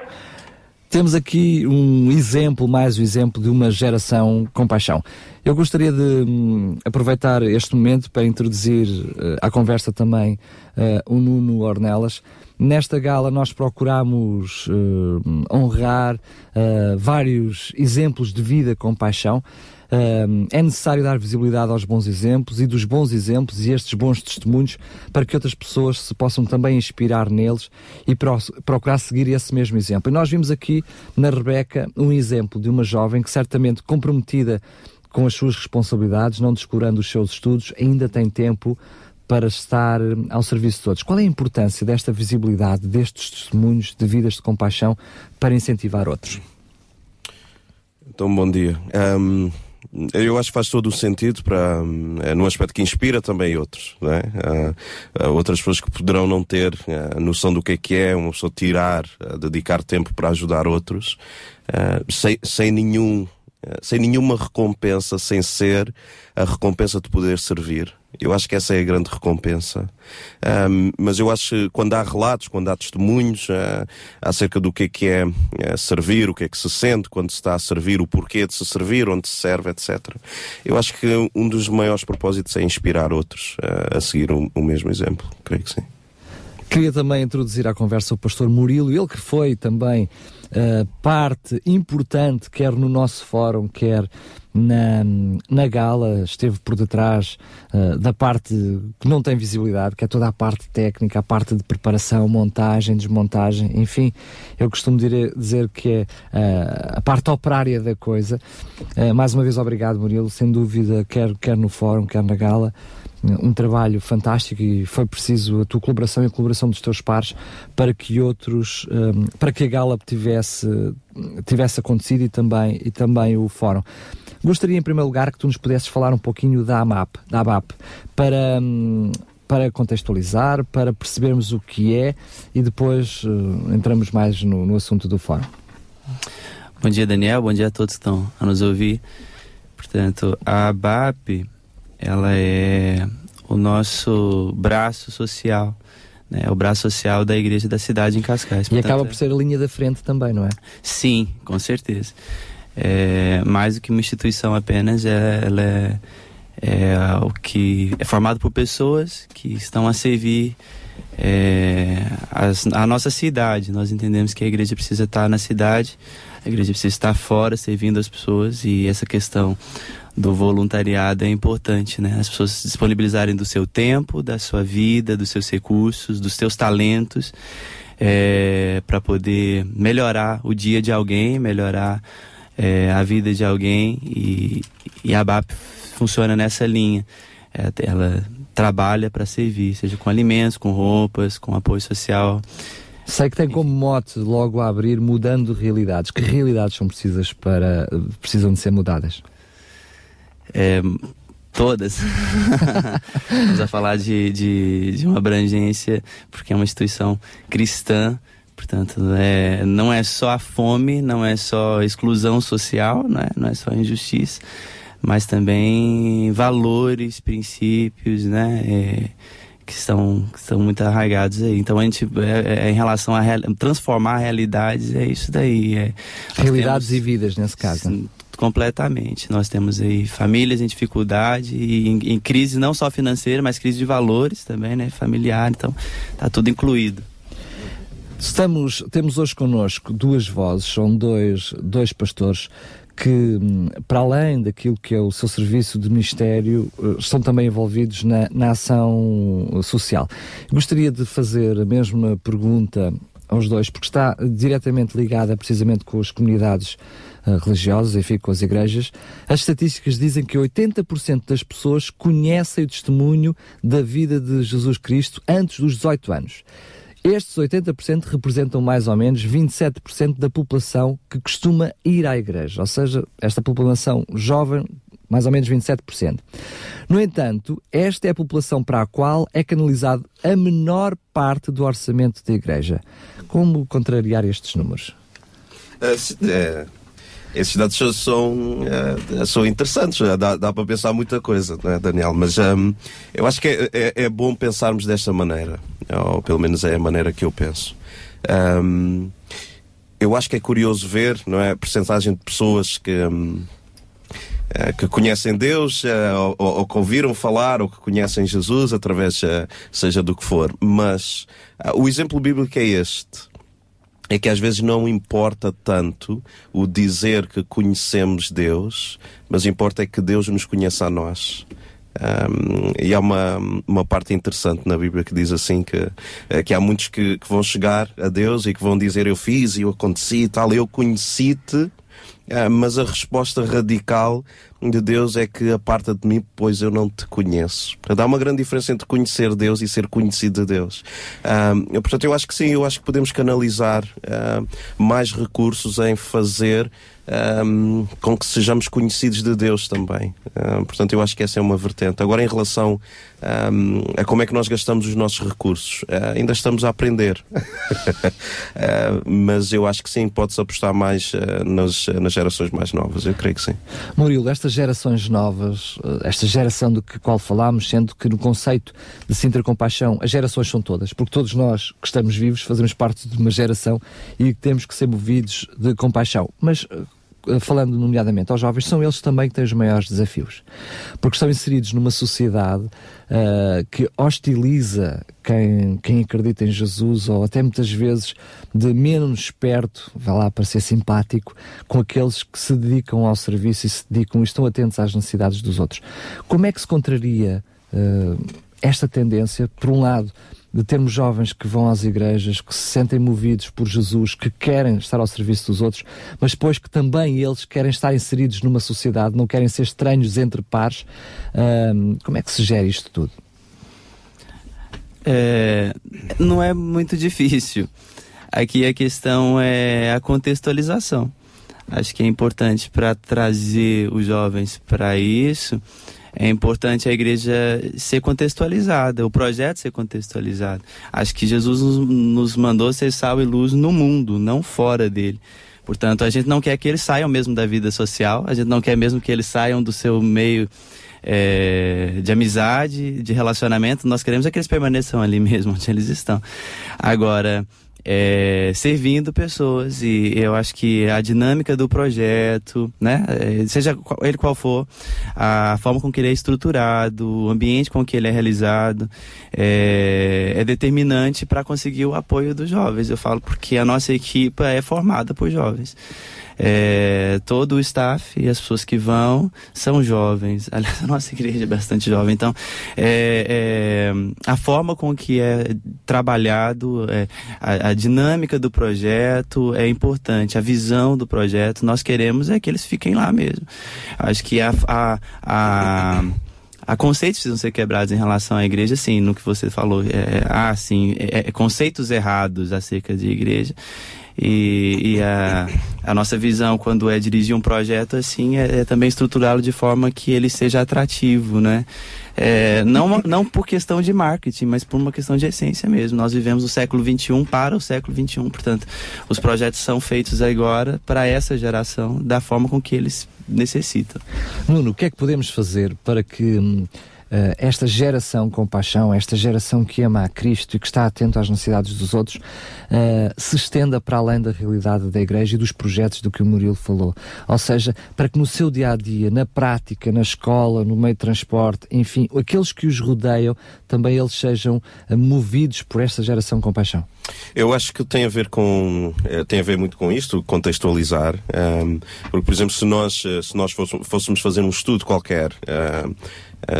B: Temos aqui um exemplo, mais um exemplo de uma geração com paixão. Eu gostaria de hum, aproveitar este momento para introduzir eh, à conversa também eh, o Nuno Ornelas. Nesta gala nós procuramos eh, honrar eh, vários exemplos de vida com paixão. Um, é necessário dar visibilidade aos bons exemplos e dos bons exemplos e estes bons testemunhos para que outras pessoas se possam também inspirar neles e pro procurar seguir esse mesmo exemplo. E nós vimos aqui na Rebeca um exemplo de uma jovem que certamente comprometida com as suas responsabilidades, não descurando os seus estudos, ainda tem tempo para estar ao serviço de todos. Qual é a importância desta visibilidade, destes testemunhos de vidas de compaixão para incentivar outros?
T: Então, bom dia. Um, eu acho que faz todo o sentido para é, num aspecto que inspira também outros, é? Há, há outras pessoas que poderão não ter a noção do que é que é uma pessoa tirar, dedicar tempo para ajudar outros, uh, sem, sem nenhum sem nenhuma recompensa, sem ser a recompensa de poder servir. Eu acho que essa é a grande recompensa. Um, mas eu acho que quando há relatos, quando há testemunhos uh, acerca do que é que é, é, servir, o que é que se sente quando se está a servir, o porquê de se servir, onde se serve, etc. Eu acho que um dos maiores propósitos é inspirar outros uh, a seguir o, o mesmo exemplo. Creio que sim.
B: Queria também introduzir à conversa o pastor Murilo, ele que foi também uh, parte importante, quer no nosso fórum, quer na, na gala, esteve por detrás uh, da parte que não tem visibilidade, que é toda a parte técnica, a parte de preparação, montagem, desmontagem, enfim, eu costumo dizer, dizer que é uh, a parte operária da coisa. mais uma vez, obrigado, Murilo, sem dúvida, quer, quer no fórum, quer na gala um trabalho fantástico e foi preciso a tua colaboração e a colaboração dos teus pares para que outros, um, para que a Gallup tivesse, tivesse acontecido e também, e também o fórum. Gostaria em primeiro lugar que tu nos pudesses falar um pouquinho da AMAP, da ABAP, para, um, para contextualizar, para percebermos o que é e depois uh, entramos mais no, no assunto do fórum.
U: Bom dia, Daniel. Bom dia a todos que estão a nos ouvir. Portanto, a ABAP ela é o nosso braço social, né? o braço social da igreja da cidade em Cascais.
B: E acaba por ser a linha da frente também, não é?
U: Sim, com certeza. É, mais do que uma instituição apenas, é, ela é, é o que é formado por pessoas que estão a servir é, as, a nossa cidade. Nós entendemos que a igreja precisa estar na cidade, a igreja precisa estar fora servindo as pessoas e essa questão do voluntariado é importante, né? As pessoas se disponibilizarem do seu tempo, da sua vida, dos seus recursos, dos seus talentos, é, para poder melhorar o dia de alguém, melhorar é, a vida de alguém e, e a BAP funciona nessa linha. É, ela trabalha para servir, seja com alimentos, com roupas, com apoio social.
B: Sei que tem como mote logo a abrir mudando realidades. Que realidades são precisas para precisam de ser mudadas?
U: É, todas. [laughs] Vamos a falar de, de, de, uma abrangência, porque é uma instituição cristã, portanto, é, não é só a fome, não é só exclusão social, não é, não é só injustiça, mas também valores, princípios, né? É, que estão, que estão muito arraigados aí. Então a gente é, é em relação a real, transformar realidades é isso daí. É,
B: realidades temos, e vidas nesse caso.
U: Completamente. Nós temos aí famílias em dificuldade e em, em, crise não só financeira, mas crise de valores também, né, familiar. Então tá tudo incluído.
B: Estamos, temos hoje connosco duas vozes, são dois, dois pastores que, para além daquilo que é o seu serviço de ministério, eh, estão também envolvidos na, na ação social. Gostaria de fazer a mesma pergunta aos dois, porque está diretamente ligada precisamente com as comunidades uh, religiosas, enfim, com as igrejas. As estatísticas dizem que 80% das pessoas conhecem o testemunho da vida de Jesus Cristo antes dos 18 anos. Estes 80% representam mais ou menos 27% da população que costuma ir à igreja, ou seja, esta população jovem, mais ou menos 27%. No entanto, esta é a população para a qual é canalizado a menor parte do orçamento da igreja. Como contrariar estes números?
T: Uh, é, esses dados são, são interessantes, dá, dá para pensar muita coisa, não é, Daniel? Mas um, eu acho que é, é, é, bom pensarmos desta maneira, ou pelo menos é a maneira que eu penso. Um, eu acho que é curioso ver, não é, a percentagem de pessoas que. Um, eh, que conhecem Deus, eh, ou, ou- que ouviram falar, ou que conhecem Jesus, através, eh, seja do que for. Mas o exemplo bíblico é este. É que às vezes não importa tanto o dizer que conhecemos Deus, mas importa é que Deus nos conheça a nós. Um, e há uma, uma parte interessante na Bíblia que diz assim que, eh, que há muitos que, que vão chegar a Deus e que vão dizer eu fiz e eu aconteci e tal, eu conheci-te, ah, mas a resposta radical de Deus é que aparta de mim, pois eu não te conheço. Portanto, há uma grande diferença entre conhecer Deus e ser conhecido de Deus. Eu, portanto, eu acho que sim, eu acho que podemos canalizar mais recursos em fazer com que sejamos conhecidos de Deus também. Portanto, eu acho que essa é uma vertente. Agora, em relação a como é que nós gastamos os nossos recursos, ah, ainda estamos a aprender. [laughs] Ah, mas eu acho que sim, pode-se apostar mais ah, nas, nas gerações mais novas. Eu creio que sim.
B: Murilo, gerações novas, eh, esta geração do que qual falámos, sendo que no conceito de Sintra Compaixão, as gerações são todas, porque todos nós que estamos vivos fazemos parte de uma geração e temos que ser movidos de compaixão. Mas eh, falando nomeadamente aos jovens, são eles também que têm os maiores desafios, porque estão inseridos numa sociedade eh, que hostiliza quem, quem acredita em Jesus, ou até muitas vezes de menos perto, vai lá para ser simpático, com aqueles que se dedicam ao serviço e se dedicam e estão atentos às necessidades dos outros. Como é que se contraria eh, esta tendência, por um lado, de termos jovens que vão às igrejas, que se sentem movidos por Jesus, que querem estar ao serviço dos outros, mas depois que também eles querem estar inseridos numa sociedade, não querem ser estranhos entre pares. Ahm, como é que se gera isto tudo?
U: É, não é muito difícil. Aqui a questão é a contextualização. Acho que é importante para trazer os jovens para isso. É importante a igreja ser contextualizada, o projeto ser contextualizado. Acho que Jesus nos, mandou ser sal e luz no mundo, não fora dele. Portanto, a gente não quer que eles saiam mesmo da vida social, a gente não quer mesmo que eles saiam do seu meio é, de amizade, de relacionamento. Nós queremos é que eles permaneçam ali [laughs] mesmo onde eles estão. Agora, é, servindo pessoas e eu acho que a dinâmica do projeto, né, é, seja ele qual for, a forma com que ele é estruturado, o ambiente com que ele é realizado, é, é determinante para conseguir o apoio dos jovens. Eu falo porque a nossa equipa é formada por jovens. É, todo o staff e as pessoas que vão são jovens. [laughs] Aliás, a nossa igreja é bastante jovem. Então, é, é, a forma com que é trabalhado, é, a, a dinâmica do projeto é importante, a visão do projeto. Nós queremos é que eles fiquem lá mesmo. Acho que a, a, a Há conceitos precisam ser quebrados em relação à igreja, sim, no que você falou. É, há, sim, é, é, conceitos errados acerca de igreja. E, e a, a nossa visão, quando é dirigir um projeto assim, é, é também estruturá-lo de forma que ele seja atrativo, né? É, não, não por questão de marketing, mas por uma questão de essência mesmo. Nós vivemos o século XXI para o século XXI, portanto, os projetos são feitos agora para essa geração, da forma com que eles necessitam.
B: Nuno, o que é que podemos fazer para que hum, esta geração com paixão, esta geração que ama a Cristo e que está atento às necessidades dos outros, eh, se estenda para além da realidade da Igreja e dos projetos do que o Murilo falou? Ou seja, para que no seu dia a dia, na prática, na escola, no meio de transporte, enfim, aqueles que os rodeiam, também eles sejam eh, movidos por esta geração com paixão.
T: Eu acho que tem a ver com eh, tem a ver muito com isto, contextualizar, ehm, porque por exemplo se nós eh, se nós fôssemos, fazer um estudo qualquer eh, so-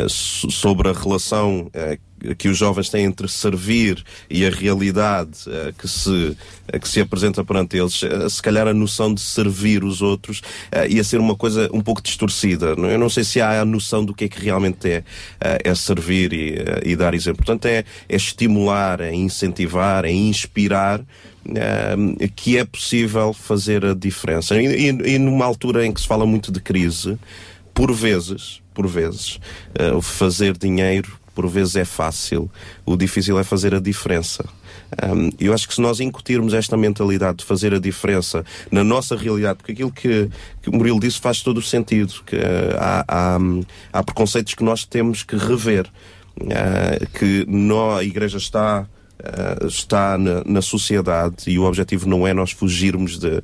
T: sobre a relação eh, que os jovens têm entre servir e a realidade eh, que se eh, que se apresenta perante eles, eh, se calhar a noção de servir os outros eh, ia ser uma coisa um pouco distorcida. não- Eu não sei se há a noção do que é que realmente é, eh, é servir e, eh, e dar exemplo. Portanto, é, é estimular, é incentivar, é inspirar eh, que é possível fazer a diferença. E, e- e numa altura em que se fala muito de crise, por vezes, por vezes, o fazer dinheiro por vezes é fácil. O difícil é fazer a diferença. Um, eu acho que se nós incutirmos esta mentalidade de fazer a diferença na nossa realidade, porque aquilo que, que o Murilo disse faz todo o sentido, que eh, há, há, há preconceitos que nós temos que rever, eh, que nó- a Igreja está Uh, está na, na sociedade e o objetivo não é nós fugirmos [laughs] da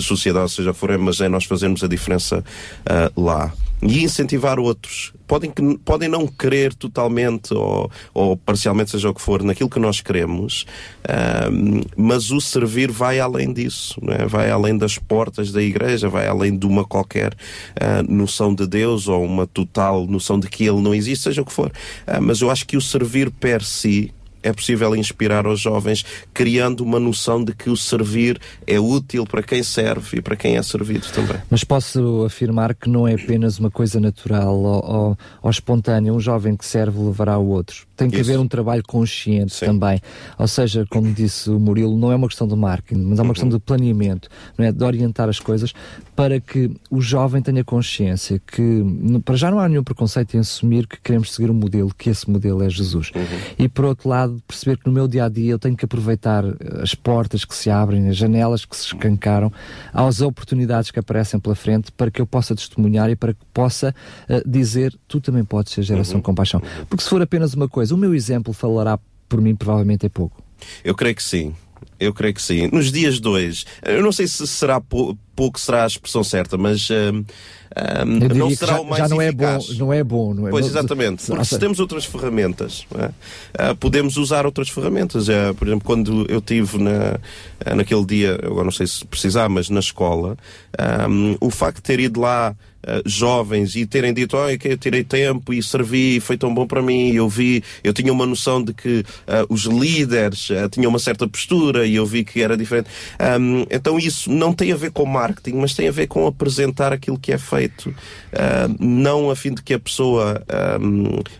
T: sociedade, seja for, mas é nós fazermos a diferença uh, lá. E incentivar outros. Podem, podem não querer totalmente ou, ou parcialmente, seja o que for, naquilo que nós queremos, ahm, mas o servir vai além disso, é? vai além das portas da igreja, vai além de uma qualquer ah, noção de Deus ou uma total noção de que Ele não existe, seja o que for. Ah, mas eu acho que o servir per si é possível inspirar os jovens, criando uma noção de que o servir é útil para quem serve e para quem é servido também.
B: Mas posso afirmar que não é apenas uma coisa natural ou, ou, ou espontânea. Um jovem que serve levará o outro. Tem que
T: Isso.
B: haver um trabalho consciente também. Ou seja, como disse o Murilo, não é uma questão de marketing, mas é uma questão de planeamento, é? de orientar as coisas para que o jovem tenha consciência que, para já não há nenhum preconceito em assumir que queremos seguir um modelo, que esse modelo é Jesus. E por outro lado, perceber que no meu dia a dia eu tenho que aproveitar eh, as portas que se abrem, as janelas que se escancaram, as oportunidades que aparecem pela frente para que eu possa testemunhar e para que possa eh, dizer tu também podes ser geração com paixão. Porque se for apenas uma coisa, o meu exemplo falará por mim provavelmente é pouco.
T: Eu creio que sim. Eu creio que sim. Nos dias de hoje, eu não sei se será pou- pouco, será a expressão certa, mas
B: Eu diria
T: não será
B: já,
T: o mais
B: já não é bom,
T: eficaz.
B: não é bom, não é?
T: Pois, exatamente. Porque se temos outras ferramentas, é? Ah, podemos usar outras ferramentas. Ah, por exemplo, quando eu tive na, ah, naquele dia, agora não sei se precisar, mas na escola, ah, o facto de ter ido lá jovens e terem dito, olha, que eu tirei tempo e servi, foi tão bom para mim, eu vi, eu tinha uma noção de que ah, os líderes ah, tinham uma certa postura e eu vi que era diferente. Ah, então isso não tem a ver com marketing, mas tem a ver com apresentar aquilo que é feito, ah, não a fim de que a pessoa ah,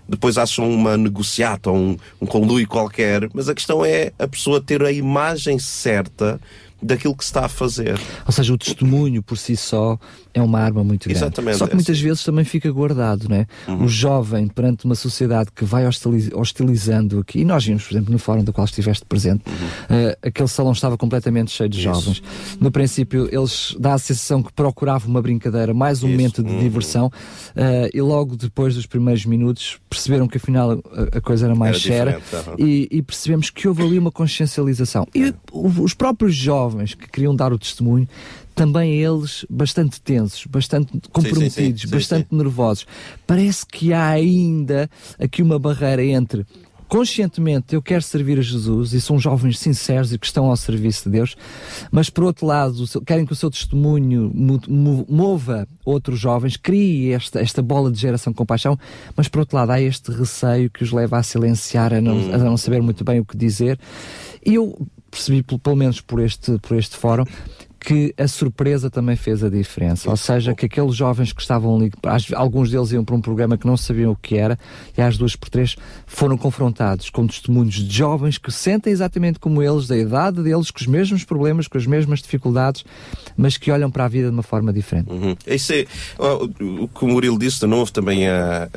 T: depois ache uma negociata ou um, um conluio qualquer, mas a questão é a pessoa ter a imagem certa daquilo que se está a fazer.
B: Ou seja, o testemunho por si só é uma arma muito grande.
T: Exatamente,
B: Só que
T: é
B: muitas vezes também fica guardado, não é?
T: Uhum.
B: O jovem, perante uma sociedade que vai hostili- hostilizando aqui, e nós vimos, por exemplo, no fórum do qual estiveste presente, eh, aquele salão estava completamente cheio de
T: Uhum. Isso.
B: jovens. No princípio, eles dá a sensação que procuravam uma brincadeira, mais um momento
T: Uhum.
B: de diversão, eh, e logo depois dos primeiros minutos perceberam que afinal a, a coisa era mais
T: Era
B: séria e, e percebemos que houve ali uma consciencialização. E o- os próprios jovens que queriam dar o testemunho, também eles bastante tensos, bastante comprometidos,
T: sim, sim,
B: bastante nervosos. Parece que há ainda aqui uma barreira entre conscientemente eu quero servir a Jesus e são jovens sinceros e que estão ao serviço de Deus, mas por outro lado querem que o seu testemunho mo- mo- mova outros jovens, crie esta, esta bola de geração com paixão, mas por outro lado há este receio que os leva a silenciar, a não, a não saber muito bem o que dizer. E eu percebi, pelo, menos por este, por este fórum, que a surpresa também fez a diferença. Ou seja, que aqueles jovens que estavam ali, alguns deles iam para um programa que não sabiam o que era, e às duas por três foram confrontados com testemunhos de jovens que sentem exatamente como eles, da idade deles, com os mesmos problemas, com as mesmas dificuldades, mas que olham para a vida de uma forma diferente.
T: Uhum. Isso é, o, que o Murilo disse de novo também, a-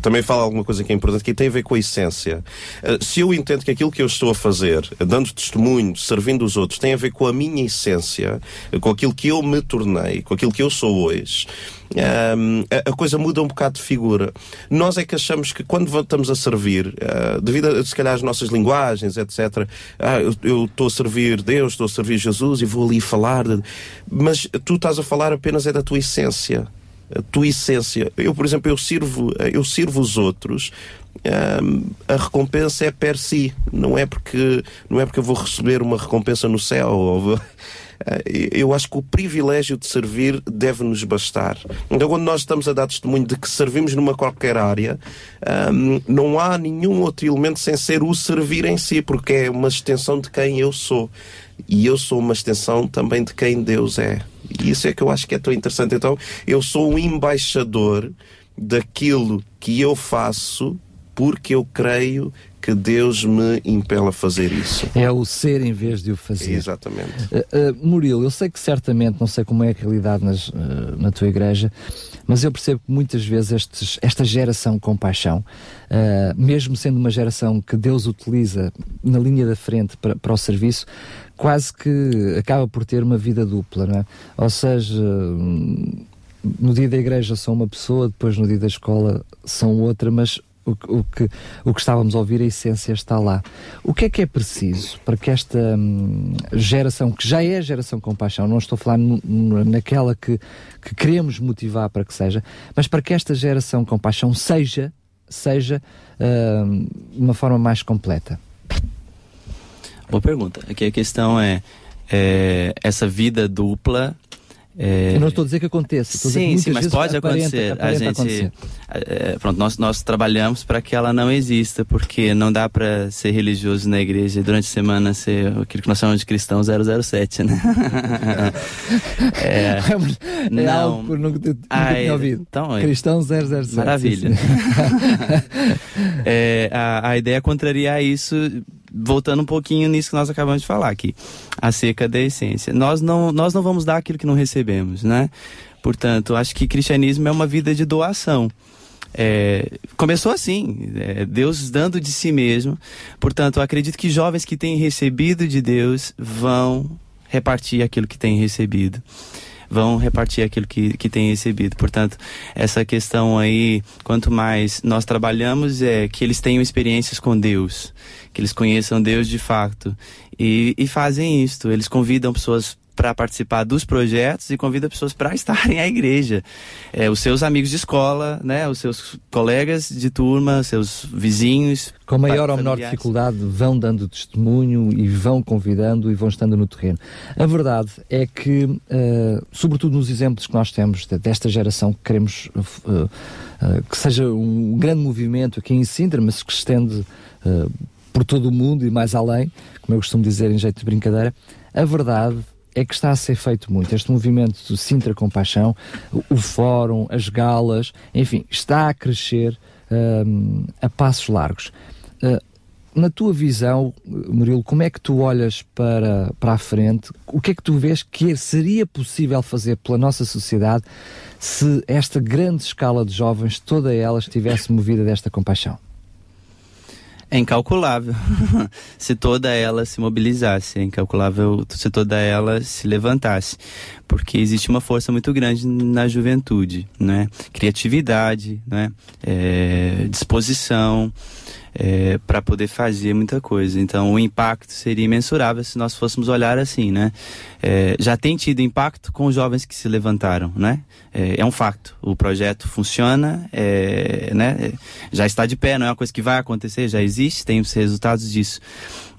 T: também fala alguma coisa que é importante, que tem a ver com a essência. Ah, se eu entendo que aquilo que eu estou a fazer, dando testemunho, servindo os outros, tem a ver com a minha essência, com aquilo que eu me tornei, com aquilo que eu sou hoje, ahm, a, a coisa muda um bocado de figura. Nós é que achamos que quando estamos a servir, ah, devido a, se calhar às nossas linguagens, etc., ah, eu- estou a servir Deus, estou a servir Jesus e vou ali falar, de- mas tu estás a falar apenas é da tua essência. A tua essência. Eu, por exemplo, eu sirvo, eu sirvo os outros. ahm, a recompensa é per si, não é porque não é porque eu vou receber uma recompensa no céu. ou vou- Eu acho que o privilégio de servir deve-nos bastar. Então, quando nós estamos a dar testemunho de que servimos numa qualquer área, ahm, não há nenhum outro elemento sem ser o servir em si, porque é uma extensão de quem eu sou. E eu sou uma extensão também de quem Deus é. E isso é que eu acho que é tão interessante. Então, eu sou um embaixador daquilo que eu faço porque eu creio que Deus me impele a fazer isso.
B: É o ser em vez de o fazer.
T: Exatamente.
B: Uh, uh, Murilo, eu sei que certamente, não sei como é a realidade nas, uh, na tua igreja, mas eu percebo que muitas vezes estes, esta geração com paixão, mesmo sendo uma geração que Deus utiliza na linha da frente para, para o serviço, quase que acaba por ter uma vida dupla, não é? Ou seja, no dia da igreja são uma pessoa, depois no dia da escola são outra, mas o, que- o que, o que estávamos a ouvir, a essência está lá. O que é que é preciso para que esta hum, geração, que já é a geração com paixão, não estou a falar naquela que, que queremos motivar para que seja, mas para que esta geração com paixão seja, seja hum, uma forma mais completa?
U: Boa pergunta. Aqui a questão é, é, essa vida dupla. É,
B: Eu não estou dizer que aconteça, que
U: Sim, sim, mas pode acontecer.
B: aparenta
U: a gente,
B: acontecer.
U: é, pronto, nós, nós trabalhamos para que ela não exista, porque não dá para ser religioso na igreja e durante a semana ser aquilo que nós chamamos de cristão 007, né? [laughs] é,
B: É
U: não.
B: algo que eu nunca, nunca
U: Ai,
B: tinha ouvido.
U: então, é-
B: Cristão 007.
U: Maravilha. [laughs] É, a, a ideia é contrariar isso, voltando um pouquinho nisso que nós acabamos de falar aqui, acerca da essência. Nós não, nós não vamos dar aquilo que não recebemos, né? Portanto, acho que cristianismo é uma vida de doação. É, começou assim, é, Deus dando de si mesmo. Portanto, acredito que jovens que têm recebido de Deus vão repartir aquilo que têm recebido vão repartir aquilo que, que têm recebido. Portanto, essa questão aí, quanto mais nós trabalhamos, é que eles tenham experiências com Deus, que eles conheçam Deus de fato. E, e fazem isto, eles convidam pessoas para participar dos projetos e convidam pessoas para estarem à igreja. É, os seus amigos de escola, né, os seus colegas de turma, seus vizinhos.
B: Com maior ou menor dificuldade vão dando testemunho e vão convidando e vão estando no terreno. A verdade é que, eh, sobretudo nos exemplos que nós temos de- desta geração que queremos eh, eh, que seja um grande movimento aqui em Sintra, mas que se estende por todo o mundo e mais além, como eu costumo dizer em jeito de brincadeira, a verdade é que está a ser feito muito. Este movimento do Sintra Compaixão, o, fórum, as galas, enfim, está a crescer hum, a passos largos. Uh, na tua visão, Murilo, como é que tu olhas para, para a frente? O que é que tu vês que seria possível fazer pela nossa sociedade se esta grande escala de jovens, toda ela estivesse movida desta compaixão?
U: É incalculável [laughs] se toda ela se mobilizasse, é incalculável se toda ela se levantasse, porque existe uma força muito grande na juventude, né? Criatividade, né? É, disposição é, para poder fazer muita coisa. Então, o impacto seria imensurável se nós fôssemos olhar assim, né? É, já tem tido impacto com os jovens que se levantaram, né? É, é um facto. O projeto funciona, é, né? É, já está de pé, não é uma coisa que vai acontecer, já existe, tem os resultados disso.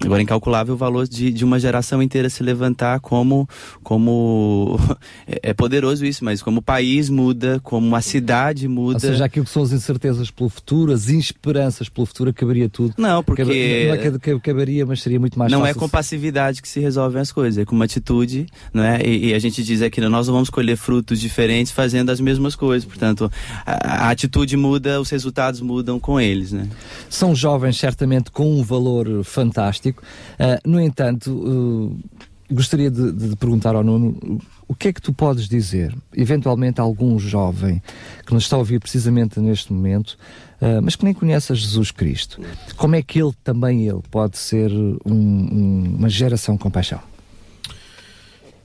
U: Agora, é incalculável o valor de, de uma geração inteira se levantar como, como [laughs] é, poderoso isso, mas como o país muda, como a cidade muda.
B: Ou seja, aquilo que são as incertezas pelo futuro, as esperanças pelo futuro, acabaria tudo.
U: Não, porque-
B: não é que acabaria, mas seria muito mais
U: não é
B: fácil.
U: com passividade que se resolvem as coisas, é com uma atitude, não é? E, e a gente diz aqui, nós não vamos colher frutos diferentes fazendo as mesmas coisas. Portanto, a, a atitude muda, os resultados mudam com eles, né?
B: São jovens, certamente, com um valor fantástico. Ah, no entanto, ah, gostaria de, de perguntar ao Nuno o que é que tu podes dizer, eventualmente, a algum jovem que nos está a ouvir precisamente neste momento, ah, mas que nem conhece Jesus Cristo. Como é que ele, também ele, pode ser um- um- uma geração com paixão?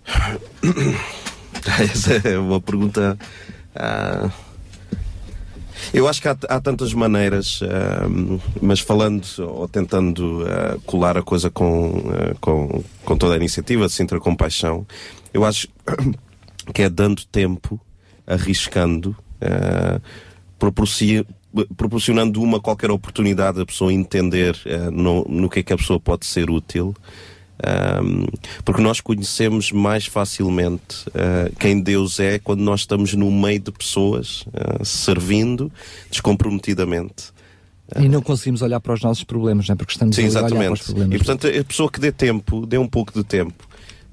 B: [coughs]
T: Essa é uma pergunta. ah, eu acho que há, há tantas maneiras, ah, mas falando ou tentando ah, colar a coisa com, com, com toda a iniciativa de Sintra Compaixão, eu acho [coughs] que é dando tempo, arriscando, proporci- proporcionando uma qualquer oportunidade a pessoa entender ah, no, no que é que a pessoa pode ser útil. Um, porque nós conhecemos mais facilmente uh, quem Deus é quando nós estamos no meio de pessoas, uh, servindo descomprometidamente.
B: E não conseguimos olhar para os nossos problemas, não é? Porque estamos
T: Sim,
B: a olhar para os problemas.
T: E portanto, a pessoa que dê tempo, dê um pouco de tempo.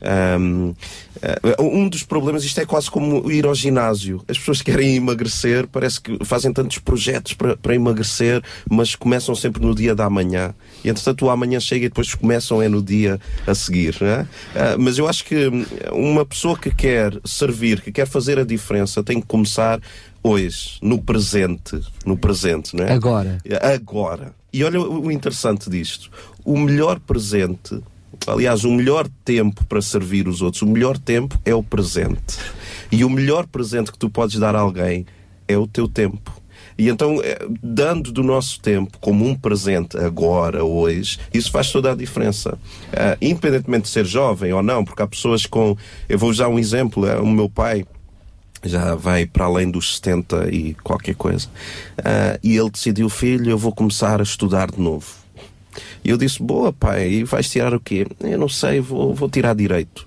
T: Um, uh, um dos problemas, isto é quase como ir ao ginásio. As pessoas querem emagrecer, parece que fazem tantos projetos para, para emagrecer, mas começam sempre no dia da manhã. E entretanto o amanhã chega e depois começam é no dia a seguir. Não é? Uh, mas eu acho que hum, uma pessoa que quer servir, que quer fazer a diferença, tem que começar hoje, no presente. No presente, não é?
B: Agora.
T: Agora. E olha o interessante disto. O melhor presente, aliás, o melhor tempo para servir os outros, o melhor tempo é o presente. E o melhor presente que tu podes dar a alguém é o teu tempo. E então, eh, dando do nosso tempo como um presente agora, hoje, isso faz toda a diferença. Ah, independentemente de ser jovem ou não, porque há pessoas com. Eu vou usar um exemplo, é, o meu pai já vai para além dos 70 e qualquer coisa. Ah, e ele decidiu, filho, eu vou começar a estudar de novo. E eu disse, boa pai, e vais tirar o quê? Eu não sei, vou, vou tirar direito.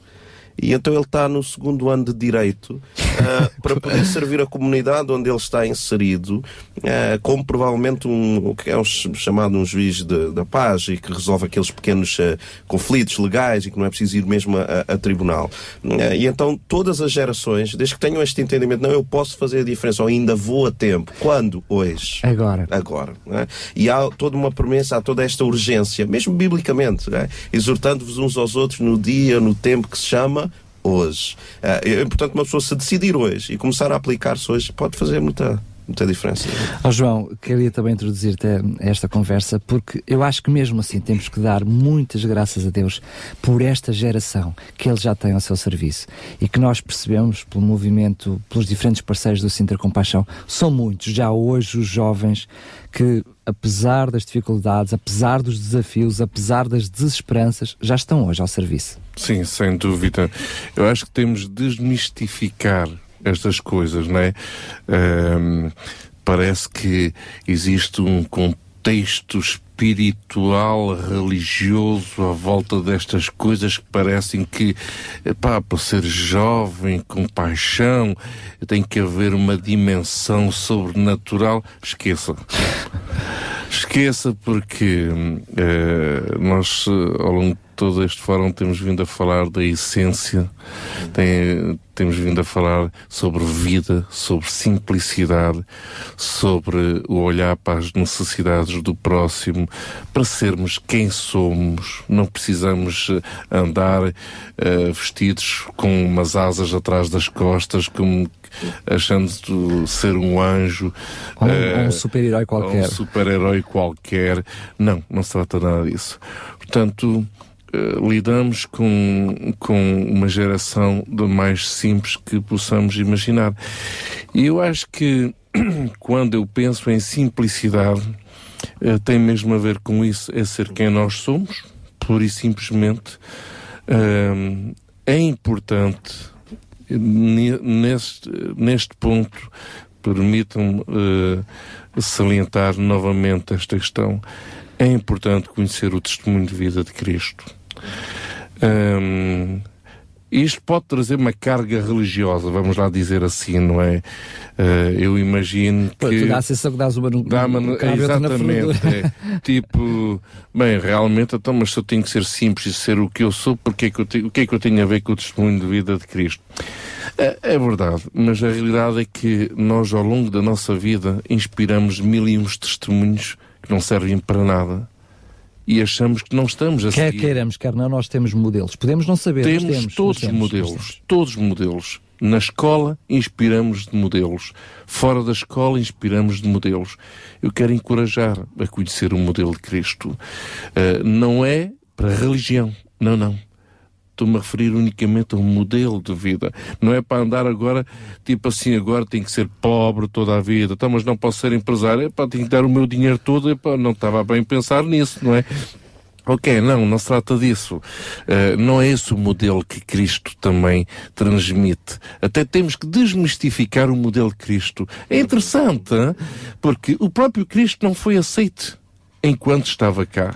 T: E então ele está no segundo ano de Direito ah, [laughs] para poder servir a comunidade onde ele está inserido, ah, como provavelmente um, o que é um ch- chamado um juiz de- da paz e que resolve aqueles pequenos ah, conflitos legais e que não é preciso ir mesmo a, a- tribunal. E então todas as gerações, desde que tenham este entendimento, não, eu posso fazer a diferença, ou ainda vou a tempo. Quando? Hoje.
B: Agora.
T: Agora. é? E há toda uma promessa, há toda esta urgência, mesmo biblicamente, é? exortando-vos uns aos outros no dia, no tempo que se chama hoje. É importante uma pessoa se decidir hoje e começar a aplicar-se hoje, pode fazer muita, muita diferença.
B: Ó João, queria também introduzir-te a esta conversa porque eu acho que mesmo assim temos que dar muitas graças a Deus por esta geração que Ele já tem ao seu serviço e que nós percebemos pelo movimento, pelos diferentes parceiros do Sinter Compaixão, são muitos já hoje os jovens que apesar das dificuldades, apesar dos desafios, apesar das desesperanças, já estão hoje ao serviço.
H: Sim, sem dúvida. Eu acho que temos de desmistificar estas coisas, não é? Ahm, parece que existe um contexto espiritual, religioso à volta destas coisas que parecem que, epá, para ser jovem, com paixão, tem que haver uma dimensão sobrenatural. Esqueça. Esqueça porque eh, nós eh, ao longo todo este fórum temos vindo a falar da essência, tem- temos vindo a falar sobre vida, sobre simplicidade, sobre o olhar para as necessidades do próximo, para sermos quem somos. Não precisamos eh, andar eh, vestidos com umas asas atrás das costas, como achando ser um anjo.
B: Ou um-
H: eh,
B: ou um super-herói qualquer.
H: um super-herói qualquer. Não, não se trata nada disso. Portanto, eh, lidamos com, com uma geração do mais simples que possamos imaginar. E eu acho que [clears throat] quando eu penso em simplicidade, eh, tem mesmo a ver com isso, é ser quem nós somos, pura e simplesmente. Ahm, é importante ne- neste, neste ponto, permitam-me eh, salientar novamente esta questão. É importante conhecer o testemunho de vida de Cristo. Ahm, isto pode trazer uma carga religiosa, vamos lá dizer assim, não é? Eh, eu imagino
B: Pô,
H: que.
B: Tu dá a sensação que dás uma no, no e outra na
H: exatamente. é. tipo, bem, realmente, então, mas se eu tenho que ser simples e ser o que eu sou, porque é que eu tenho, o que é que eu tenho a ver com o testemunho de vida de Cristo? É, é verdade, mas a realidade é que nós, ao longo da nossa vida, inspiramos mil e uns testemunhos que não servem para nada e achamos que não estamos a
B: Quer
H: seguir.
B: queiramos, quer não, nós temos modelos. Podemos não saber,
H: Temos
B: temos.
H: todos
B: temos,
H: modelos,
B: temos.
H: todos modelos. Na escola inspiramos de modelos. Fora da escola inspiramos de modelos. Eu quero encorajar a conhecer o modelo de Cristo. Ah, não é para religião. Não, não. Estou-me a referir unicamente a um modelo de vida. Não é para andar agora, tipo assim, agora tem que ser pobre toda a vida. Então, mas não posso ser empresário. Epá, tenho que dar o meu dinheiro todo. Epá, não estava bem pensar nisso, não é? Ok, não, não se trata disso. Uh, não é esse o modelo que Cristo também transmite. Até temos que desmistificar o modelo de Cristo. É interessante, hein? porque o próprio Cristo não foi aceito enquanto estava cá.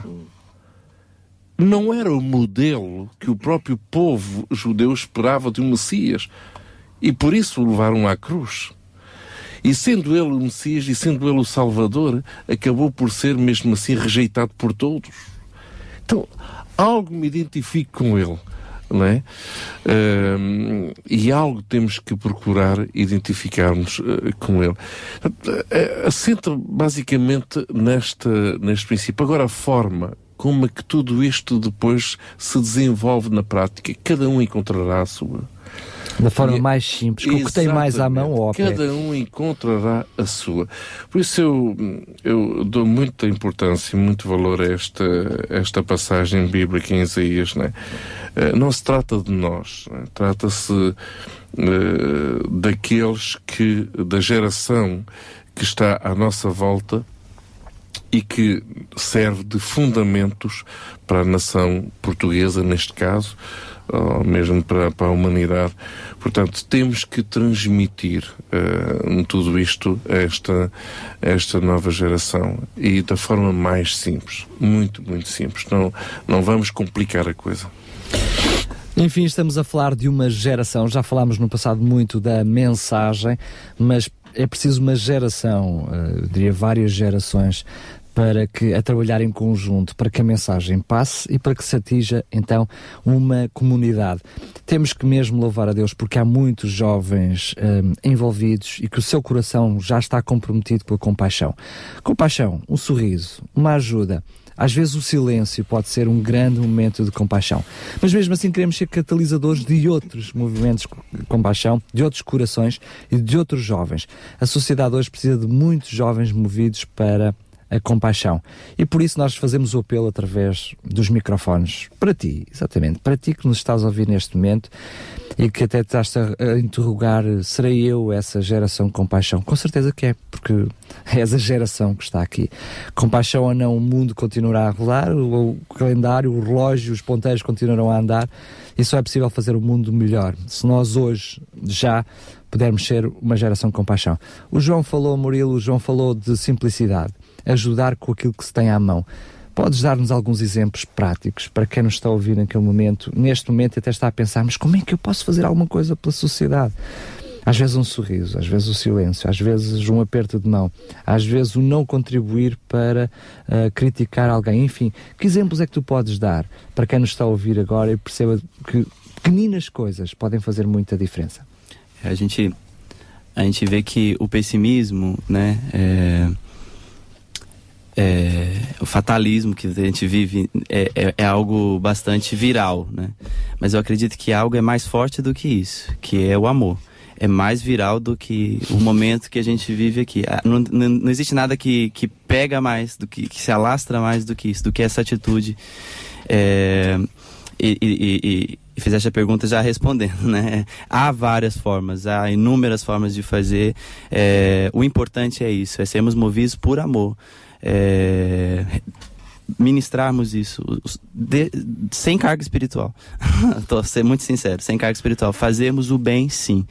H: Não era o modelo que o próprio povo judeu esperava de um Messias. E por isso o levaram à cruz. E sendo ele o Messias e sendo ele o Salvador, acabou por ser mesmo assim rejeitado por todos. Então, algo me identifico com ele, é? E algo temos que procurar identificar-nos eh, com ele. Uh, assenta basicamente nesta, neste princípio. Agora, a forma como é que tudo isto depois se desenvolve na prática, cada um encontrará a sua.
B: Da forma mais simples, com o que tem mais à mão ou ao pé.
H: Cada um encontrará a sua. Por isso eu, eu dou muita importância e muito valor a esta, esta passagem bíblica em Isaías. Né? Não se trata de nós, né? trata-se uh, daqueles que, da geração que está à nossa volta e que serve de fundamentos para a nação portuguesa, neste caso, ou mesmo para, para a humanidade. Portanto, temos que transmitir uh, tudo isto a esta, a esta nova geração e da forma mais simples, muito, muito simples. Não, não vamos complicar a coisa.
B: Enfim, estamos a falar de uma geração, já falámos no passado muito da mensagem, mas é preciso uma geração, uh, eu diria várias gerações, para que a trabalhar em conjunto, para que a mensagem passe e para que se atinja então uma comunidade. Temos que mesmo louvar a Deus porque há muitos jovens um, envolvidos e que o seu coração já está comprometido pela compaixão. Compaixão, um sorriso, uma ajuda. Às vezes o silêncio pode ser um grande momento de compaixão. Mas mesmo assim queremos ser catalisadores de outros movimentos de compaixão, de outros corações e de outros jovens. A sociedade hoje precisa de muitos jovens movidos para a compaixão. E por isso nós fazemos o apelo através dos microfones. Para ti, exatamente, para ti que nos estás a ouvir neste momento e que até estás a, interrogar, serei eu essa geração de compaixão? Com certeza que é, porque [laughs] és a geração que está aqui. Compaixão ou não, o mundo continuará a rolar, o, o calendário, o relógio, os ponteiros continuarão a andar e só é possível fazer o mundo melhor. Se nós hoje já pudermos ser uma geração de compaixão. O João falou, Murilo, o João falou de simplicidade ajudar com aquilo que se tem à mão. Podes dar-nos alguns exemplos práticos para quem nos está a ouvir naquele momento, neste momento até está a pensar, mas como é que eu posso fazer alguma coisa pela sociedade? Às vezes um sorriso, às vezes o silêncio, às vezes um aperto de mão, às vezes o não contribuir para uh, criticar alguém. Enfim, que exemplos é que tu podes dar para quem nos está a ouvir agora e perceba que pequeninas coisas podem fazer muita diferença?
U: A gente, a gente vê que o pessimismo, né? É é, o fatalismo que a gente vive é, é, é, algo bastante viral, né? Mas eu acredito que algo é mais forte do que isso, que é o amor. É mais viral do que o momento que a gente vive aqui. Ah, não, não, não existe nada que, que pega mais, do que, que se alastra mais do que isso, do que essa atitude. É, e, e, e, e fizeste a pergunta já respondendo, né? Há várias formas, há inúmeras formas de fazer. É, o importante é isso, é sermos movidos por amor é, ministrarmos isso de, sem carga espiritual. [laughs] Estou sendo muito sincero, sem carga espiritual. Fazemos o bem, sim.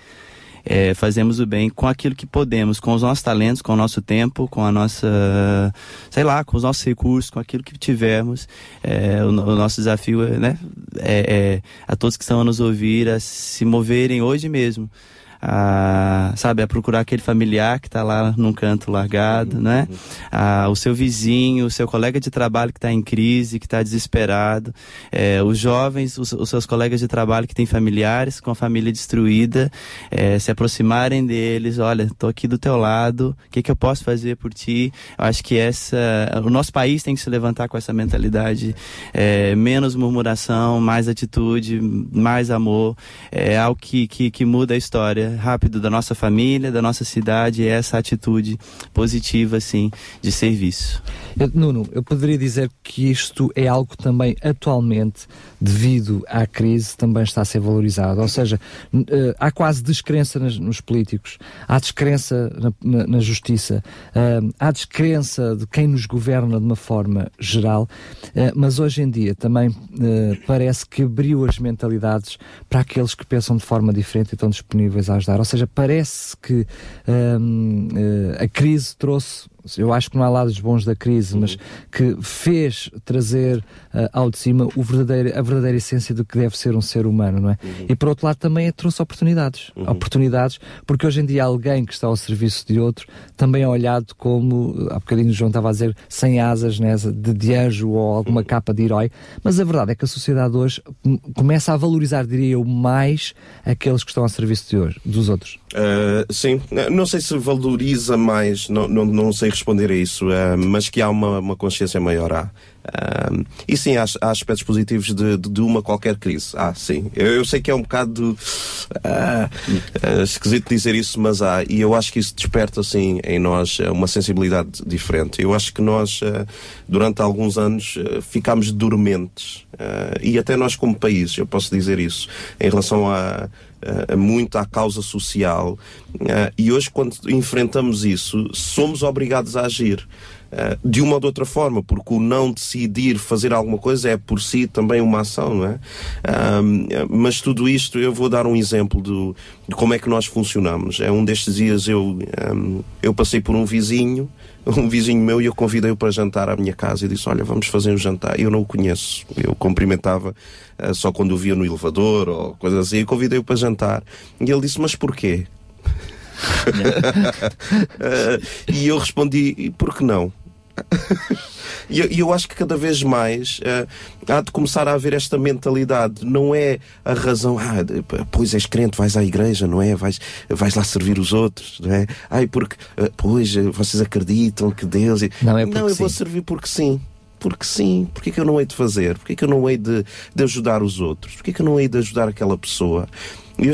U: É, fazemos o bem com aquilo que podemos, com os nossos talentos, com o nosso tempo, com a nossa, sei lá, com os nossos recursos, com aquilo que tivermos. É, o, o, nosso desafio é, né, é, é a todos que estão a nos ouvir a se moverem hoje mesmo a, sabe, a procurar aquele familiar que está lá num canto largado, uhum. né? A, o seu vizinho, o seu colega de trabalho que está em crise, que está desesperado, é, os jovens, os, os, seus colegas de trabalho que têm familiares com a família destruída, é, se aproximarem deles, olha, estou aqui do teu lado, o que, que eu posso fazer por ti? Eu acho que essa, o nosso país tem que se levantar com essa mentalidade, é, menos murmuração, mais atitude, mais amor, é algo que, que, que muda a história rápido da nossa família, da nossa cidade, é essa atitude positiva, assim, de serviço.
B: Eu, Nuno, eu poderia dizer que isto é algo também atualmente, devido à crise, também está a ser valorizado. Ou seja, uh, há quase descrença nas, nos políticos, há descrença na, na, na justiça, uh, há descrença de quem nos governa de uma forma geral, uh, mas hoje em dia também parece que abriu as mentalidades para aqueles que pensam de forma diferente e estão disponíveis a ajudar. Ou seja, parece que um, a crise trouxe eu acho que não há lados bons da crise, mas que fez trazer uh, ao de cima verdadeiro, a verdadeira essência do que deve ser um ser humano, não é? Uhum. E por outro lado também trouxe oportunidades. Uhum. Oportunidades, porque hoje em dia alguém que está ao serviço de outro também é olhado como, há bocadinho o João estava a dizer, sem asas, né, de, de anjo ou alguma uhum. capa de herói, mas a verdade é que a sociedade hoje começa a valorizar, diria eu, mais aqueles que estão ao serviço de hoje, dos outros.
T: Uh, sim, não sei se valoriza mais, não, não, não sei responder a isso, uh, mas que há uma, uma consciência maior há. Ahm, e sim, há, há aspectos positivos de, de, de uma qualquer crise. Ah, sim. Eu, eu sei que é um bocado ah, ah, esquisito dizer isso, mas há. E eu acho que isso desperta, assim, em nós eh, uma sensibilidade diferente. Eu acho que nós, eh, durante alguns anos, eh, ficámos dormentes. E até nós, como país, eu posso dizer isso, em relação a. a muito à causa social. Ah, e hoje quando enfrentamos isso somos obrigados a agir. Uh, de uma ou de outra forma, porque o não decidir fazer alguma coisa é por si também uma ação, não é? Mas tudo isto, eu vou dar um exemplo do, de como é que nós funcionamos. É um destes dias eu, eu passei por um vizinho, um vizinho meu, e eu convidei-o para jantar à minha casa e disse: Olha, vamos fazer um jantar. Eu não o conheço, eu cumprimentava uh, só quando o via no elevador ou coisas assim. Eu convidei-o para jantar e ele disse: Mas porquê? Uh, [laughs] e eu respondi, "E por que não? [laughs] E eu, eu acho que cada vez mais uh, há de começar a haver esta mentalidade. Não é a razão, ah, pois és crente, vais à igreja, não é? Vais, vais lá servir os outros, não é? Ai, porque, uh, pois, uh, vocês acreditam que Deus.
B: Não é porque
T: Não, eu vou
B: sim.
T: servir porque sim. Porque sim. Porquê que eu não hei de fazer? Porquê que eu não hei de, de ajudar os outros? Porquê que eu não hei de ajudar aquela pessoa?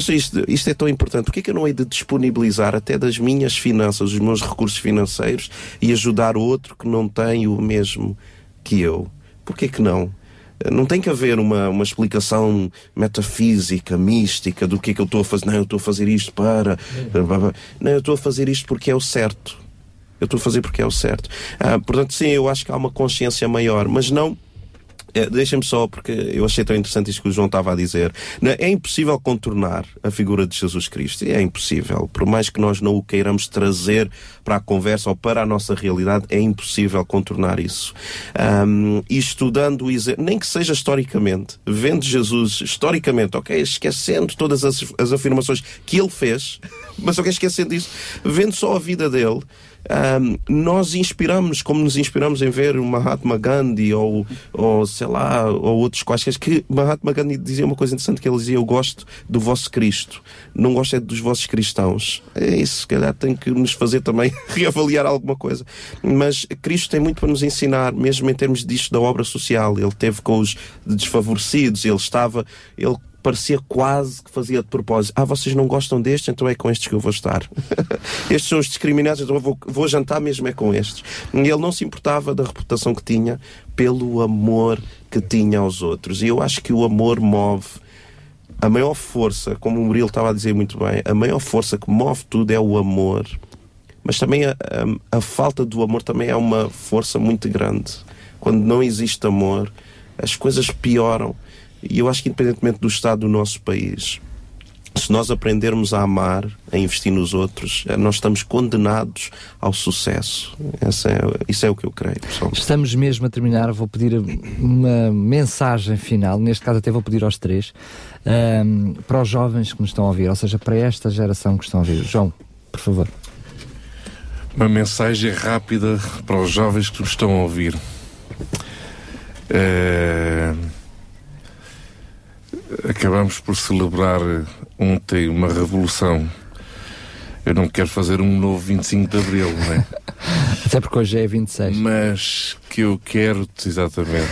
T: Sei isto, isto é tão importante. Porquê que eu não hei de disponibilizar até das minhas finanças, os meus recursos financeiros e ajudar outro que não tem o mesmo que eu? Porquê que não? Não tem que haver uma, uma explicação metafísica, mística do que é que eu estou a fazer. Não, eu estou a fazer isto para. Não, eu estou a fazer isto porque é o certo. Eu estou a fazer porque é o certo. Ah, portanto, sim, eu acho que há uma consciência maior, mas não. É, Deixem-me só, porque eu achei tão interessante isto que o João estava a dizer. É impossível contornar a figura de Jesus Cristo. É impossível. Por mais que nós não o queiramos trazer para a conversa ou para a nossa realidade, é impossível contornar isso. Ahm, e estudando nem que seja historicamente, vendo Jesus historicamente, ok? Esquecendo todas as, as afirmações que ele fez, [laughs] mas ok, esquecendo isso, vendo só a vida dele. Ahm, nós inspiramos, como nos inspiramos em ver o Mahatma Gandhi ou, ou sei lá, ou outros quaisquer, que Mahatma Gandhi dizia uma coisa interessante que ele dizia, eu gosto do vosso Cristo, não gosto é dos vossos cristãos. É isso, se calhar tem que nos fazer também [laughs] reavaliar alguma coisa. Mas Cristo tem muito para nos ensinar, mesmo em termos disto da obra social. Ele teve com os desfavorecidos, ele estava, ele parecia quase que fazia de propósito. Ah, vocês não gostam deste, então é com estes que eu vou estar. [laughs] estes são os discriminados, então eu vou, vou jantar mesmo é com estes. E ele não se importava da reputação que tinha pelo amor que tinha aos outros. E eu acho que o amor move a maior força, como o Murilo estava a dizer muito bem, a maior força que move tudo é o amor. Mas também a, a- a falta do amor também é uma força muito grande. Quando não existe amor, as coisas pioram. E eu acho que, independentemente do estado do nosso país, se nós aprendermos a amar, a investir nos outros, eh, nós estamos condenados ao sucesso. Essa é, isso é o que eu creio, pessoal.
B: Estamos mesmo a terminar, vou pedir uma mensagem final, neste caso até vou pedir aos três, ahm, para os jovens que nos estão a ouvir, ou seja, para esta geração que estão a ouvir. João, por favor.
H: Uma mensagem rápida para os jovens que nos estão a ouvir. Eh, Acabamos por celebrar ontem uma revolução. Eu não quero fazer um novo 25 de Abril, não é? [laughs]
B: Até porque hoje é 26.
H: Mas que eu quero, exatamente.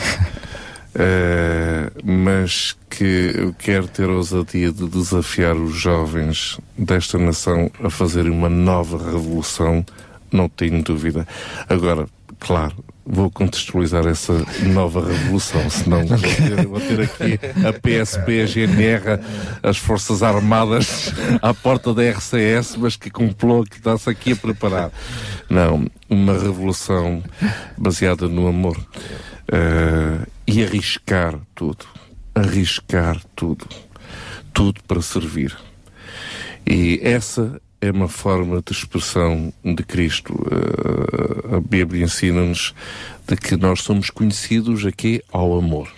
H: Eh, mas que eu quero ter a ousadia de desafiar os jovens desta nação a fazerem uma nova revolução, não tenho dúvida. Agora, claro, vou contextualizar essa nova revolução, senão vou ter, vou ter aqui a PSP, a GNR, as Forças Armadas à porta da RCS, mas que complô que está-se aqui a preparar. Não, uma revolução baseada no amor. Eh, e arriscar tudo. Arriscar tudo. Tudo para servir. E essa é uma forma de expressão de Cristo. Eh, a Bíblia ensina-nos de que nós somos conhecidos aqui ao amor.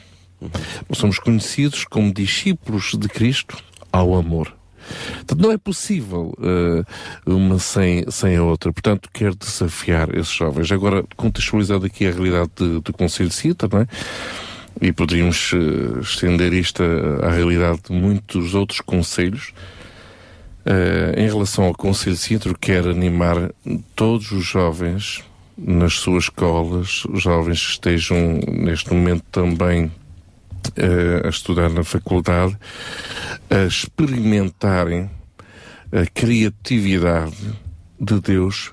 H: Somos conhecidos como discípulos de Cristo ao amor. Portanto, não é possível eh, uma sem, sem a outra. Portanto, quero desafiar esses jovens. Agora, contextualizando aqui a realidade de- do Conselho de Cita, não é? E poderíamos eh, estender isto à realidade de muitos outros conselhos. Eh, em relação ao Conselho de Sintra, quero animar todos os jovens nas suas escolas, os jovens que estejam neste momento também eh, a estudar na faculdade, a experimentarem a criatividade de Deus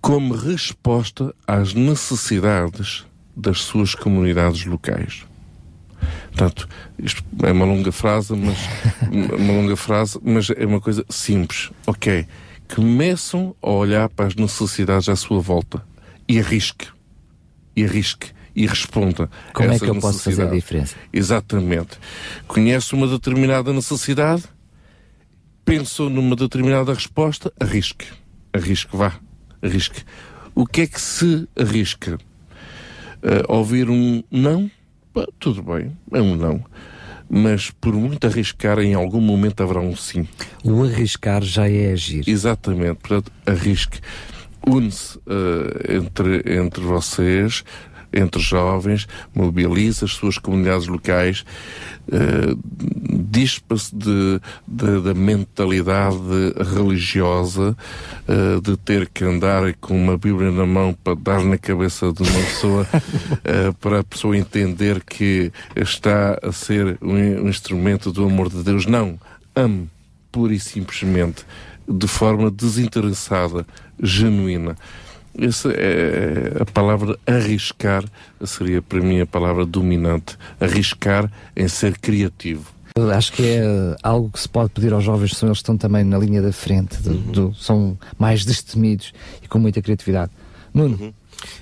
H: como resposta às necessidades das suas comunidades locais. Portanto, isto é uma longa frase, mas [laughs] uma longa frase, mas é uma coisa simples. Ok, começam a olhar para as necessidades à sua volta e arrisque, e arrisque e responda.
B: Como é que eu posso fazer a diferença?
H: Exatamente. Conhece uma determinada necessidade, pensou numa determinada resposta, arrisque. Arrisque, vá. Arrisque. O que é que se arrisca? Eh, ouvir um não? Tudo bem, é um não. Mas por muito arriscar, em algum momento haverá um sim.
B: O arriscar já é agir.
H: Exatamente, portanto, arrisque. Une-se eh, entre, entre vocês, entre jovens, mobiliza as suas comunidades locais, eh, dispa-se da mentalidade religiosa eh, de ter que andar com uma Bíblia na mão para dar na cabeça de uma pessoa [laughs] eh, para a pessoa entender que está a ser um, um instrumento do amor de Deus. Não, ame pura e simplesmente de forma desinteressada, genuína. Essa é a palavra arriscar, seria para mim a palavra dominante. Arriscar em ser criativo.
B: Acho que é algo que se pode pedir aos jovens, são eles que estão também na linha da frente, do- do- são mais destemidos e com muita criatividade. Nuno,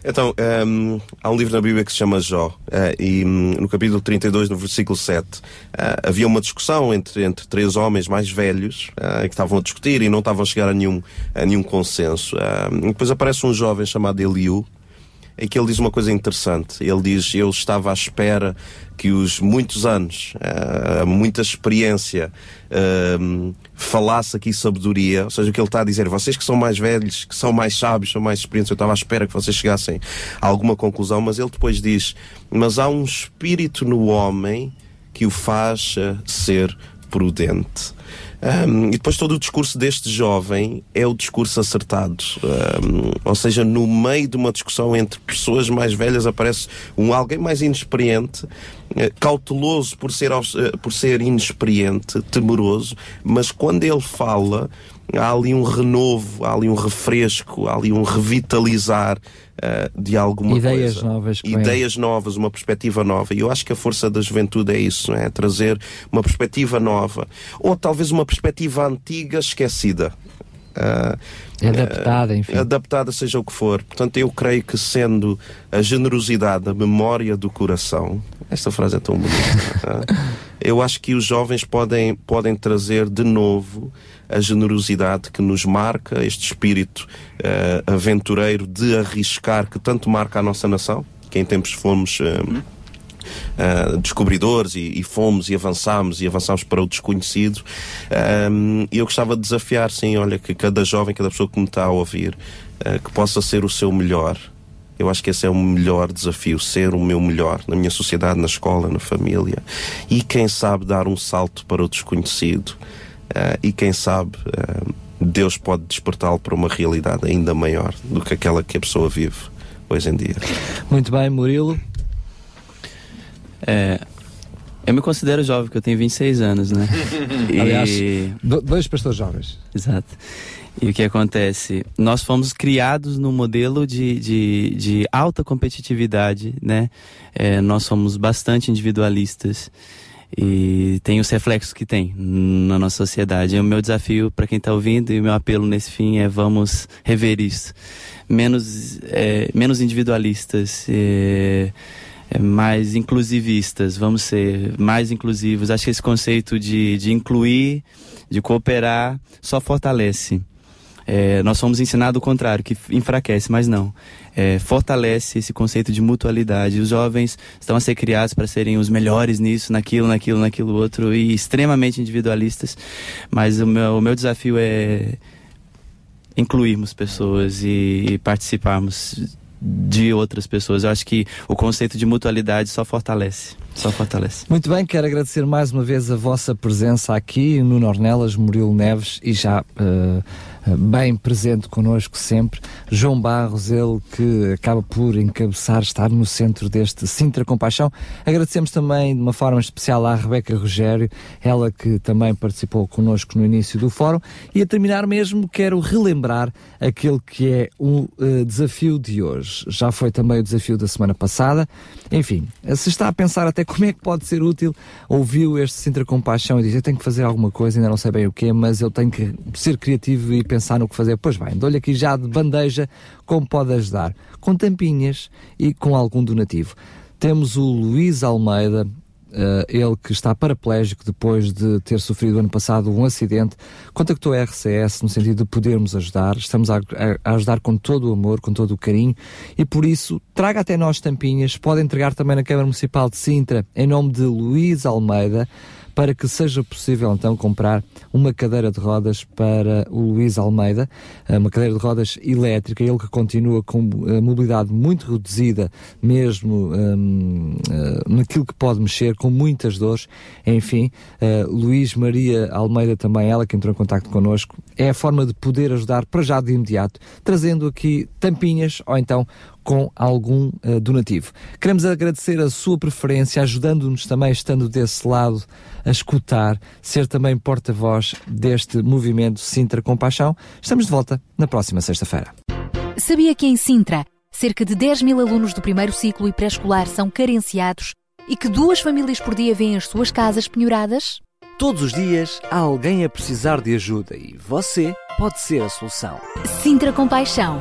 T: Então, hum, há um livro na Bíblia que se chama Jó, eh, e hum, no capítulo 32, no versículo 7, eh, havia uma discussão entre, entre três homens mais velhos eh, que estavam a discutir e não estavam a chegar a nenhum, a nenhum consenso. Ah, depois aparece um jovem chamado Eliú, em que ele diz uma coisa interessante. Ele diz: Eu estava à espera que os muitos anos, ah, muita experiência, ah, falasse aqui sabedoria. Ou seja, o que ele está a dizer, vocês que são mais velhos, que são mais sábios, são mais experientes, eu estava à espera que vocês chegassem a alguma conclusão. Mas ele depois diz: Mas há um espírito no homem que o faz ah, ser prudente. Um, e depois todo o discurso deste jovem é o discurso acertado. Um, ou seja, no meio de uma discussão entre pessoas mais velhas aparece um alguém mais inexperiente, eh, cauteloso por ser, eh, por ser inexperiente, temeroso, mas quando ele fala, há ali um renovo, há ali um refresco, há ali um revitalizar eh, de alguma
B: Ideias
T: coisa.
B: novas.
T: Ideias novas, uma perspectiva nova. E eu acho que a força da juventude é isso, não é? Trazer uma perspectiva nova. Ou talvez uma perspectiva antiga esquecida. Ah,
B: Adaptada,
T: ah,
B: enfim.
T: Adaptada, seja o que for. Portanto, eu creio que sendo a generosidade a memória do coração, esta frase é tão bonita. ah, [laughs] eu acho que os jovens podem, podem trazer de novo a generosidade que nos marca, este espírito ah, aventureiro de arriscar que tanto marca a nossa nação, que em tempos fomos. ah, ah, descobridores e, e fomos e avançámos e avançámos para o desconhecido. E eu gostava de desafiar, sim, olha, que cada jovem, cada pessoa que me está a ouvir, ah, que possa ser o seu melhor. Eu acho que esse é o melhor desafio, ser o meu melhor na minha sociedade, na escola, na família. E quem sabe dar um salto para o desconhecido. Ah, e quem sabe ah, Deus pode despertá-lo para uma realidade ainda maior do que aquela que a pessoa vive hoje em dia.
B: Muito bem, Murilo.
U: É, eu me considero jovem, porque eu tenho 26 anos, né? [laughs]
B: Aliás, do- dois pastores jovens.
U: Exato. E o que acontece? Nós fomos criados no modelo de, de, de alta competitividade, né? É, nós somos bastante individualistas e tem os reflexos que tem na nossa sociedade. E o meu desafio para quem está ouvindo e o meu apelo nesse fim é vamos rever isso. Menos, é, menos individualistas. é, é, mais inclusivistas, vamos ser mais inclusivos. Acho que esse conceito de, de incluir, de cooperar, só fortalece. É, nós somos ensinados o contrário, que enfraquece, mas não. É, fortalece esse conceito de mutualidade. Os jovens estão a ser criados para serem os melhores nisso, naquilo, naquilo, naquilo outro, e extremamente individualistas. Mas o meu, o meu desafio é incluirmos pessoas e participarmos de outras pessoas. Eu acho que o conceito de mutualidade só fortalece. Só fortalece.
B: Muito bem, quero agradecer mais uma vez a vossa presença aqui no Ornelas, Murilo Neves e já eh, bem presente connosco sempre, João Barros, ele que acaba por encabeçar, estar no centro deste Sintra Compaixão. Agradecemos também de uma forma especial à Rebeca Rogério, ela que também participou connosco no início do fórum. E a terminar mesmo, quero relembrar aquele que é o eh, desafio de hoje. Já foi também o desafio da semana passada. Enfim, se está a pensar até [laughs] como é que pode ser útil, ouviu este Sintra Compaixão e diz: Eu tenho que fazer alguma coisa, ainda não sei bem o quê, mas eu tenho que ser criativo e pensar no que fazer. Pois bem, dou-lhe aqui já de bandeja como pode ajudar, com tampinhas e com algum donativo. Temos o Luís Almeida, Uh, ele que está paraplégico depois de ter sofrido ano passado um acidente, contactou a RCS no sentido de podermos ajudar. Estamos a, a, ajudar com todo o amor, com todo o carinho e por isso traga até nós tampinhas. Pode entregar também na Câmara Municipal de Sintra em nome de Luís Almeida para que seja possível então comprar uma cadeira de rodas para o Luís Almeida, eh, uma cadeira de rodas elétrica, ele que continua com a mobilidade muito reduzida, mesmo um, uh, naquilo que pode mexer, com muitas dores, enfim, uh, Luís Maria Almeida também, ela que entrou em contato connosco, é a forma de poder ajudar para já de imediato, trazendo aqui tampinhas ou então com algum uh, donativo. Queremos agradecer a sua preferência, ajudando-nos também, estando desse lado, a escutar, ser também porta-voz deste movimento Sintra Compaixão. Estamos de volta na próxima sexta-feira.
A: Sabia que em Sintra, cerca de 10 mil alunos do primeiro ciclo e pré-escolar são carenciados e que duas famílias por dia vêm as suas casas penhoradas?
B: Todos os dias há alguém a precisar de ajuda e você pode ser a solução.
A: Sintra Compaixão,